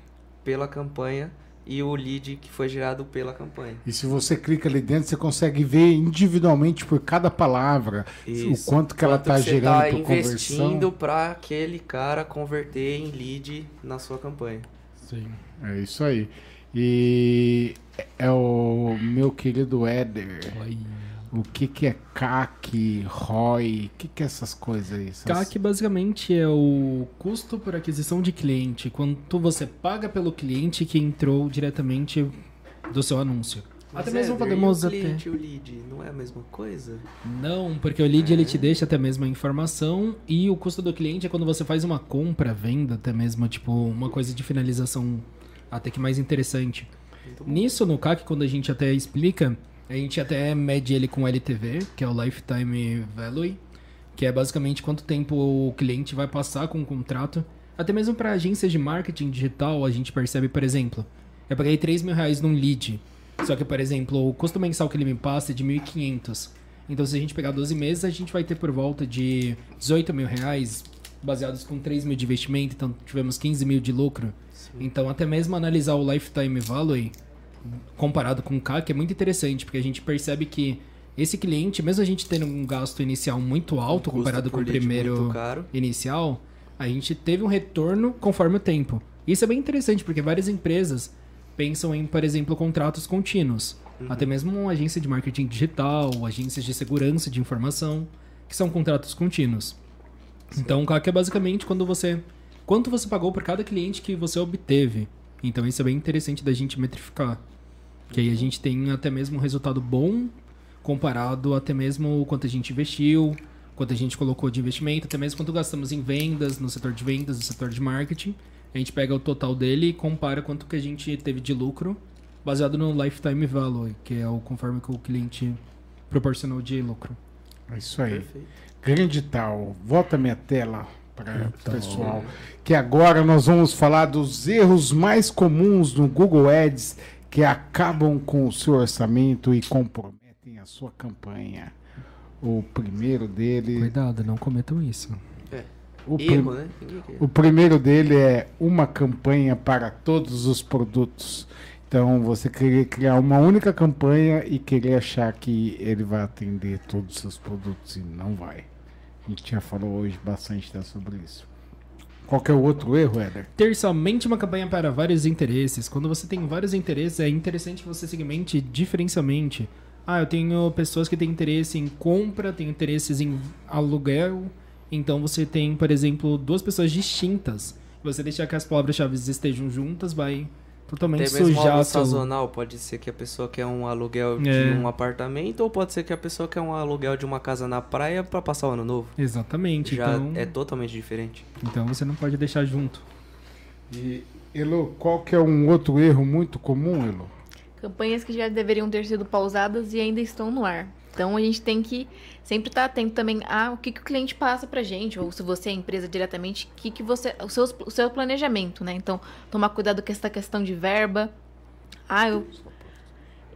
pela campanha e o lead que foi gerado pela campanha. E se você clica ali dentro, você consegue ver individualmente por cada palavra Isso. o quanto que ela está você gerando tá por conversão. investindo para aquele cara converter em lead na sua campanha. Sim. É isso aí. E é o meu querido Éder. O que, que é CAC, ROI? O que, que é essas coisas aí? Essas- CAC basicamente é o custo por aquisição de cliente. Quanto você paga pelo cliente que entrou diretamente do seu anúncio. Mas, até mesmo Éder, podemos e o até. cliente e o lead não é a mesma coisa? Não, porque o lead ele te deixa até mesmo a informação e o custo do cliente é quando você faz uma compra, venda, até mesmo tipo uma coisa de finalização até que mais interessante. Nisso no CAC quando a gente até explica, a gente até mede ele com LTV, que é o Lifetime Value, que é basicamente quanto tempo o cliente vai passar com o contrato. Até mesmo para agências de marketing digital, a gente percebe, por exemplo, eu paguei 3 mil reais num lead. Só que, por exemplo, o custo mensal que ele me passa é de 1.500. Então, se a gente pegar 12 meses, a gente vai ter por volta de 18 mil reais, baseados com 3 mil de investimento, então tivemos 15 mil de lucro. Então, até mesmo analisar o lifetime value comparado com o CAC é muito interessante, porque a gente percebe que esse cliente, mesmo a gente tendo um gasto inicial muito alto Um comparado com o primeiro inicial, a gente teve um retorno conforme o tempo. Isso é bem interessante, porque várias empresas pensam em, por exemplo, contratos contínuos. Até mesmo uma agência de marketing digital, agências de segurança de informação, que são contratos contínuos. Então, o CAC é basicamente quando você. Quanto você pagou por cada cliente que você obteve. Então, isso é bem interessante da gente metrificar. Que aí a gente tem até mesmo um resultado bom comparado até mesmo o quanto a gente investiu, quanto a gente colocou de investimento, até mesmo quanto gastamos em vendas, no setor de vendas, no setor de marketing. A gente pega o total dele e compara quanto que a gente teve de lucro, baseado no lifetime value, que é o conforme que o cliente proporcionou de lucro. É isso aí. Perfeito. Grande tal. Volta minha tela para o pessoal. Que agora nós vamos falar dos erros mais comuns no Google Ads que acabam com o seu orçamento e comprometem a sua campanha. O primeiro dele. Cuidado, não cometam isso. O, prim- Erro, né? Quer. o primeiro dele é uma campanha para todos os produtos. Então você querer criar uma única campanha e querer achar que ele vai atender todos os seus produtos e não vai. A gente já falou hoje bastante tá, sobre isso. Qual é o outro erro, Éder? Ter somente uma campanha para vários interesses. Quando você tem vários interesses, é interessante você segmente diferencialmente. Ah, eu tenho pessoas que têm interesse em compra, têm interesses em aluguel. Então você tem, por exemplo, duas pessoas distintas. Você deixar que as palavras-chave estejam juntas vai totalmente Até mesmo algo sujato. sazonal, pode ser que a pessoa quer um aluguel de É. um apartamento, ou pode ser que a pessoa quer um aluguel de uma casa na praia pra passar o ano novo. Exatamente. Já então, é totalmente diferente. então você não pode deixar junto. E, Elo, qual que é um outro erro muito comum, Elo? Campanhas que já deveriam ter sido pausadas e ainda estão no ar. Então a gente tem que sempre estar atento também a o que, que o cliente passa pra gente, ou se você é empresa diretamente, que, que você. O, seus, o seu planejamento, né? Então, tomar cuidado com essa questão de verba. Ah, eu.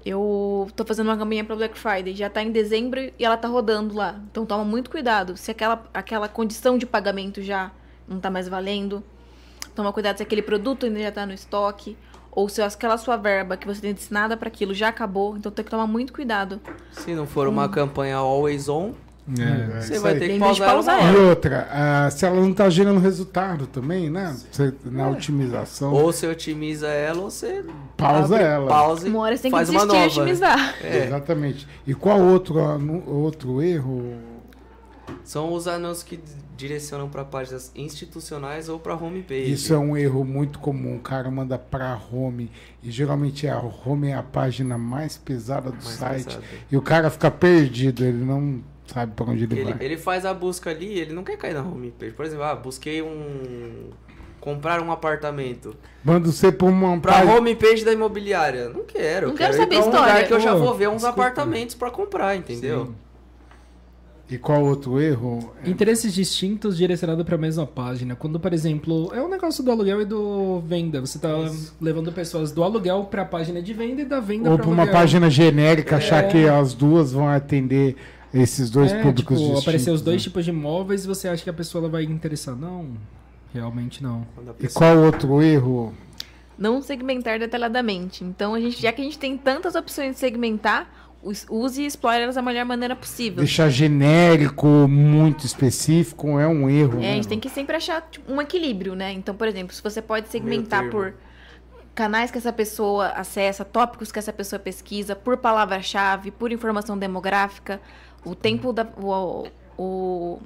Eu tô fazendo uma campanha para Black Friday, já tá em dezembro e ela tá rodando lá. Então toma muito cuidado. Se aquela, aquela condição de pagamento já não tá mais valendo, toma cuidado se aquele produto ainda já tá no estoque. Ou se aquela sua verba que você tem destinada para aquilo já acabou, então tem que tomar muito cuidado. Se não for uma campanha always on, É, você isso vai aí. ter que pausar, pausar ela. E outra, ah, se ela não está gerando resultado também, né? Você- na otimização, Ou você otimiza ela, ou você pausa abre, ela. pausa e Uma hora você tem que desistir e nova. otimizar. É, Exatamente. E qual outro, anu- outro erro? são os anúncios que direcionam para páginas institucionais ou para homepage. Isso é um erro muito comum. O cara manda para home e geralmente a home é a página mais pesada do Mais site. pesado. E o cara fica perdido, ele não sabe para onde ele, Ele, vai. ele faz a busca ali, ele não quer cair na homepage. Por exemplo, ah, busquei um. comprar um apartamento. Manda você para uma Pra página. homepage da imobiliária. Não quero. Não quero ir saber pra um história. lugar que eu já vou ver uns desculpa. apartamentos pra comprar, entendeu? Sim. E qual outro erro? É, Interesses distintos direcionados para a mesma página. Quando, por exemplo, é um negócio do aluguel e do venda. Você tá levando pessoas do aluguel para a página de venda e da venda Ou para para uma página genérica, achar É. que as duas vão atender esses dois é, públicos tipo, distintos. aparecer os dois né? tipos de imóveis e você acha que a pessoa ela vai interessar. Não, realmente não. Quando a E pessoa- qual outro erro? Não segmentar detalhadamente. Então, a gente, já que a gente tem tantas opções de segmentar, use e explore elas da melhor maneira possível. Deixar genérico, muito específico, é um erro. É, né? a gente tem que sempre achar tipo, um equilíbrio, né? Então, por exemplo, se você pode segmentar por canais que essa pessoa acessa, tópicos que essa pessoa pesquisa, por palavra-chave, por informação demográfica, o tempo da o, o,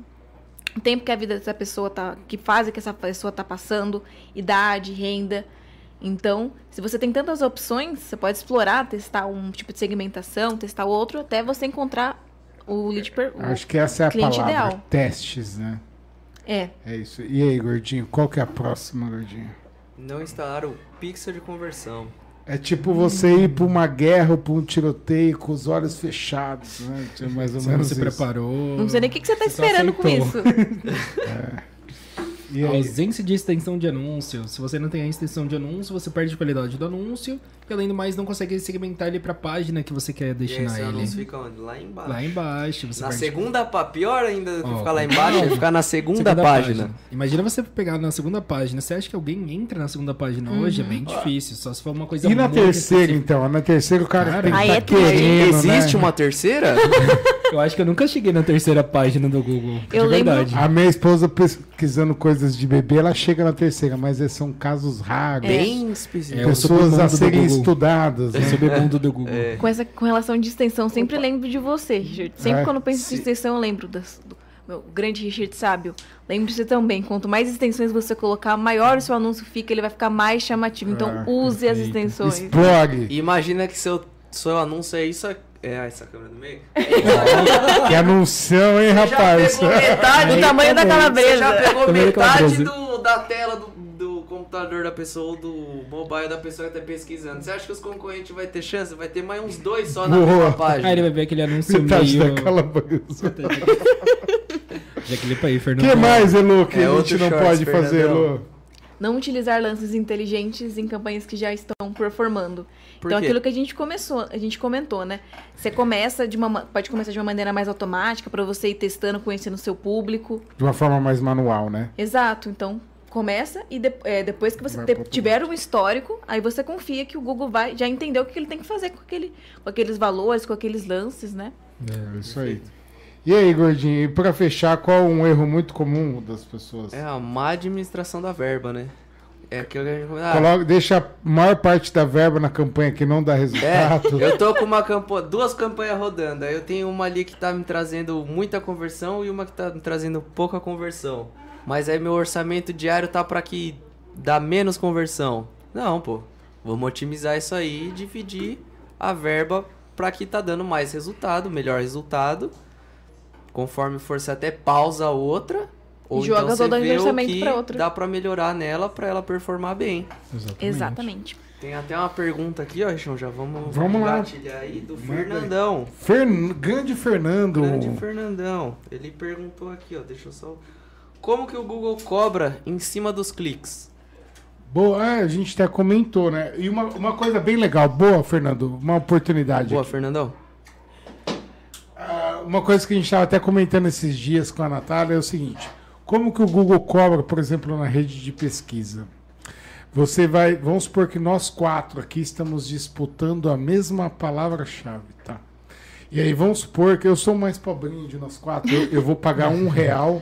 o tempo que a vida dessa pessoa tá, que fase que essa pessoa tá passando, idade, renda. Então, se você tem tantas opções, você pode explorar, testar um tipo de segmentação, testar outro, até você encontrar o lead per, o- Acho que essa é a palavra. ideal. Testes, né? É, É isso. E aí, gordinho, qual que é a próxima, gordinho? Não instalar o pixel de conversão. É tipo você ir para uma guerra ou para um tiroteio com os olhos fechados, né? É mais ou Você não menos se isso. preparou. não sei nem o que, que você tá Você só esperando com isso. E aí? Ausência de extensão de anúncio. Se você não tem a extensão de anúncio, você perde a qualidade do anúncio. E além do mais, não consegue segmentar ele pra página que você quer E destinar esse ele. anúncio fica onde? Lá embaixo. Lá embaixo. Você Na perde- segunda página, pior ainda do que Ó, ficar lá embaixo, é ficar na segunda, segunda página. Imagina você pegar na segunda página. Você acha que alguém entra na segunda página hoje? É bem difícil. Só se for uma coisa E na terceira, específica. então? Na terceira o cara, Cara, tem que tá é querendo, Existe né? uma terceira? Eu acho que eu nunca cheguei na terceira página do Google. Eu de lembro- verdade. A minha esposa pesquisando coisas de bebê, ela chega na terceira, mas esses são casos raros. Bem específico. É, o Pessoas a serem estudadas. É né? submundo do Google. É. Com, essa, com relação de extensão, sempre lembro de você, Richard. Sempre É? quando penso Se- em extensão, eu lembro das, do meu grande Richard Sábio. Lembre-se também, quanto mais extensões você colocar, maior o seu anúncio fica, ele vai ficar mais chamativo. Então, Ah, use as perfeito. extensões. Explore. E Imagina que seu, seu anúncio é isso aqui. É, ah, essa câmera do meio? Que anunção, hein, rapaz? Já pegou metade O tamanho da Você calabresa. já pegou da metade do, da tela do, do computador da pessoa ou do mobile da pessoa que tá pesquisando. Você acha que os concorrentes vai ter chance? Vai ter mais uns dois só na Boa. mesma página. Aí ele vai ver aquele anúncio Metade meio... da calabresa. Já clipa aí, O Fernando. que mais, Elo, que É a gente não shorts, pode fazer. Elo? Não utilizar lances inteligentes em campanhas que já estão performando. Por então, quê? aquilo que a gente começou, a gente comentou, né? Você começa de uma, ma- pode começar de uma maneira mais automática para você ir testando, conhecendo o seu público. De uma forma mais manual, né? Exato. Então, começa e de- é, depois que você te- tiver um histórico, aí você confia que o Google vai já entendeu o que ele tem que fazer com, aquele, com aqueles valores, com aqueles lances, né? É isso aí. E aí, gordinho, e pra fechar, qual um erro muito comum das pessoas? É a má administração da verba, né? É aquilo que a gente... Ah, Coloca, deixa a maior parte da verba na campanha que não dá É, resultado. eu tô com uma campanha, duas campanhas rodando. Aí eu tenho uma ali que tá me trazendo muita conversão e uma que tá me trazendo pouca conversão. Mas aí meu orçamento diário tá pra que dá menos conversão. Não, pô. Vamos otimizar isso aí e dividir a verba para que tá dando mais resultado, melhor resultado. Conforme for, você até pausa a outra. Ou Joga então você vê o que pra outra. dá pra melhorar nela pra ela performar bem. Exatamente. Exatamente. Tem até uma pergunta aqui, ó, Richão, já vamos, Vamos lá. aí do Manda aí. Fernandão. Fern... Grande Fernando. Grande Fernandão. Ele perguntou aqui, ó, deixa eu só... Como que o Google cobra em cima dos cliques? Boa, é, a gente até comentou, né? E uma, uma coisa bem legal. Boa, Fernando. Uma oportunidade. Boa, aqui. Fernandão. Ah, uma coisa que a gente estava até comentando esses dias com a Natália é o seguinte: como que o Google cobra, por exemplo, na rede de pesquisa? Você vai, vamos supor que nós quatro aqui estamos disputando a mesma palavra-chave, tá? E aí vamos supor que eu sou o mais pobrinho de nós quatro, eu, eu vou pagar um real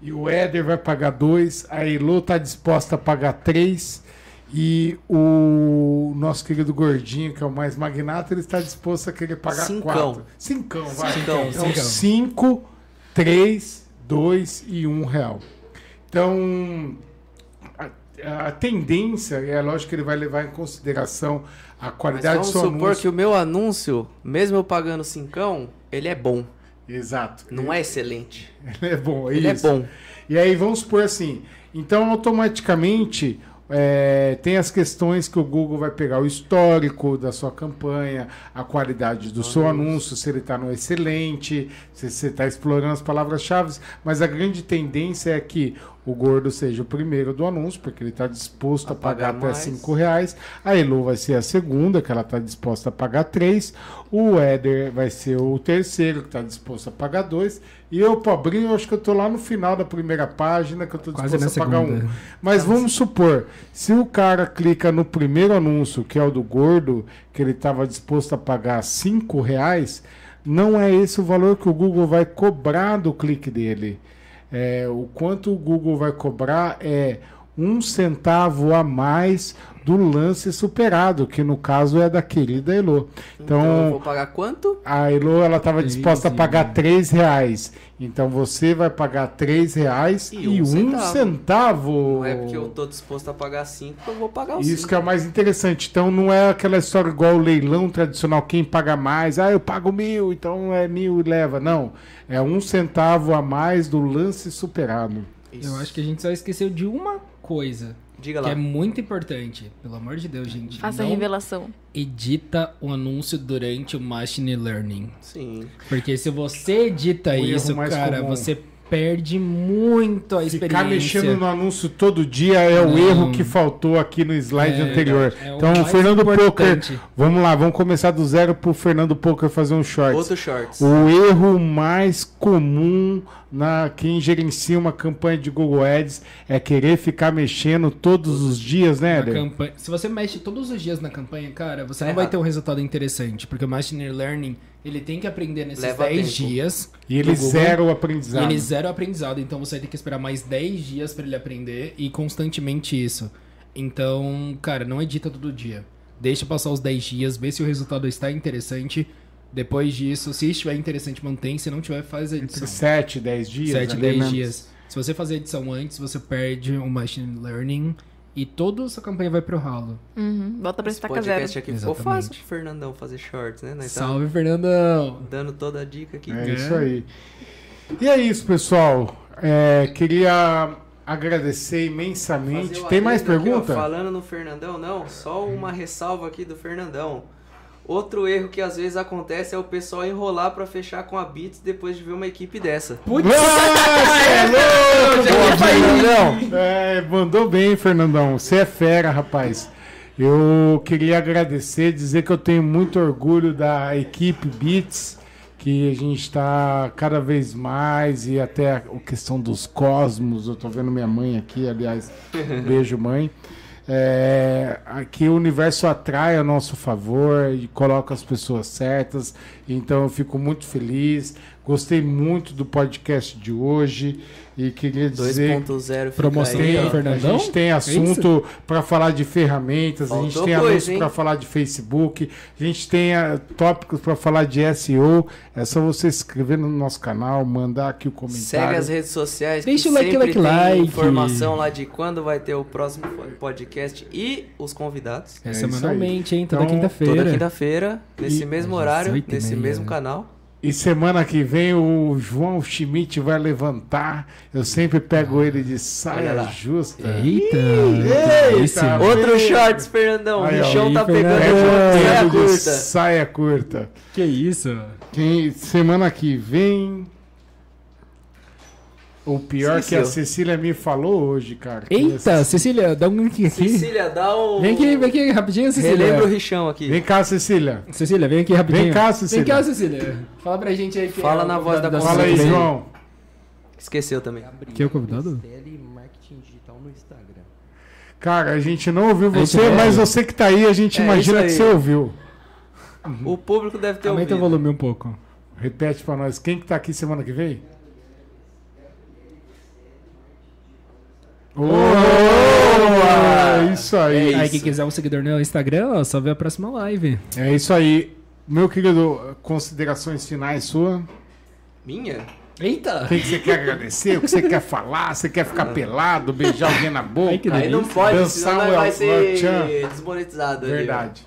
e o Éder vai pagar dois, a Elo está disposta a pagar três e o nosso querido gordinho, que é o mais magnata, ele está disposto a querer pagar Cincão. quatro. Cincão, vai. Cincão, Então, cincão. 5, 3, 2 e 1 um real. Então, a, a tendência, é lógico que ele vai levar em consideração a Mas qualidade do vamos seu supor anúncio. que o meu anúncio, mesmo eu pagando cincão, ele é bom. Exato. Não é excelente. Ele é bom, é Ele isso. é bom. E aí vamos supor assim, então automaticamente é, tem as questões que o Google vai pegar o histórico da sua campanha, a qualidade do seu anúncio, se ele está no excelente, se você está explorando as palavras-chave, mas a grande tendência é que o gordo seja o primeiro do anúncio, porque ele está disposto a, A pagar, pagar até mais. 5 reais. A Elo vai ser a segunda, que ela está disposta a pagar 3. O Éder vai ser o terceiro, que está disposto a pagar 2. E eu, pobrinho, eu acho que eu estou lá no final da primeira página, que eu estou disposto a pagar segunda. um. Mas vamos supor, se o cara clica no primeiro anúncio, que é o do gordo, que ele estava disposto a pagar 5 reais, não é esse o valor que o Google vai cobrar do clique dele. É, o quanto o Google vai cobrar é um centavo a mais do lance superado, que no caso é da querida Elo. Então, Então, eu vou pagar quanto? a Elo ela estava Três disposta a pagar 3 reais. Então você vai pagar 3 reais e, E um um centavo. centavo. Não é porque eu tô disposto a pagar cinco eu vou pagar os Isso cinco. que é o mais interessante. Então não é aquela história igual o leilão tradicional, quem paga mais, ah, eu pago mil, então é mil e leva. Não. É um centavo a mais do lance superado. Isso. Eu acho que a gente só esqueceu de uma coisa. Diga Que lá. é muito importante. Pelo amor de Deus, gente. Faça a revelação. edita o anúncio durante o Machine Learning. Sim. Porque se você edita O isso, cara, comum. você perde muito a experiência. Ficar mexendo no anúncio todo dia é o Não. erro que faltou aqui no slide É, anterior. é o então, mais Fernando Poker, importante. vamos lá, vamos começar do zero pro Fernando Poker fazer um shorts. Outro shorts. O erro mais comum na quem gerencia uma campanha de Google Ads é querer ficar mexendo todos os dias, né, campanha. Se você mexe todos os dias na campanha, cara, você Tá não vai errado. ter um resultado interessante. Porque o Machine Learning, ele tem que aprender nesses Leva 10 tempo. dias. E ele zero o E aprendizado. ele zero aprendizado, então você vai ter que esperar mais 10 dias pra ele aprender e constantemente isso. Então, cara, não edita todo dia. Deixa passar os 10 dias, vê se o resultado está interessante. Depois disso, se estiver interessante, mantém. Se não tiver, faz a edição. Entre 7 e 10 dias. 7, ali 10 mesmo. dias. Se você fazer a edição antes, você perde o machine learning e toda essa campanha vai pro ralo. Uhum. Volta pra estaca zero. aqui ficou Exatamente. fácil pro Fernandão fazer shorts, né? Nós Salve, Fernandão! dando toda a dica aqui. É isso aí. E é isso, pessoal. É, queria agradecer imensamente. Tem mais adendo aqui, ó, pergunta? falando no Fernandão, não, só uma ressalva aqui do Fernandão. Outro erro que às vezes acontece é o pessoal enrolar pra fechar com a Beats depois de ver uma equipe dessa. Putz! É Fernandão. É, mandou bem, Fernandão. Você é fera, rapaz. Eu queria agradecer, dizer que eu tenho muito orgulho da equipe Beats, que a gente está cada vez mais, e até a questão dos cosmos. Eu tô vendo minha mãe aqui, aliás, um beijo, mãe. É, aqui o universo atrai a nosso favor e coloca as pessoas certas. Então eu fico muito feliz Gostei muito do podcast de hoje e queria dizer 2.0 fica Promoção aí, do ó. a gente tem assunto para falar de ferramentas, a gente Faltou tem anúncio para falar de Facebook, a gente tem ah, tópicos para falar de SEO. É só você se inscrever no nosso canal, mandar aqui o comentário. Segue as redes sociais Deixa o like, like, like. informação lá de quando vai ter o próximo podcast e os convidados. É, É semanalmente, hein? Toda Então, quinta-feira. Toda quinta-feira, nesse E- mesmo horário, nesse mesmo canal. E semana que vem o João Schmidt vai levantar. Eu sempre pego ele de Olha saia lá. justa. Eita! Eita! Esse- Tá Outro shorts, Fernandão. Aí, o ó. chão Aí, tá pegando É, saia de curta. saia curta. Que isso? Quem, semana que vem. O pior que a. Cecília me falou hoje, cara. Eita, essa- Cecília, dá um link aqui. Cecília, dá um... Vem aqui, vem aqui rapidinho, Cecília. Relembra o richão aqui. Vem cá, Cecília. Cecília, vem aqui rapidinho. Vem cá, Cecília. Vem cá, Cecília. Fala pra gente aí. Fala é o na voz da convidado Fala aí. João. Esqueceu também. Quem é o convidado? Marketing Digital no Instagram. Cara, a gente não ouviu você, não mas você que tá aí, a gente É, imagina que você ouviu. O público deve ter Aumenta o ouvido. volume um pouco. Repete pra nós. Quem que tá aqui semana que vem? Boa! Isso aí. Aí, quem quiser um seguidor no Instagram, ó, só vê a próxima live. É isso aí. Meu querido, considerações finais sua? Minha? Eita! O que você quer agradecer? O que você quer falar? Você quer ficar pelado, beijar alguém na boca? Ai, que Aí não pode, Dançar senão vai ser El Chan. desmonetizado. ali, ó. Verdade.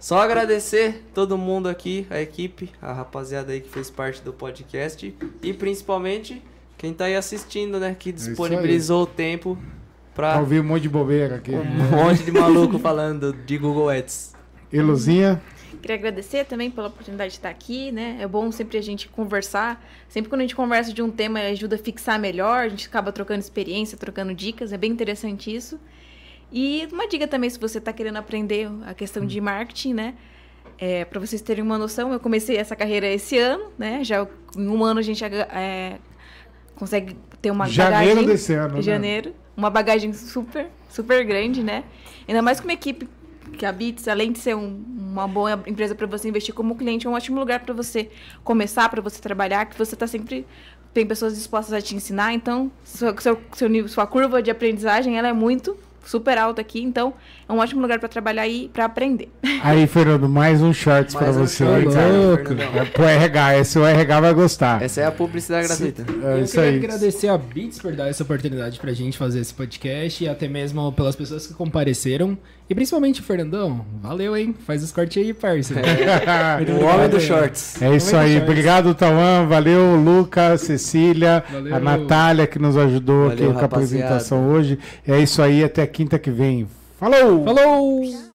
Só agradecer todo mundo aqui, a equipe, a rapaziada aí que fez parte do podcast e principalmente quem tá aí assistindo, né, que isso disponibilizou o tempo Pra pra ouvir um monte de bobeira aqui. um monte de maluco falando de Google Ads. Eluzinha, Queria agradecer também pela oportunidade de estar aqui, né? É bom sempre a gente conversar. Sempre quando a gente conversa de um tema, ajuda a fixar melhor, a gente acaba trocando experiência, trocando dicas, é bem interessante isso. E uma dica também, se você está querendo aprender a questão de marketing, né? É, para vocês terem uma noção, eu comecei essa carreira esse ano, né? Já em um ano a gente é, consegue ter uma janeiro bagagem desse ano, né? janeiro. Uma bagagem super, super grande, né? Ainda mais com uma equipe que a Bits, além de ser um- uma boa empresa para você investir como cliente, é um ótimo lugar para você começar, para você trabalhar, que você está sempre tem pessoas dispostas a te ensinar. Então, seu, seu, seu nível, sua curva de aprendizagem, ela é muito super alta aqui. Então, é um ótimo lugar para trabalhar e para aprender. Aí, Fernando, mais um shorts pra Mais um você, short, cara. louco. É pro RH, esse o RH vai gostar. Essa é a publicidade gratuita. É eu isso queria aí. agradecer a Beats por dar essa oportunidade pra gente fazer esse podcast e até mesmo pelas pessoas que compareceram. E principalmente o Fernandão. Valeu, hein? Faz os cortes aí, parça. Muito O obrigado, homem dos hein? shorts. É isso aí. shorts. Obrigado, Tauan. Valeu, Lucas, Cecília, Valeu. a Natália que nos ajudou Valeu, aqui com a apresentação hoje. É isso aí. Até quinta que vem. Falou! Falou!